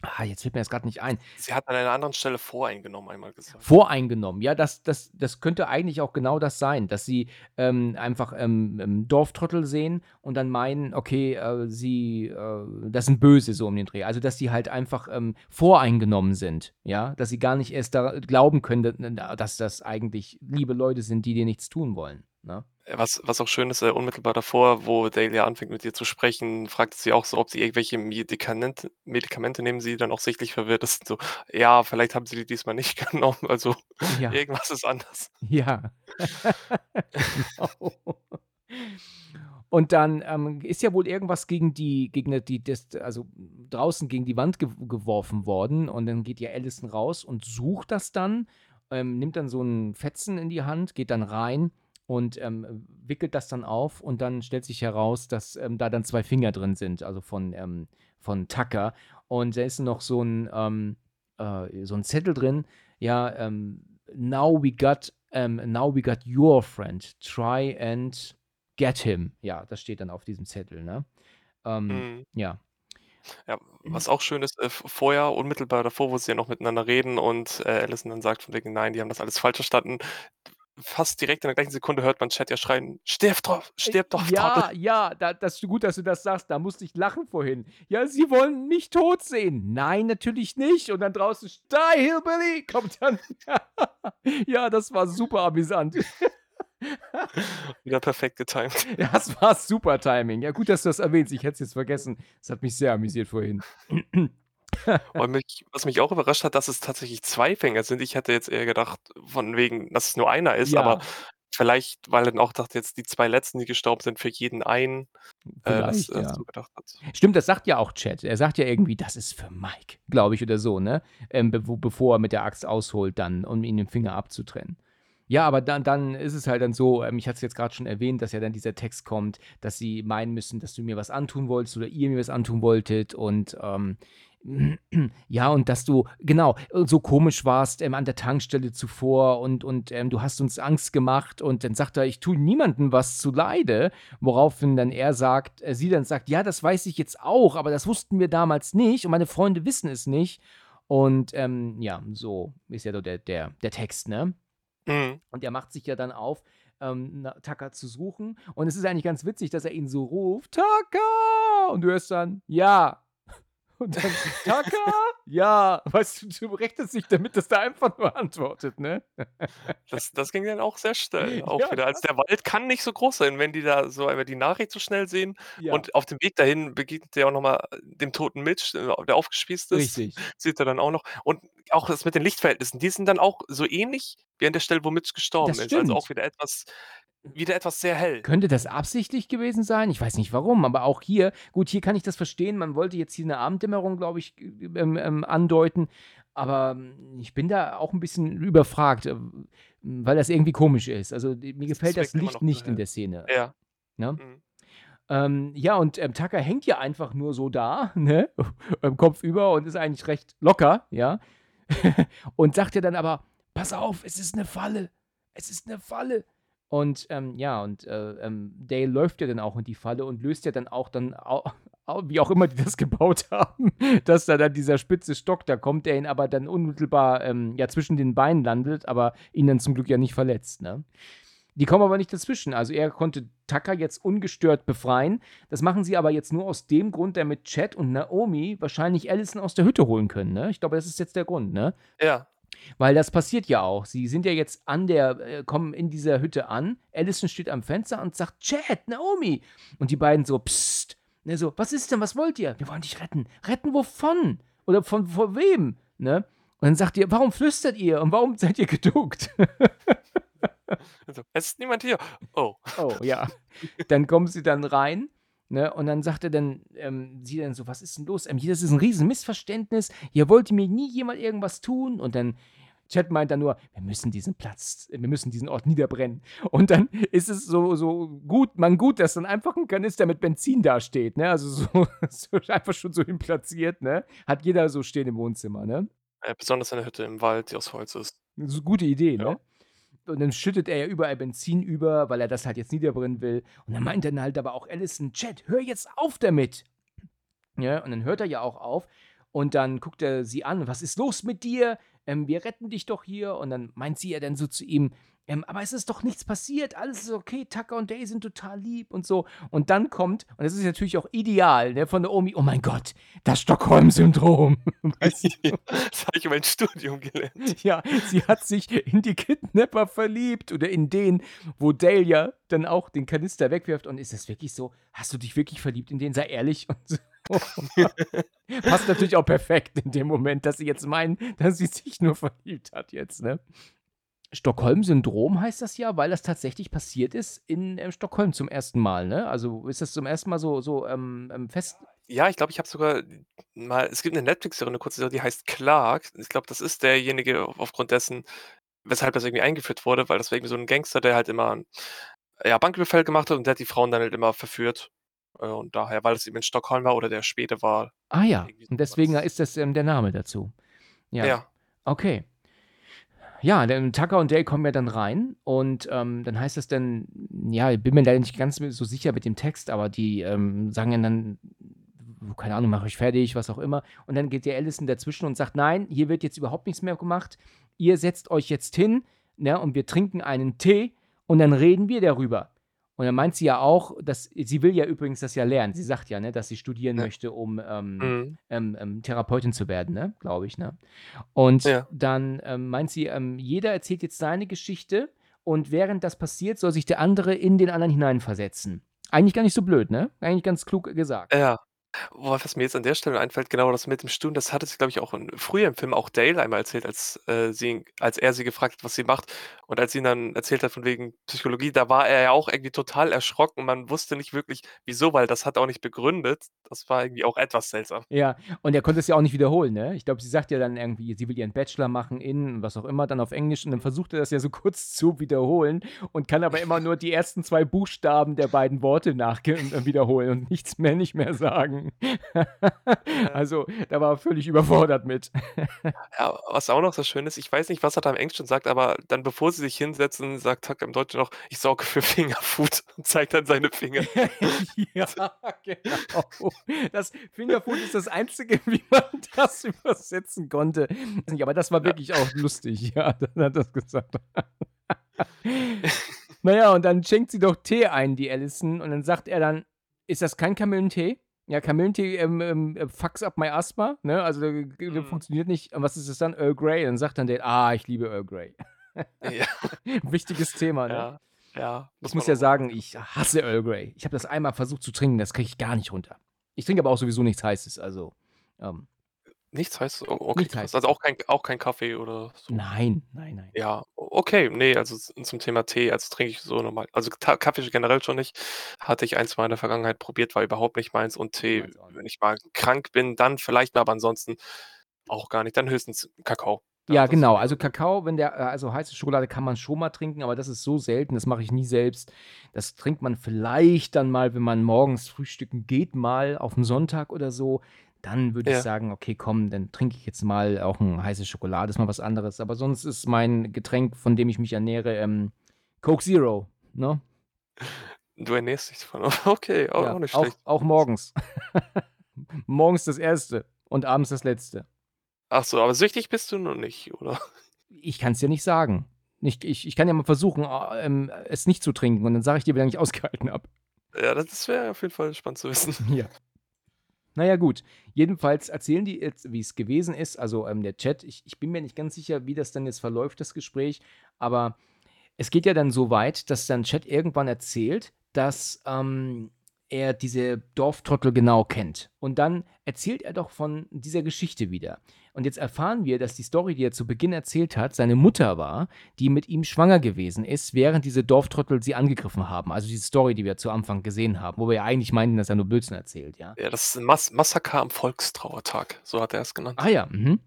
ah, jetzt fällt mir das grad nicht ein. Sie hat an einer anderen Stelle voreingenommen einmal gesagt. Voreingenommen, ja, das das das könnte eigentlich auch genau das sein, dass sie, ähm, einfach, ähm, Dorftrottel sehen und dann meinen, okay, äh, sie, äh das sind Böse so um den Dreh. Also, dass sie halt einfach, ähm, voreingenommen sind, ja? Dass sie gar nicht erst da glauben können, dass das eigentlich liebe Leute sind, die dir nichts tun wollen, ne? Was was auch schön ist, äh, unmittelbar davor, wo Dale ja anfängt, mit ihr zu sprechen, fragt sie auch so, ob sie irgendwelche Medikanente Medikamente nehmen, sie dann auch sichtlich verwirrt ist so: „Ja, vielleicht haben sie die diesmal nicht genommen, also Ja. irgendwas ist anders.“ Ja. Genau. Und dann, ähm, ist ja wohl irgendwas gegen die gegen, die das also draußen gegen die Wand gew geworfen worden und dann geht ja Allison raus und sucht das dann, ähm, nimmt dann so 'n Fetzen in die Hand, geht dann rein und ähm, wickelt das dann auf und dann stellt sich heraus, dass ähm, da dann zwei Finger drin sind, also von, ähm, von Tucker. Und da ist noch so ein, ähm, äh, so ein Zettel drin, ja, ähm, now we got, ähm, now we got your friend. Try and get him. Ja, das steht dann auf diesem Zettel, ne? Mhm. ja. Ja, was auch schön ist, äh, vorher, unmittelbar davor, wo sie ja noch miteinander reden und, äh, Allison dann sagt von wegen: „Nein, die haben das alles falsch verstanden.“ Fast direkt in der gleichen Sekunde hört man Chad ja schreien: „Stirb drauf, Äh, stirb doch, ja, Trottel!“ ja, da das gut, dass du das sagst. Da musste ich lachen vorhin. „Ja, Sie wollen mich tot sehen.“ „Nein, natürlich nicht.“ Und dann draußen: „Die, Hillbilly!“ kommt dann. Ja, das war super amüsant. Wieder perfekt getimt. Das war super Timing. Ja, gut, dass du das erwähnst. Ich hätte es jetzt vergessen. Das hat mich sehr amüsiert vorhin. Und mich was mich auch überrascht hat, dass es tatsächlich 2 Finger sind. Ich hätte jetzt eher gedacht, von wegen, dass es nur einer ist, Ja. aber vielleicht, weil er dann auch dachte, jetzt die 2 letzten, die gestorben sind, für jeden einen, äh, dass Vielleicht, er ja. so gedacht hat. Stimmt, das sagt ja auch Chad. Er sagt ja irgendwie, das ist für Mike, glaube ich, oder so, ne? Ähm, be wo- bevor er mit der Axt ausholt, dann, um ihn den Finger abzutrennen. Ja, aber dann, dann ist es halt dann so, ähm, ich hatte es jetzt gerade schon erwähnt, dass ja dann dieser Text kommt, dass sie meinen müssen, dass du mir was antun wolltest oder ihr mir was antun wolltet und ähm, ja, und dass du, genau, so komisch warst ähm, an der Tankstelle zuvor und, und ähm, du hast uns Angst gemacht und dann sagt er, ich tue niemandem was zu Leide, woraufhin dann er sagt, äh, sie dann sagt, ja, das weiß ich jetzt auch, aber das wussten wir damals nicht und meine Freunde wissen es nicht. Und ähm, ja, so ist ja so der, der, der Text, ne? Mhm. Und er macht sich ja dann auf, ähm, Tucker zu suchen. Und es ist eigentlich ganz witzig, dass er ihn so ruft: Tucker! Und du hörst dann: Ja. Und dann: Tucker? Ja. Weißt du, du rechnest nicht damit, dass der einfach nur antwortet, ne? Das das ging dann auch sehr schnell auch Ja, wieder. Also, der Wald kann nicht so groß sein, wenn die da so einmal die Nachricht so schnell sehen. Ja. Und auf dem Weg dahin begegnet er auch noch mal dem toten Mitch, äh, der aufgespießt ist. Richtig. Sieht er dann auch noch. Und auch das mit den Lichtverhältnissen, die sind dann auch so ähnlich wie an der Stelle, wo Mitch gestorben Das ist. Also, auch stimmt. wieder etwas wieder etwas sehr hell. Könnte das absichtlich gewesen sein? Ich weiß nicht warum, aber auch hier, gut, hier kann ich das verstehen. Man wollte jetzt hier eine Abenddämmerung, glaube ich, ähm, ähm, andeuten. Aber ähm, ich bin da auch ein bisschen überfragt, äh, weil das irgendwie komisch ist. Also mir gefällt das immer Licht nicht in der Szene. Ja. Ne? Mhm. Ähm, ja, und ähm, Tucker hängt ja einfach nur so da, ne? Kopf über und ist eigentlich recht locker, ja. und sagt ja dann aber, pass auf, es ist eine Falle. Es ist eine Falle. Und ähm, ja, und äh, ähm, Dale läuft ja dann auch in die Falle und löst ja dann auch dann, au, wie auch immer die das gebaut haben, dass da dann dieser spitze Stock da kommt, der ihn aber dann unmittelbar ähm, ja zwischen den Beinen landet, aber ihn dann zum Glück ja nicht verletzt, ne? Die kommen aber nicht dazwischen. Also er konnte Tucker jetzt ungestört befreien. Das machen sie aber jetzt nur aus dem Grund, damit Chad und Naomi wahrscheinlich Allison aus der Hütte holen können. Ne? Ich glaube, das ist jetzt der Grund, ne? Ja. Weil das passiert ja auch. Sie sind ja jetzt an der, äh, kommen in dieser Hütte an. Allison steht am Fenster und sagt, Chad, Naomi. Und die beiden so, psst. Ne, so, was ist denn, was wollt ihr? Wir wollen dich retten. Retten wovon? Oder von vor wem? Ne? Und dann sagt ihr, warum flüstert ihr? Und warum seid ihr geduckt? Also, es ist niemand hier. Oh. Oh, ja. Dann kommen sie dann rein. Ne, und dann sagt er dann, ähm, sie dann so, was ist denn los? Ähm, hier, das ist ein riesen Missverständnis. Hier wollte mir nie jemand irgendwas tun. Und dann, Chad meint dann nur, wir müssen diesen Platz, wir müssen diesen Ort niederbrennen. Und dann ist es so, so gut, man gut, dass dann einfach ein Kanister mit Benzin dasteht, ne? Also so, so einfach schon so hin platziert, ne? Hat jeder so stehen im Wohnzimmer, ne? Äh, besonders in der Hütte im Wald, die aus Holz ist. Eine gute Idee, Ja. ne? Und dann schüttet er ja überall Benzin über, weil er das halt jetzt niederbrennen will. Und dann meint dann halt aber auch Allison, Chat, hör jetzt auf damit. Ja, und dann hört er ja auch auf. Und dann guckt er sie an, was ist los mit dir? Ähm, wir retten dich doch hier. Und dann meint sie ja dann so zu ihm, ähm, aber es ist doch nichts passiert, alles ist okay, Tucker und Day sind total lieb und so. Und dann kommt, und das ist natürlich auch ideal, ne, von der Omi, oh mein Gott, das Stockholm-Syndrom. Weißt du? das habe ich in meinem Studium gelernt. Ja, sie hat sich in die Kidnapper verliebt oder in den, wo Dale ja dann auch den Kanister wegwirft. Und ist das wirklich so? Hast du dich wirklich verliebt in den? Sei ehrlich. Und so. Passt natürlich auch perfekt in dem Moment, dass sie jetzt meinen, dass sie sich nur verliebt hat jetzt, ne? Stockholm-Syndrom heißt das ja, weil das tatsächlich passiert ist in ähm, Stockholm zum ersten Mal, ne? Also ist das zum ersten Mal so, so ähm, ähm, fest. Ja, ich glaube, ich habe sogar mal es gibt eine Netflix-Serie, 'ne kurze Serie, die heißt Clark. Ich glaube, das ist derjenige, aufgrund dessen weshalb das irgendwie eingeführt wurde, weil das war irgendwie so ein Gangster, der halt immer ja, Banküberfall gemacht hat und der hat die Frauen dann halt immer verführt. Äh, und daher, weil es eben in Stockholm war oder der späte war. Ah ja, und deswegen ist das ähm, der Name dazu. Ja, Ja. okay. Ja, dann Tucker und Dale kommen ja dann rein und ähm, dann heißt es dann, ja, ich bin mir leider nicht ganz so sicher mit dem Text, aber die ähm, sagen ja dann, keine Ahnung, mach euch fertig, was auch immer. Und dann geht der Allison dazwischen und sagt, nein, hier wird jetzt überhaupt nichts mehr gemacht. Ihr setzt euch jetzt hin ne, und wir trinken einen Tee und dann reden wir darüber. Und dann meint sie ja auch, dass sie will ja übrigens das ja lernen. Sie sagt ja, ne, dass sie studieren Ja. möchte, um ähm, Mhm. ähm, ähm, Therapeutin zu werden, ne? Glaube ich, ne? Und Ja. dann ähm, meint sie, ähm, jeder erzählt jetzt seine Geschichte und während das passiert, soll sich der andere in den anderen hineinversetzen. Eigentlich gar nicht so blöd, ne? Eigentlich ganz klug gesagt. Ja. Boah, was mir jetzt an der Stelle einfällt, genau das mit dem Studium, das hatte sie, glaube ich, auch in, früher im Film auch Dale einmal erzählt, als, äh, sie, als er sie gefragt hat, was sie macht. Und als sie ihn dann erzählt hat von wegen Psychologie, da war er ja auch irgendwie total erschrocken. Man wusste nicht wirklich, wieso, weil das hat auch nicht begründet. Das war irgendwie auch etwas seltsam. Ja, und er konnte es ja auch nicht wiederholen, ne? Ich glaube, sie sagt ja dann irgendwie, sie will ihren Bachelor machen in was auch immer, dann auf Englisch und dann versucht er das ja so kurz zu wiederholen und kann aber immer nur die ersten zwei Buchstaben der beiden Worte nach wiederholen und nichts mehr, nicht mehr sagen. also, da war er völlig überfordert mit. Ja, was auch noch so schön ist, ich weiß nicht, was er da im Englischen sagt, aber dann, bevor sie sich hinsetzen, sagt Tucker im Deutschen noch, ich sorge für Fingerfood und zeigt dann seine Finger. ja, genau. Das Fingerfood ist das Einzige, wie man das übersetzen konnte. Aber das war wirklich auch lustig, ja, dann hat das gesagt. naja, und dann schenkt sie doch Tee ein, die Allison, und dann sagt er dann, ist das kein Kamillentee? Ja, Kamillentee ähm, ähm, fucks up my asthma, ne? Also der Mhm. funktioniert nicht. Und was ist das dann? Earl Grey. Dann sagt dann der, ah, ich liebe Earl Grey. Ja, Wichtiges Thema, ne? ja, ja. Ich man muss ja auch sagen, sagen. ich hasse Earl Grey. Ich habe das einmal versucht zu trinken, das kriege ich gar nicht runter. Ich trinke aber auch sowieso nichts Heißes, also ähm, Nichts heißt, o- okay, Nichts. Heißes. Also auch kein, auch kein Kaffee oder so. nein, nein, nein. Ja, okay, nee, also zum Thema Tee, also trinke ich so normal. Also Ta- Kaffee generell schon nicht. Hatte ich ein, zwei in der Vergangenheit probiert, war überhaupt nicht meins. Und Tee, wenn ich mal krank bin, dann vielleicht mal, aber ansonsten auch gar nicht. Dann höchstens Kakao. Ja, das- genau. Also Kakao, wenn der, äh, also heiße Schokolade kann man schon mal trinken, aber das ist so selten, das mache ich nie selbst. Das trinkt man vielleicht dann mal, wenn man morgens frühstücken geht, mal auf den Sonntag oder so. Dann würde ich Ja. sagen, okay, komm, dann trinke ich jetzt mal auch eine heiße Schokolade, ist mal was anderes. Aber sonst ist mein Getränk, von dem ich mich ernähre, ähm, Coke Zero, ne? Du ernährst dich von. Okay, auch, Ja, auch nicht auch, schlecht. auch morgens. morgens das erste und abends das letzte. Ach so, aber süchtig bist du noch nicht, oder? Ich kann es dir nicht sagen. Ich, ich, ich kann ja mal versuchen, äh, ähm, es nicht zu trinken und dann sage ich dir, wie lange ich ausgehalten habe. Ja, das wäre auf jeden Fall spannend zu wissen. Ja. Naja, gut. Jedenfalls erzählen die jetzt, wie es gewesen ist. Also ähm, der Chat, ich, ich bin mir nicht ganz sicher, wie das dann jetzt verläuft, das Gespräch. Aber es geht ja dann so weit, dass dann Chat irgendwann erzählt, dass ähm, er diese Dorftrottel genau kennt. Und dann erzählt er doch von dieser Geschichte wieder. Und jetzt erfahren wir, dass die Story, die er zu Beginn erzählt hat, seine Mutter war, die mit ihm schwanger gewesen ist, während diese Dorftrottel sie angegriffen haben. Also diese Story, die wir zu Anfang gesehen haben, wo wir ja eigentlich meinten, dass er nur Blödsinn erzählt, ja. Ja, das ist ein Mas Massaker am Volkstrauertag, so hat er es genannt. Ah ja, mhm.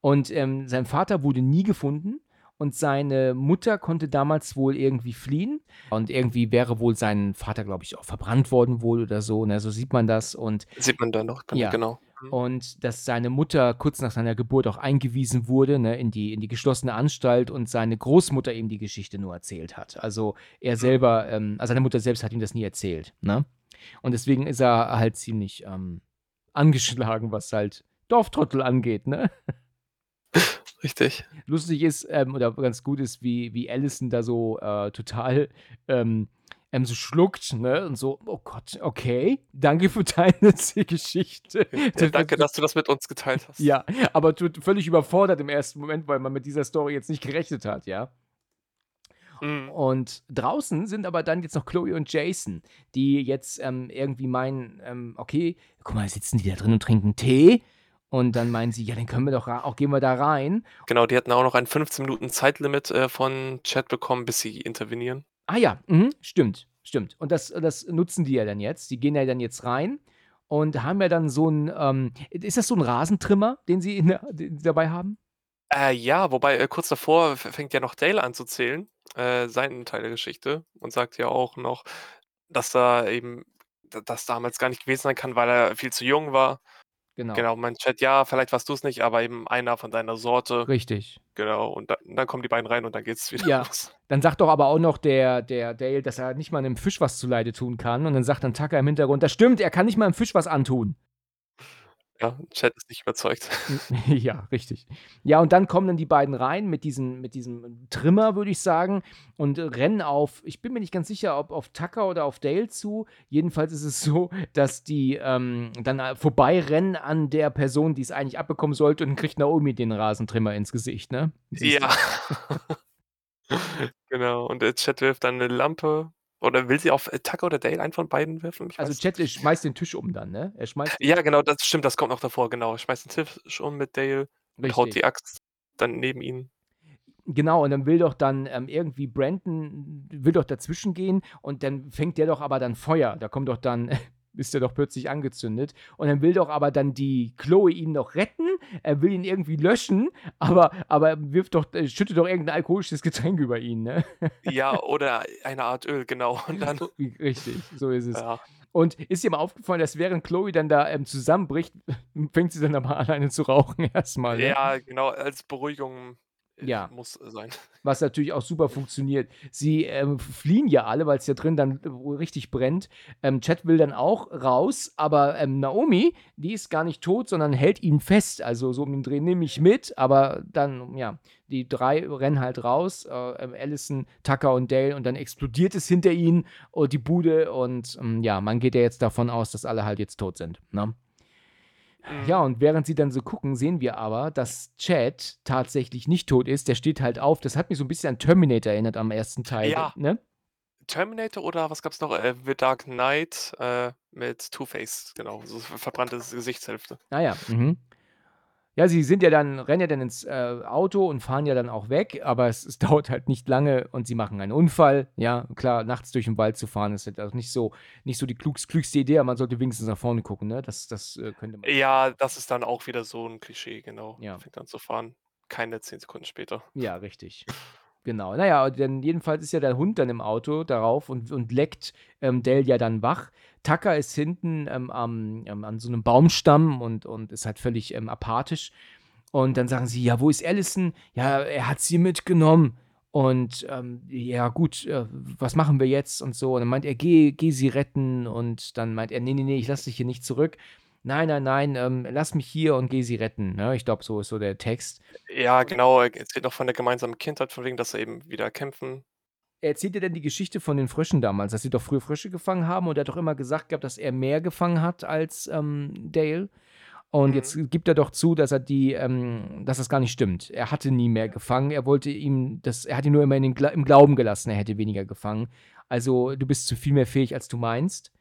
Und ähm, sein Vater wurde nie gefunden und seine Mutter konnte damals wohl irgendwie fliehen und irgendwie wäre wohl sein Vater, glaube ich, auch verbrannt worden wohl oder so, ne? so sieht man das und Sieht man da noch, gen- Ja. genau. und dass seine Mutter kurz nach seiner Geburt auch eingewiesen wurde ne, in, die, in die geschlossene Anstalt und seine Großmutter ihm die Geschichte nur erzählt hat. Also er selber, ähm, also seine Mutter selbst hat ihm das nie erzählt. Ne? Und deswegen ist er halt ziemlich ähm, angeschlagen, was halt Dorftrottel angeht. Ne? Richtig. Lustig ist, ähm, oder ganz gut ist, wie, wie Allison da so äh, total ähm, ähm, so schluckt, ne? Und so, oh Gott, okay, danke für deine Geschichte. Ja, danke, dass du das mit uns geteilt hast. Ja, aber tut völlig überfordert im ersten Moment, weil man mit dieser Story jetzt nicht gerechnet hat, ja. Mhm. Und draußen sind aber dann jetzt noch Chloe und Jason, die jetzt ähm, irgendwie meinen, ähm, okay, guck mal, sitzen die da drin und trinken Tee. Und dann meinen sie, ja, dann können wir doch auch, gehen wir da rein. Genau, die hatten auch noch ein 15 Minuten Zeitlimit äh, von Chat bekommen, bis sie intervenieren. Ah ja, mhm, stimmt, stimmt. Und das, das nutzen die ja dann jetzt. Die gehen ja dann jetzt rein und haben ja dann so ein, ähm, ist das so ein Rasentrimmer, den sie in sie dabei haben? Äh, ja, wobei, äh, kurz davor fängt ja noch Dale an zu zählen, äh, seinen Teil der Geschichte und sagt ja auch noch, dass da eben das damals gar nicht gewesen sein kann, weil er viel zu jung war. Genau. Genau, meint Chad: „Ja, vielleicht warst du's nicht, aber eben einer von deiner Sorte.“ Richtig. Genau, und da dann kommen die beiden rein und dann geht's wieder Ja. los. Dann sagt doch aber auch noch der der Dale, dass er nicht mal 'nem Fisch was zuleide tun kann und dann sagt dann Tucker im Hintergrund: „Das stimmt, er kann nicht mal 'm Fisch was antun.“ Ja, Chad ist nicht überzeugt. Ja, richtig. Ja, und dann kommen dann die beiden rein mit diesem mit diesem Trimmer, würde ich sagen, und rennen auf ich bin mir nicht ganz sicher, ob auf Tucker oder auf Dale zu. Jedenfalls ist es so, dass die, ähm, dann, äh, vorbeirennen an der Person, die's eigentlich abbekommen sollte und kriegt Naomi den Rasentrimmer ins Gesicht, ne? Siehst? Ja. Genau, und der Chad wirft dann 'ne Lampe oder will sie auf, äh, Tucker oder Dale, einen von beiden werfen? Ich Also, äh, schmeißt den Tisch um dann, ne? Er schmeißt Ja, genau, das stimmt, das kommt noch davor, genau. Er schmeißt den Tisch um mit Dale und haut Richtig. die Axt dann neben ihn. Genau, und dann will doch dann, ähm, irgendwie Brandon will doch dazwischengehen und dann fängt der doch aber dann Feuer. Da kommt doch dann ist der doch plötzlich angezündet und dann will doch aber dann die Chloe ihn noch retten. Er will ihn irgendwie löschen, aber aber wirft doch äh, schüttet doch irgend 'n alkoholisches Getränk über ihn, ne? Ja, oder eine Art Öl, genau. Und dann richtig, so ist es. Ja. Und ist dir mal aufgefallen, dass während Chloe dann da, ähm, zusammenbricht, fängt sie dann aber an, eine zu rauchen erst mal, ne? Ja, genau, als Beruhigung, Ja. muss sein. Was natürlich auch super funktioniert. Sie, ähm, fliehen ja alle, weil's ja drin dann wohl richtig brennt. Ähm, Chad will dann auch raus, aber, ähm, Naomi, die ist gar nicht tot, sondern hält ihn fest. Also, so um den Dreh: „Nimm mich mit“, aber dann ja, die 3 rennen halt raus, äh, ähm, Allison, Tucker und Dale und dann explodiert es hinter ihnen, oh, die Bude und, hm, ja, man geht ja jetzt davon aus, dass alle halt jetzt tot sind, ne? Ja, Mhm. und während sie dann so gucken, sehen wir aber, dass Chad tatsächlich nicht tot ist. Der steht halt auf. Das hat mich so 'n bisschen an Terminator erinnert am ersten Teil, Ja. ne? Terminator oder was gab's noch? Äh, The Dark Knight, äh, mit Two-Face, genau, so ver verbrannte Gesichtshälfte. Ah ja, mhm. Ja, sie sind ja dann rennen ja dann ins, äh, Auto und fahren ja dann auch weg, aber es es dauert halt nicht lange und sie machen einen Unfall. Ja, klar, nachts durch den Wald zu fahren, ist halt auch nicht so nicht so die klugs klügste Idee, aber man sollte wenigstens nach vorne gucken, ne? Das das, äh, könnte man Ja, das ist dann auch wieder so 'n Klischee, genau. Ja. Fängt an zu fahren. Keine 10 Sekunden später. Ja, richtig. Genau. Na ja, denn jedenfalls ist ja der Hund dann im Auto darauf und und leckt, ähm, Dale ja dann wach. Tucker ist hinten, ähm, am ähm, an so 'nem Baumstamm und und ist halt völlig, ähm, apathisch. Und dann sagen sie: „Ja, wo ist Allison?“ „Ja, er hat sie mitgenommen.“ Und, ähm, „Ja gut, äh, was machen wir jetzt?“ und so. Und dann meint er: „Geh geh sie retten.“ Und dann meint er: „Ne, ne, ne, ich lasse dich hier nicht zurück. Nein, nein, nein, ähm, lass mich hier und geh sie retten“, ne? Ich glaube, so ist so der Text. Ja, genau, er erzählt noch von der gemeinsamen Kindheit, von wegen, dass sie eben wieder kämpfen. Er erzählt dir dann die Geschichte von den Fröschen damals, dass sie doch früher Frösche gefangen haben und er hat doch immer gesagt gehabt, dass er mehr gefangen hat als, ähm, Dale. Und Mhm. jetzt gibt er doch zu, dass er die, ähm dass das gar nicht stimmt. Er hatte nie mehr gefangen. Er wollte ihm das er hat ihn nur immer den im Glauben gelassen, er hätte weniger gefangen. Also, du bist zu viel mehr fähig, als du meinst.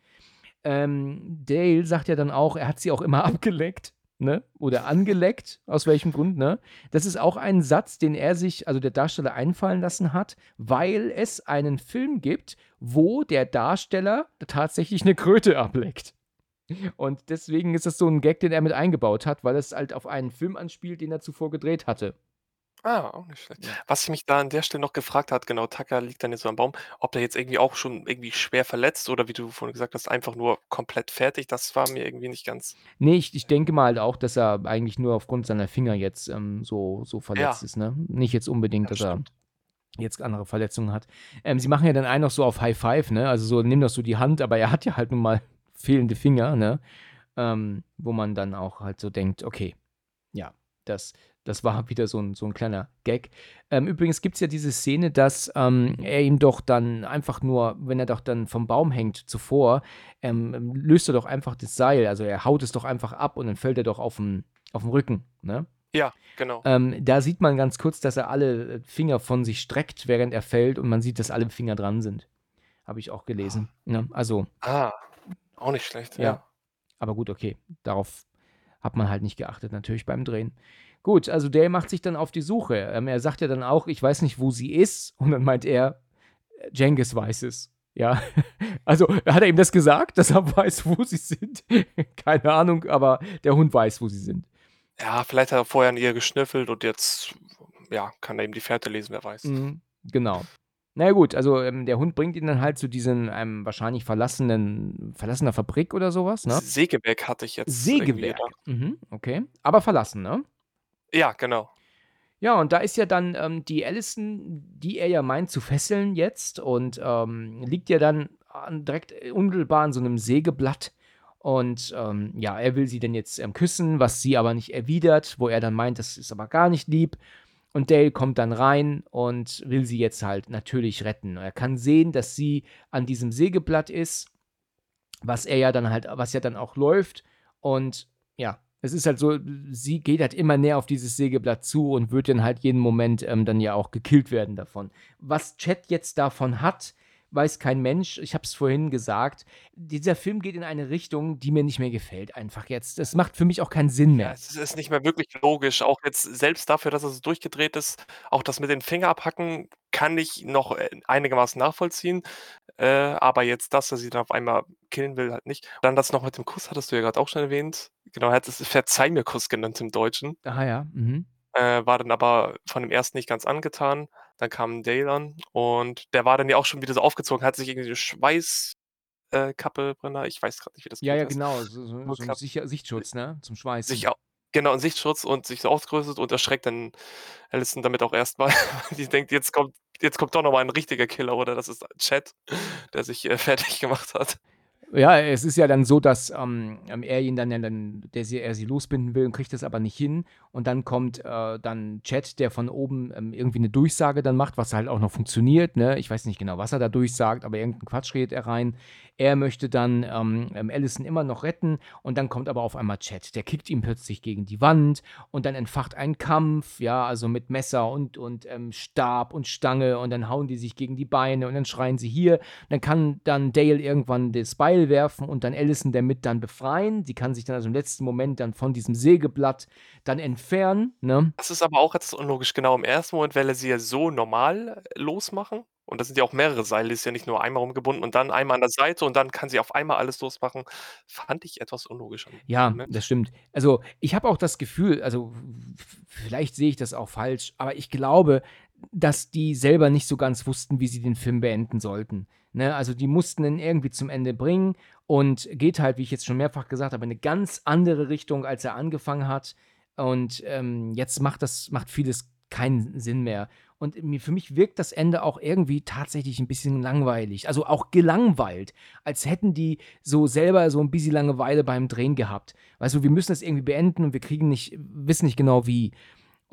Ähm, Dale sagt ja dann auch, er hat sie auch immer abgeleckt, ne? Oder angeleckt, aus welchem Grund, ne? Das ist auch ein Satz, den er sich also der Darsteller einfallen lassen hat, weil es einen Film gibt, wo der Darsteller tatsächlich 'ne Kröte ableckt. Und deswegen ist das so 'n Gag, den er mit eingebaut hat, weil es halt auf einen Film anspielt, den er zuvor gedreht hatte. Ah, auch nicht schlecht. Ja. Was ich mich da an der Stelle noch gefragt hat, genau, Tucker liegt dann jetzt so am Baum, ob der jetzt irgendwie auch schon irgendwie schwer verletzt oder wie du vorhin gesagt hast, einfach nur komplett fertig, das war mir irgendwie nicht ganz Ne, ich ich denke mal halt auch, dass er eigentlich nur aufgrund seiner Finger jetzt, ähm, so so verletzt Ja. ist, ne? Nicht jetzt unbedingt, Ja, dass er stimmt. jetzt andere Verletzungen hat. Ähm, sie machen ja dann einen noch so auf High Five, ne? Also, so: „Nimm doch so die Hand“, aber er hat ja halt nun mal fehlende Finger, ne? Ähm, wo man dann auch halt so denkt: „Okay, ja, das das war wieder so 'n so 'n kleiner Gag.“ Ähm, übrigens gibt's ja diese Szene, dass, ähm, er ihm doch dann einfach nur wenn er doch dann vom Baum hängt zuvor, ähm, löst er doch einfach das Seil. Also, er haut es doch einfach ab und dann fällt er doch auf'n auf'n Rücken, ne? Ja, genau. Ähm, da sieht man ganz kurz, dass er alle, äh, Finger von sich streckt, während er fällt und man sieht, dass alle Finger dran sind. Habe ich auch gelesen, ne? Also Ah, auch nicht schlecht, ja. ja. Aber gut, okay. Darauf hat man halt nicht geachtet natürlich beim Drehen. Gut, also Dale macht sich dann auf die Suche. Ähm, er sagt ja dann auch: „Ich weiß nicht, wo sie ist.“ Und dann meint er: „Äh, Cengiz weiß es.“ Ja, also, hat er ihm das gesagt, dass er weiß, wo sie sind? Keine Ahnung, aber der Hund weiß, wo sie sind. Ja, vielleicht hat er vorher an ihr geschnüffelt und jetzt, ja, kann er eben die Fährte lesen, wer weiß. Mhm, genau. Na ja gut, also, ähm, der Hund bringt ihn dann halt zu diesem, ähm, wahrscheinlich verlassenen verlassener Fabrik oder so was, ne? Sägewerk hatte ich jetzt Sägewerk. Mhm, okay. Aber verlassen, ne? Ja, genau. Ja, und da ist ja dann, ähm, die Allison, die er ja meint zu fesseln jetzt und, ähm, liegt ja dann an direkt äh, unmittelbar an so 'nem Sägeblatt und, ähm, ja, er will sie dann jetzt, ähm, küssen, was sie aber nicht erwidert, wo er dann meint, das ist aber gar nicht lieb. Und Dale kommt dann rein und will sie jetzt halt natürlich retten. Er kann sehen, dass sie an diesem Sägeblatt ist, was er ja dann halt was ja dann auch läuft und ja, es ist halt so, sie geht halt immer näher auf dieses Sägeblatt zu und wird dann halt jeden Moment, ähm, dann ja auch gekillt werden davon. Was Chad jetzt davon hat, weiß kein Mensch. Ich habe es vorhin gesagt. Dieser Film geht in eine Richtung, die mir nicht mehr gefällt einfach jetzt. Das macht für mich auch keinen Sinn Ja, mehr. es ist nicht mehr wirklich logisch, auch jetzt selbst dafür, dass so durchgedreht ist. Auch das mit den Finger abhacken kann ich noch, äh, einigermaßen nachvollziehen, äh, aber jetzt, dass er sie dann auf einmal killen will, halt nicht. Dann das noch mit dem Kuss hattest du ja grad auch schon erwähnt. Genau, er hat es „Verzeih-mir-Kuss“ genannt im Deutschen. Ah ja, mhm. Äh, war dann aber von dem ersten nicht ganz angetan. Dann kam Dale an und der war dann ja auch schon wieder so aufgezogen, hat sich irgendwie 'ne Schweiß äh, Brenner, ich weiß grad nicht, wie das Ja, ja, heißt, genau, so so so. Sicher Sichtschutz, ne, zum Schweißen. Sich au genau, 'n Sichtschutz und sich so ausgerüstet und erschreckt dann Allison damit auch erst mal. Die denkt, jetzt kommt jetzt kommt doch noch mal 'n richtiger Killer oder das ist Chad, der sich, äh, fertig gemacht hat. Ja, es ist ja dann so, dass, ähm, ähm, er ihn dann dann der sie er sie losbinden will und kriegt das aber nicht hin. Und dann kommt, äh, dann Chad, der von oben, ähm, irgendwie 'ne Durchsage dann macht, was halt auch noch funktioniert, ne? Ich weiß nicht genau, was er da durchsagt, aber irgend 'n Quatsch redet er rein. Er möchte dann, ähm, ähm, Allison immer noch retten und dann kommt aber auf einmal Chad. Der kickt ihn plötzlich gegen die Wand und dann entfacht ein Kampf, ja, also mit Messer und und, ähm, Stab und Stange und dann hauen die sich gegen die Beine und dann schreien sie hier. Dann kann dann Dale irgendwann das Beil werfen und dann Allison damit dann befreien. Sie kann sich dann also im letzten Moment dann von diesem Sägeblatt dann entfernen, ne? Das ist aber auch etwas unlogisch. Genau, im ersten Moment will er sie ja so normal losmachen und das sind ja auch mehrere Seile, ist ja nicht nur einmal rumgebunden und dann einmal an der Seite und dann kann sie auf einmal alles losmachen. Fand ich etwas unlogisch Ja, das stimmt. Also, ich habe auch das Gefühl also, vielleicht sehe ich das auch falsch, aber ich glaube, dass die selber nicht so ganz wussten, wie sie den Film beenden sollten, ne? Also, die mussten ihn irgendwie zum Ende bringen und geht halt, wie ich jetzt schon mehrfach gesagt habe, in 'ne ganz andere Richtung, als er angefangen hat. Und, ähm, jetzt macht das macht vieles keinen Sinn mehr. Und für mich wirkt das Ende auch irgendwie tatsächlich 'n bisschen langweilig, also auch gelangweilt, als hätten die so selber so 'n bisschen Langeweile beim Drehen gehabt. Weißt du, wir müssen das irgendwie beenden und wir kriegen nicht wissen nicht genau wie.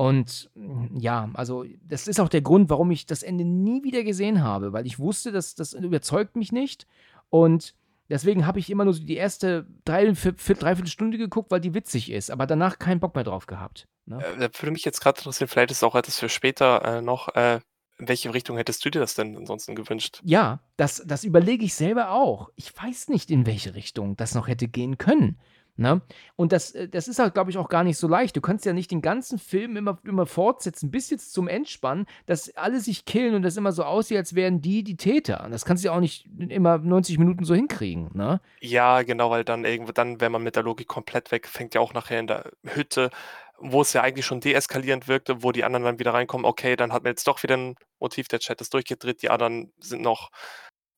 Und, hm, ja, also, das ist auch der Grund, warum ich das Ende nie wieder gesehen habe, weil ich wusste, das das überzeugt mich nicht und deswegen habe ich immer nur so die erste drei Viert Viert 3/4 Stunde geguckt, weil die witzig ist, aber danach keinen Bock mehr drauf gehabt, ne? Äh, da würde mich jetzt grad interessieren, vielleicht ist es auch etwas für später, äh, noch, äh, in welche Richtung hättest du dir das denn ansonsten gewünscht? Ja, das das überlege ich selber auch. Ich weiß nicht, in welche Richtung das noch hätte gehen können, ne? Und das äh, das ist halt, glaube ich, auch gar nicht so leicht. Du kannst ja nicht den ganzen Film immer immer fortsetzen bis jetzt zum Endspann, dass alle sich killen und das immer so aussieht, als wären die die Täter. Das kannst du ja auch nicht immer 90 Minuten so hinkriegen, ne? Ja, genau, weil dann irgendwo dann wäre man mit der Logik komplett weg. Fängt ja auch nachher in der Hütte, wo es ja eigentlich schon deeskalierend wirkte, wo die anderen dann wieder reinkommen. Okay, dann hat man jetzt doch wieder 'n Motiv, der Chat ist durchgedreht, die anderen sind noch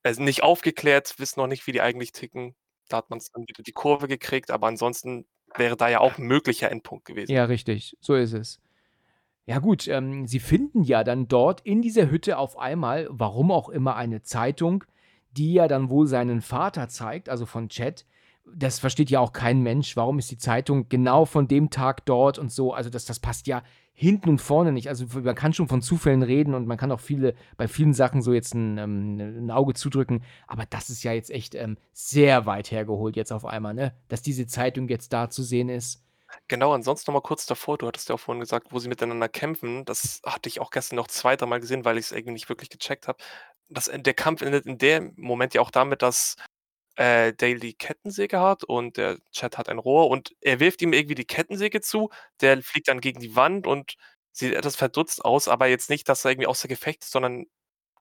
sind nicht aufgeklärt, wissen noch nicht, wie die eigentlich ticken. Da hat man's dann wieder die Kurve gekriegt, aber ansonsten wäre da ja auch 'n möglicher Endpunkt gewesen. Ja, richtig, so ist es. Ja gut, ähm, sie finden ja dann dort in dieser Hütte auf einmal, warum auch immer, eine Zeitung, die ja dann wohl seinen Vater zeigt, also von Chad. Das versteht ja auch kein Mensch. Warum ist die Zeitung genau von dem Tag dort und so? Also, das das passt ja hinten und vorne nicht. Also, man kann schon von Zufällen reden und man kann auch viele bei vielen Sachen so jetzt 'n ähm, 'n Auge zudrücken, aber das ist ja jetzt echt, ähm, sehr weit hergeholt jetzt auf einmal, ne, dass diese Zeitung jetzt da zu sehen ist. Genau, ansonsten noch mal kurz davor, du hattest ja auch vorhin gesagt, wo sie miteinander kämpfen. Das hatte ich auch gestern noch 2, dreimal gesehen, weil ich's irgendwie nicht wirklich gecheckt habe. Das en der Kampf endet in dem Moment ja auch damit, dass, äh, Dale die Kettensäge hat und der Chad hat ein Rohr und er wirft ihm irgendwie die Kettensäge zu. Der fliegt dann gegen die Wand und sieht etwas verdutzt aus, aber jetzt nicht, dass er irgendwie außer Gefecht ist, sondern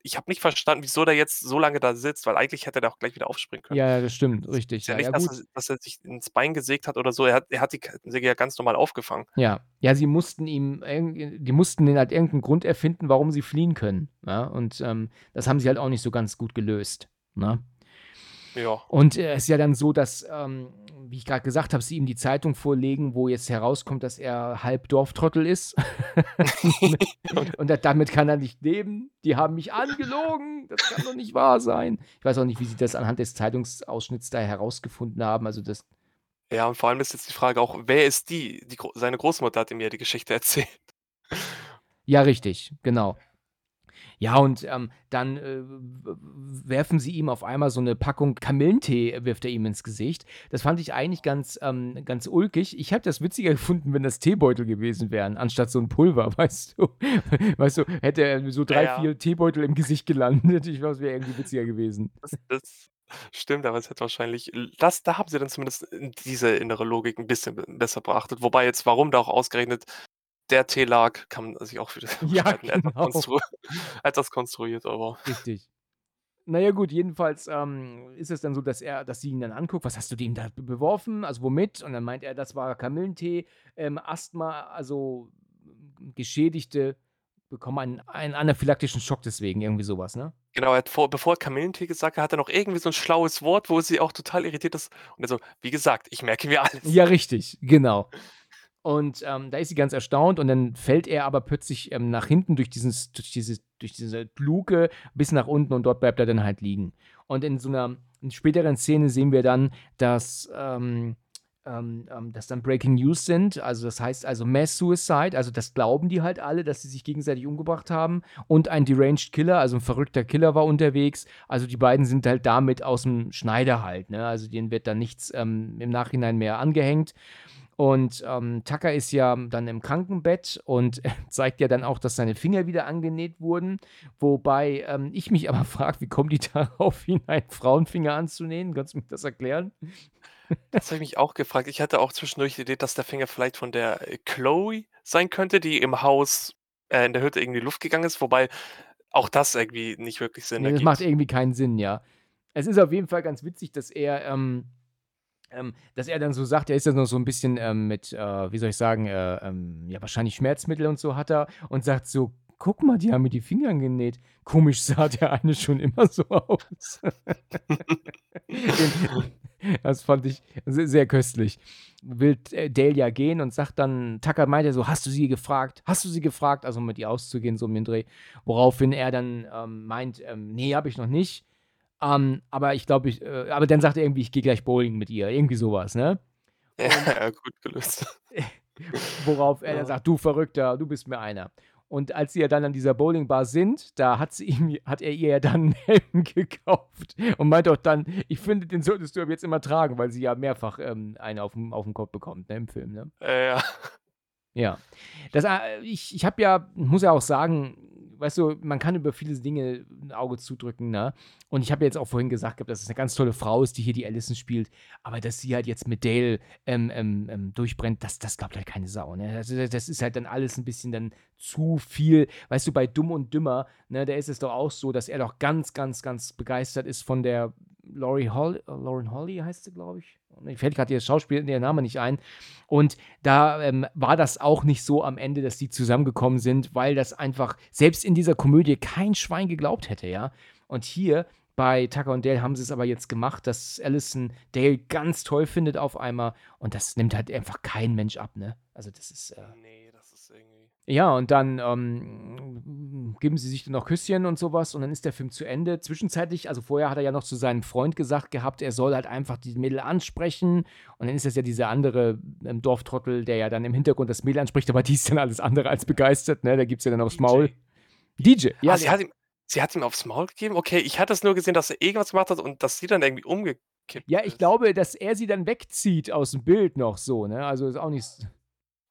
ich habe nicht verstanden, wieso der jetzt so lange da sitzt, weil eigentlich hätte der auch gleich wieder aufspringen können. Ja, das stimmt, richtig. Ist ja nicht, ja dass er dass er sich ins Bein gesägt hat oder so. Er hat er hat die Kettensäge ja ganz normal aufgefangen. Ja. Ja, sie mussten ihm die mussten den halt irgend 'n Grund erfinden, warum sie fliehen können, ja? Und, ähm, das haben sie halt auch nicht so ganz gut gelöst, ne? Ja. Und, äh, es ist ja dann so, dass, ähm, wie ich grad gesagt habe, sie ihm die Zeitung vorlegen, wo jetzt herauskommt, dass er halb Dorftrottel ist. Und da damit kann er nicht leben. Die haben mich angelogen. Das kann doch nicht wahr sein. Ich weiß auch nicht, wie sie das anhand des Zeitungsausschnitts da herausgefunden haben. Also, das Ja, und vor allem ist jetzt die Frage auch, wer ist die? Die seine Großmutter hat ihm ja die Geschichte erzählt. Ja, richtig, genau. Ja, und, ähm, dann, äh, werfen sie ihm auf einmal so 'ne Packung Kamillentee wirft er ihm ins Gesicht. Das fand ich eigentlich ganz, ähm ganz ulkig. Ich hätte das witziger gefunden, wenn das Teebeutel gewesen wären, anstatt so 'n Pulver, weißt du? Weißt du, hätte er so 3, Ja, ja. 4 Teebeutel im Gesicht gelandet. Ich glaube, es wäre irgendwie witziger gewesen. Das das stimmt, aber es hätte wahrscheinlich das da haben sie dann zumindest diese innere Logik 'n bisschen besser beachtet. Wobei jetzt, warum da auch ausgerechnet der Tee lag, kann man sich auch wieder Ja, genau. konstru hat das konstruiert, aber Richtig. Na ja, gut, jedenfalls, ähm, ist es dann so, dass er dass sie ihn dann anguckt: „Was hast du dem da be beworfen? Also, womit?“ Und dann meint er, das war Kamillentee. Ähm, Asthma also, Geschädigte bekommen einen einen anaphylaktischen Schock deswegen, irgendwie so was, ne? Genau, er hat vor bevor er Kamillentee gesagt hat, hat er noch irgendwie so 'n schlaues Wort, wo sie auch total irritiert ist. Und er so: „Wie gesagt, ich merke mir alles.“ Ja, richtig, genau. Und, ähm, da ist sie ganz erstaunt und dann fällt er aber plötzlich, ähm, nach hinten durch dieses durch diese durch diese Luke bis nach unten und dort bleibt er dann halt liegen. Und in so 'ner späteren Szene sehen wir dann, dass, ähm ähm ähm, dass dann Breaking News sind. Also, das heißt also Mass Suicide, also, das glauben die halt alle, dass sie sich gegenseitig umgebracht haben. Und ein Deranged Killer, also 'n verrückter Killer war unterwegs. Also, die beiden sind halt damit aus'm Schneider halt, ne? Also, denen wird dann nichts, ähm, im Nachhinein mehr angehängt. Und, ähm, Tucker ist ja dann im Krankenbett und zeigt ja dann auch, dass seine Finger wieder angenäht wurden. Wobei, ähm, ich mich aber frage, wie kommen die darauf, ihn einen Frauenfinger anzunähen? Kannst du mir das erklären? Das habe ich mich auch gefragt. Ich hatte auch zwischendurch die Idee, dass der Finger vielleicht von der, äh, Chloe sein könnte, die im Haus äh, in der Hütte irgendwie in die Luft gegangen ist, wobei auch das irgendwie nicht wirklich Sinn Ne, das ergibt. macht irgendwie keinen Sinn, ja. Es ist auf jeden Fall ganz witzig, dass er, ähm ähm, dass er dann so sagt, er ist ja noch so 'n bisschen, ähm, mit, äh, wie soll ich sagen, äh, ähm, ja, wahrscheinlich Schmerzmittel und so hat er und sagt so: „Guck mal, die haben mir die Finger genäht. Komisch sah der eine schon immer so aus.“ Den das fand ich se sehr köstlich. Will, äh, Dale ja gehen und sagt dann Tucker meint ja so: „Hast du sie gefragt? Hast du sie gefragt?“ Also, mit ihr auszugehen, so um den Dreh. Woraufhin er dann, ähm, meint, ähm: „Ne, habe ich noch nicht. Ähm, aber ich glaube, ich äh, aber dann sagt er irgendwie: „Ich gehe gleich bowlen mit ihr.“ Irgendwie so was, ne? Ja, gut gelöst. Worauf er dann sagt: „Du Verrückter, du bist mir einer.“ Und als sie ja dann an dieser Bowlingbar sind, da hat sie ihm hat er ihr ja dann 'n Helm gekauft und meint auch dann: „Ich finde, den solltest du ab jetzt immer tragen“, weil sie ja mehrfach, ähm, einen auf'm auf'm Kopf bekommt, ne, im Film, ne? Äh, ja. Ja. Das äh, ich ich habe ja muss ja auch sagen, weißt du, man kann über viele Dinge 'n Auge zudrücken, ne? Und ich habe ja jetzt auch vorhin gesagt dass es 'ne ganz tolle Frau ist, die hier die Allison spielt. Aber dass sie halt jetzt mit Dale, ähm ähm ähm, durchbrennt, das das glaubt halt keine Sau, ne? Also, das ist halt dann alles 'n bisschen dann zu viel. Weißt du, bei Dumm und Dümmer, ne, da ist es doch auch so, dass er doch ganz, ganz, ganz begeistert ist von der Laurie Hol Lauren Holly heißt sie, glaube ich. Mir fällt grad ihr Schauspiel der Name nicht ein. Und da, ähm, war das auch nicht so am Ende, dass die zusammengekommen sind, weil das einfach selbst in dieser Komödie kein Schwein geglaubt hätte, ja? Und hier bei Tucker und Dale haben sie's aber jetzt gemacht, dass Allison Dale ganz toll findet auf einmal und das nimmt halt einfach kein Mensch ab, ne? Also, das ist, äh Ne, irgendwie Ja, und dann, ähm, geben sie sich dann noch Küsschen und so was und dann ist der Film zu Ende. Zwischenzeitlich also, vorher hat er ja noch zu seinem Freund gesagt gehabt, er soll halt einfach die Mädel ansprechen und dann ist das ja dieser andere, ähm, Dorftrottel, der ja dann im Hintergrund das Mädel anspricht, aber die ist dann alles andere als begeistert, ne? Da gibt's ja dann aufs Maul. DJ, ja, Ah, sie hat ihm sie hat ihm aufs Maul gegeben? Okay, ich hatte es nur gesehen, dass er irgendwas gemacht hat und dass sie dann irgendwie umgekippt Ja, ich ist. glaube, dass er sie dann wegzieht aus'm Bild noch so, ne? Also, ist auch nicht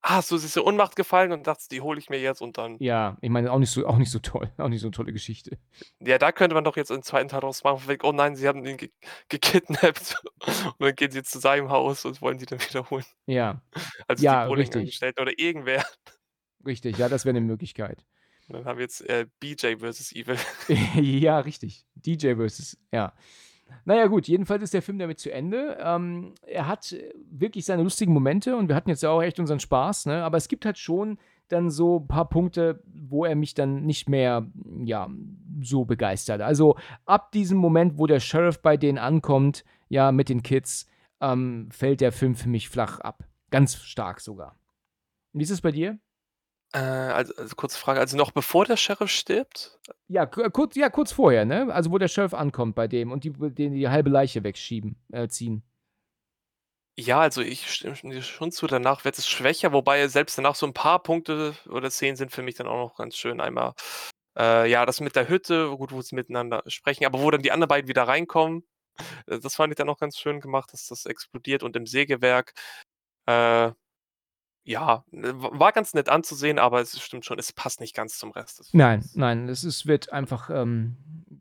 Ah, so, sie ist in Ohnmacht gefallen und dachtest: „Die hole ich mir jetzt“ und dann Ja, ich meine, auch nicht so auch nicht so toll auch nicht so 'ne tolle Geschichte. Ja, da könnte man doch jetzt einen 2. Teil draus machen, wegen: „Oh nein, sie haben ihn ge gekidnappt.“ Und dann gehen sie zu seinem Haus und wollen die dann wieder holen. Ja. Also, Ja, die. Bowlingangestellten oder irgendwer. Richtig, ja, das wäre 'ne Möglichkeit. Und dann haben wir jetzt äh, BJ vs. Evil. ja, richtig. DJ versus, ja. Naja, gut, jedenfalls ist der Film damit zu Ende. Ähm, er hat wirklich seine lustigen Momente und wir hatten jetzt ja auch echt unseren Spaß, ne? Aber es gibt halt schon dann so ein paar Punkte, wo er mich dann nicht mehr, ja, so begeistert. Also ab diesem Moment, wo der Sheriff bei denen ankommt, ja, mit den Kids, ähm, fällt der Film für mich flach ab. Ganz stark sogar. Wie ist es bei dir? Äh, also, also kurze Frage, also noch bevor der Sheriff stirbt? Ja, k- kurz, ja, kurz vorher, ne? Also wo der Sheriff ankommt bei dem und die, den die halbe Leiche wegschieben, äh, ziehen. Ja, also ich stimme dir schon zu, danach wird es schwächer, wobei selbst danach so ein paar Punkte oder Szenen sind für mich dann auch noch ganz schön. Einmal, äh, ja, das mit der Hütte, gut, wo sie miteinander sprechen, aber wo dann die anderen beiden wieder reinkommen, äh, das fand ich dann auch ganz schön gemacht, dass das explodiert und im Sägewerk, äh, ja, w- war ganz nett anzusehen, aber es stimmt schon, es passt nicht ganz zum Rest des Nein, nein, es ist, wird einfach, ähm,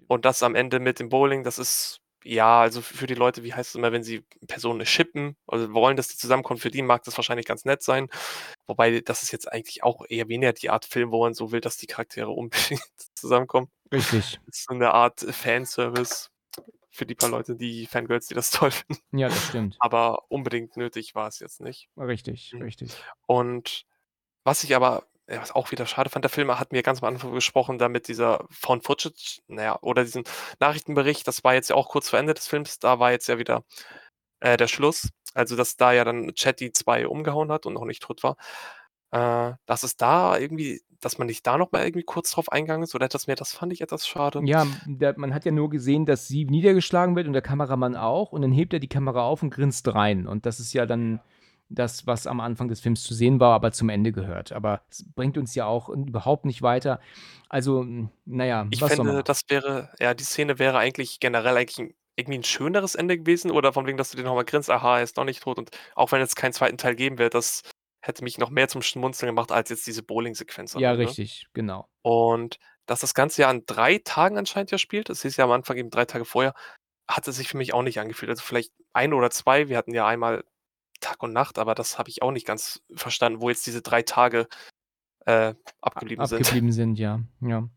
Und das am Ende mit dem Bowling, das ist, ja, also für die Leute, wie heißt es immer, wenn sie Personen schippen, also wollen, dass die zusammenkommen, für die mag das wahrscheinlich ganz nett sein. Wobei, das ist jetzt eigentlich auch eher weniger die Art Film, wo man so will, dass die Charaktere unbedingt zusammenkommen. richtig. Das ist so eine Art Fanservice für die paar Leute, die Fangirls, die das toll finden. Ja, das stimmt. Aber unbedingt nötig war es jetzt nicht. Richtig, Mhm. richtig. Und was ich aber, was auch wieder schade fand, der Film hat mir ganz am Anfang gesprochen, damit dieser Found Footage, naja, oder diesen Nachrichtenbericht, das war jetzt ja auch kurz vor Ende des Films, da war jetzt ja wieder äh, der Schluss. Also, dass da ja dann Chatty 2 umgehauen hat und noch nicht tot war. Äh, dass es da irgendwie, dass man nicht da noch mal irgendwie kurz drauf eingegangen ist oder etwas mehr, das fand ich etwas schade. Ja, der, man hat ja nur gesehen, dass sie niedergeschlagen wird und der Kameramann auch. Und dann hebt er die Kamera auf und grinst rein. Und das ist ja dann das, was am Anfang des Films zu sehen war, aber zum Ende gehört. Aber es bringt uns ja auch überhaupt nicht weiter. Also, naja, Ich was machen? das wäre, ja, die Szene wäre eigentlich generell eigentlich 'n irgendwie ein schöneres Ende gewesen oder von wegen, dass du dir noch mal grinst: „Aha, er ist noch nicht tot“ und auch wenn es keinen zweiten Teil geben wird, das hätte mich noch mehr zum Schmunzeln gemacht als jetzt diese Bowling-Sequenz Ja, Ende. richtig, genau. Und dass das Ganze ja an 3 Tagen anscheinend ja spielt, es hieß ja am Anfang eben 3 Tage vorher, hat es sich für mich auch nicht angefühlt. Also, vielleicht 1 oder 2, wir hatten ja einmal Tag und Nacht, aber das habe ich auch nicht ganz verstanden, wo jetzt diese 3 Tage, äh, abgeblieben sind. Abgeblieben sind, ja. Ja.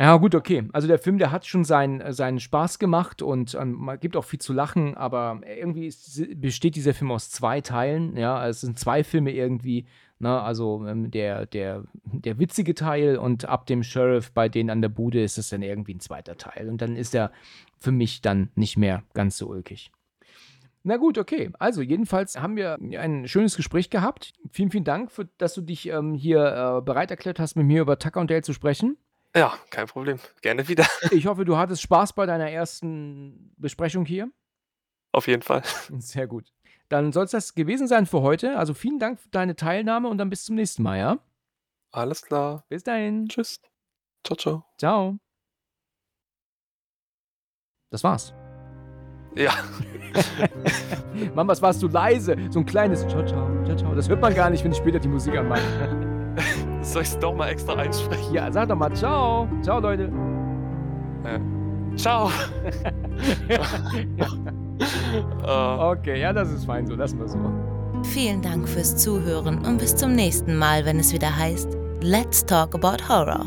Ja, gut, okay. Also der Film, der hat schon seinen, äh, seinen Spaß gemacht und ähm, gibt auch viel zu lachen, aber irgendwie ist, besteht dieser Film aus zwei Teilen. Ja, es sind zwei Filme irgendwie. Ne? Also ähm, der, der, der witzige Teil und ab dem Sheriff bei denen an der Bude ist es dann irgendwie ein zweiter Teil. Und dann ist er für mich dann nicht mehr ganz so ulkig. Na gut, okay. Also jedenfalls haben wir ein schönes Gespräch gehabt. Vielen, vielen Dank, für, dass du dich ähm, hier äh, bereit erklärt hast, mit mir über Tucker und Dale zu sprechen. Ja, kein Problem. Gerne wieder. Ich hoffe, du hattest Spaß bei deiner ersten Besprechung hier. Auf jeden Fall. Sehr gut. Dann soll es das gewesen sein für heute. Also vielen Dank für deine Teilnahme und dann bis zum nächsten Mal, ja? Alles klar. Bis dahin. Tschüss. Ciao, ciao. Ciao. Das war's. Ja. Mann, was warst du leise? So ein kleines Ciao, ciao, ciao, ciao. Das hört man gar nicht, wenn ich später die Musik anmache. Soll ich es doch mal extra einsprechen? Ja, sag doch mal Ciao. Ciao, Leute. Ciao. Äh, Okay, ja, das ist fein so. Lassen wir so. Vielen Dank fürs Zuhören und bis zum nächsten Mal, wenn es wieder heißt Let's Talk About Horror.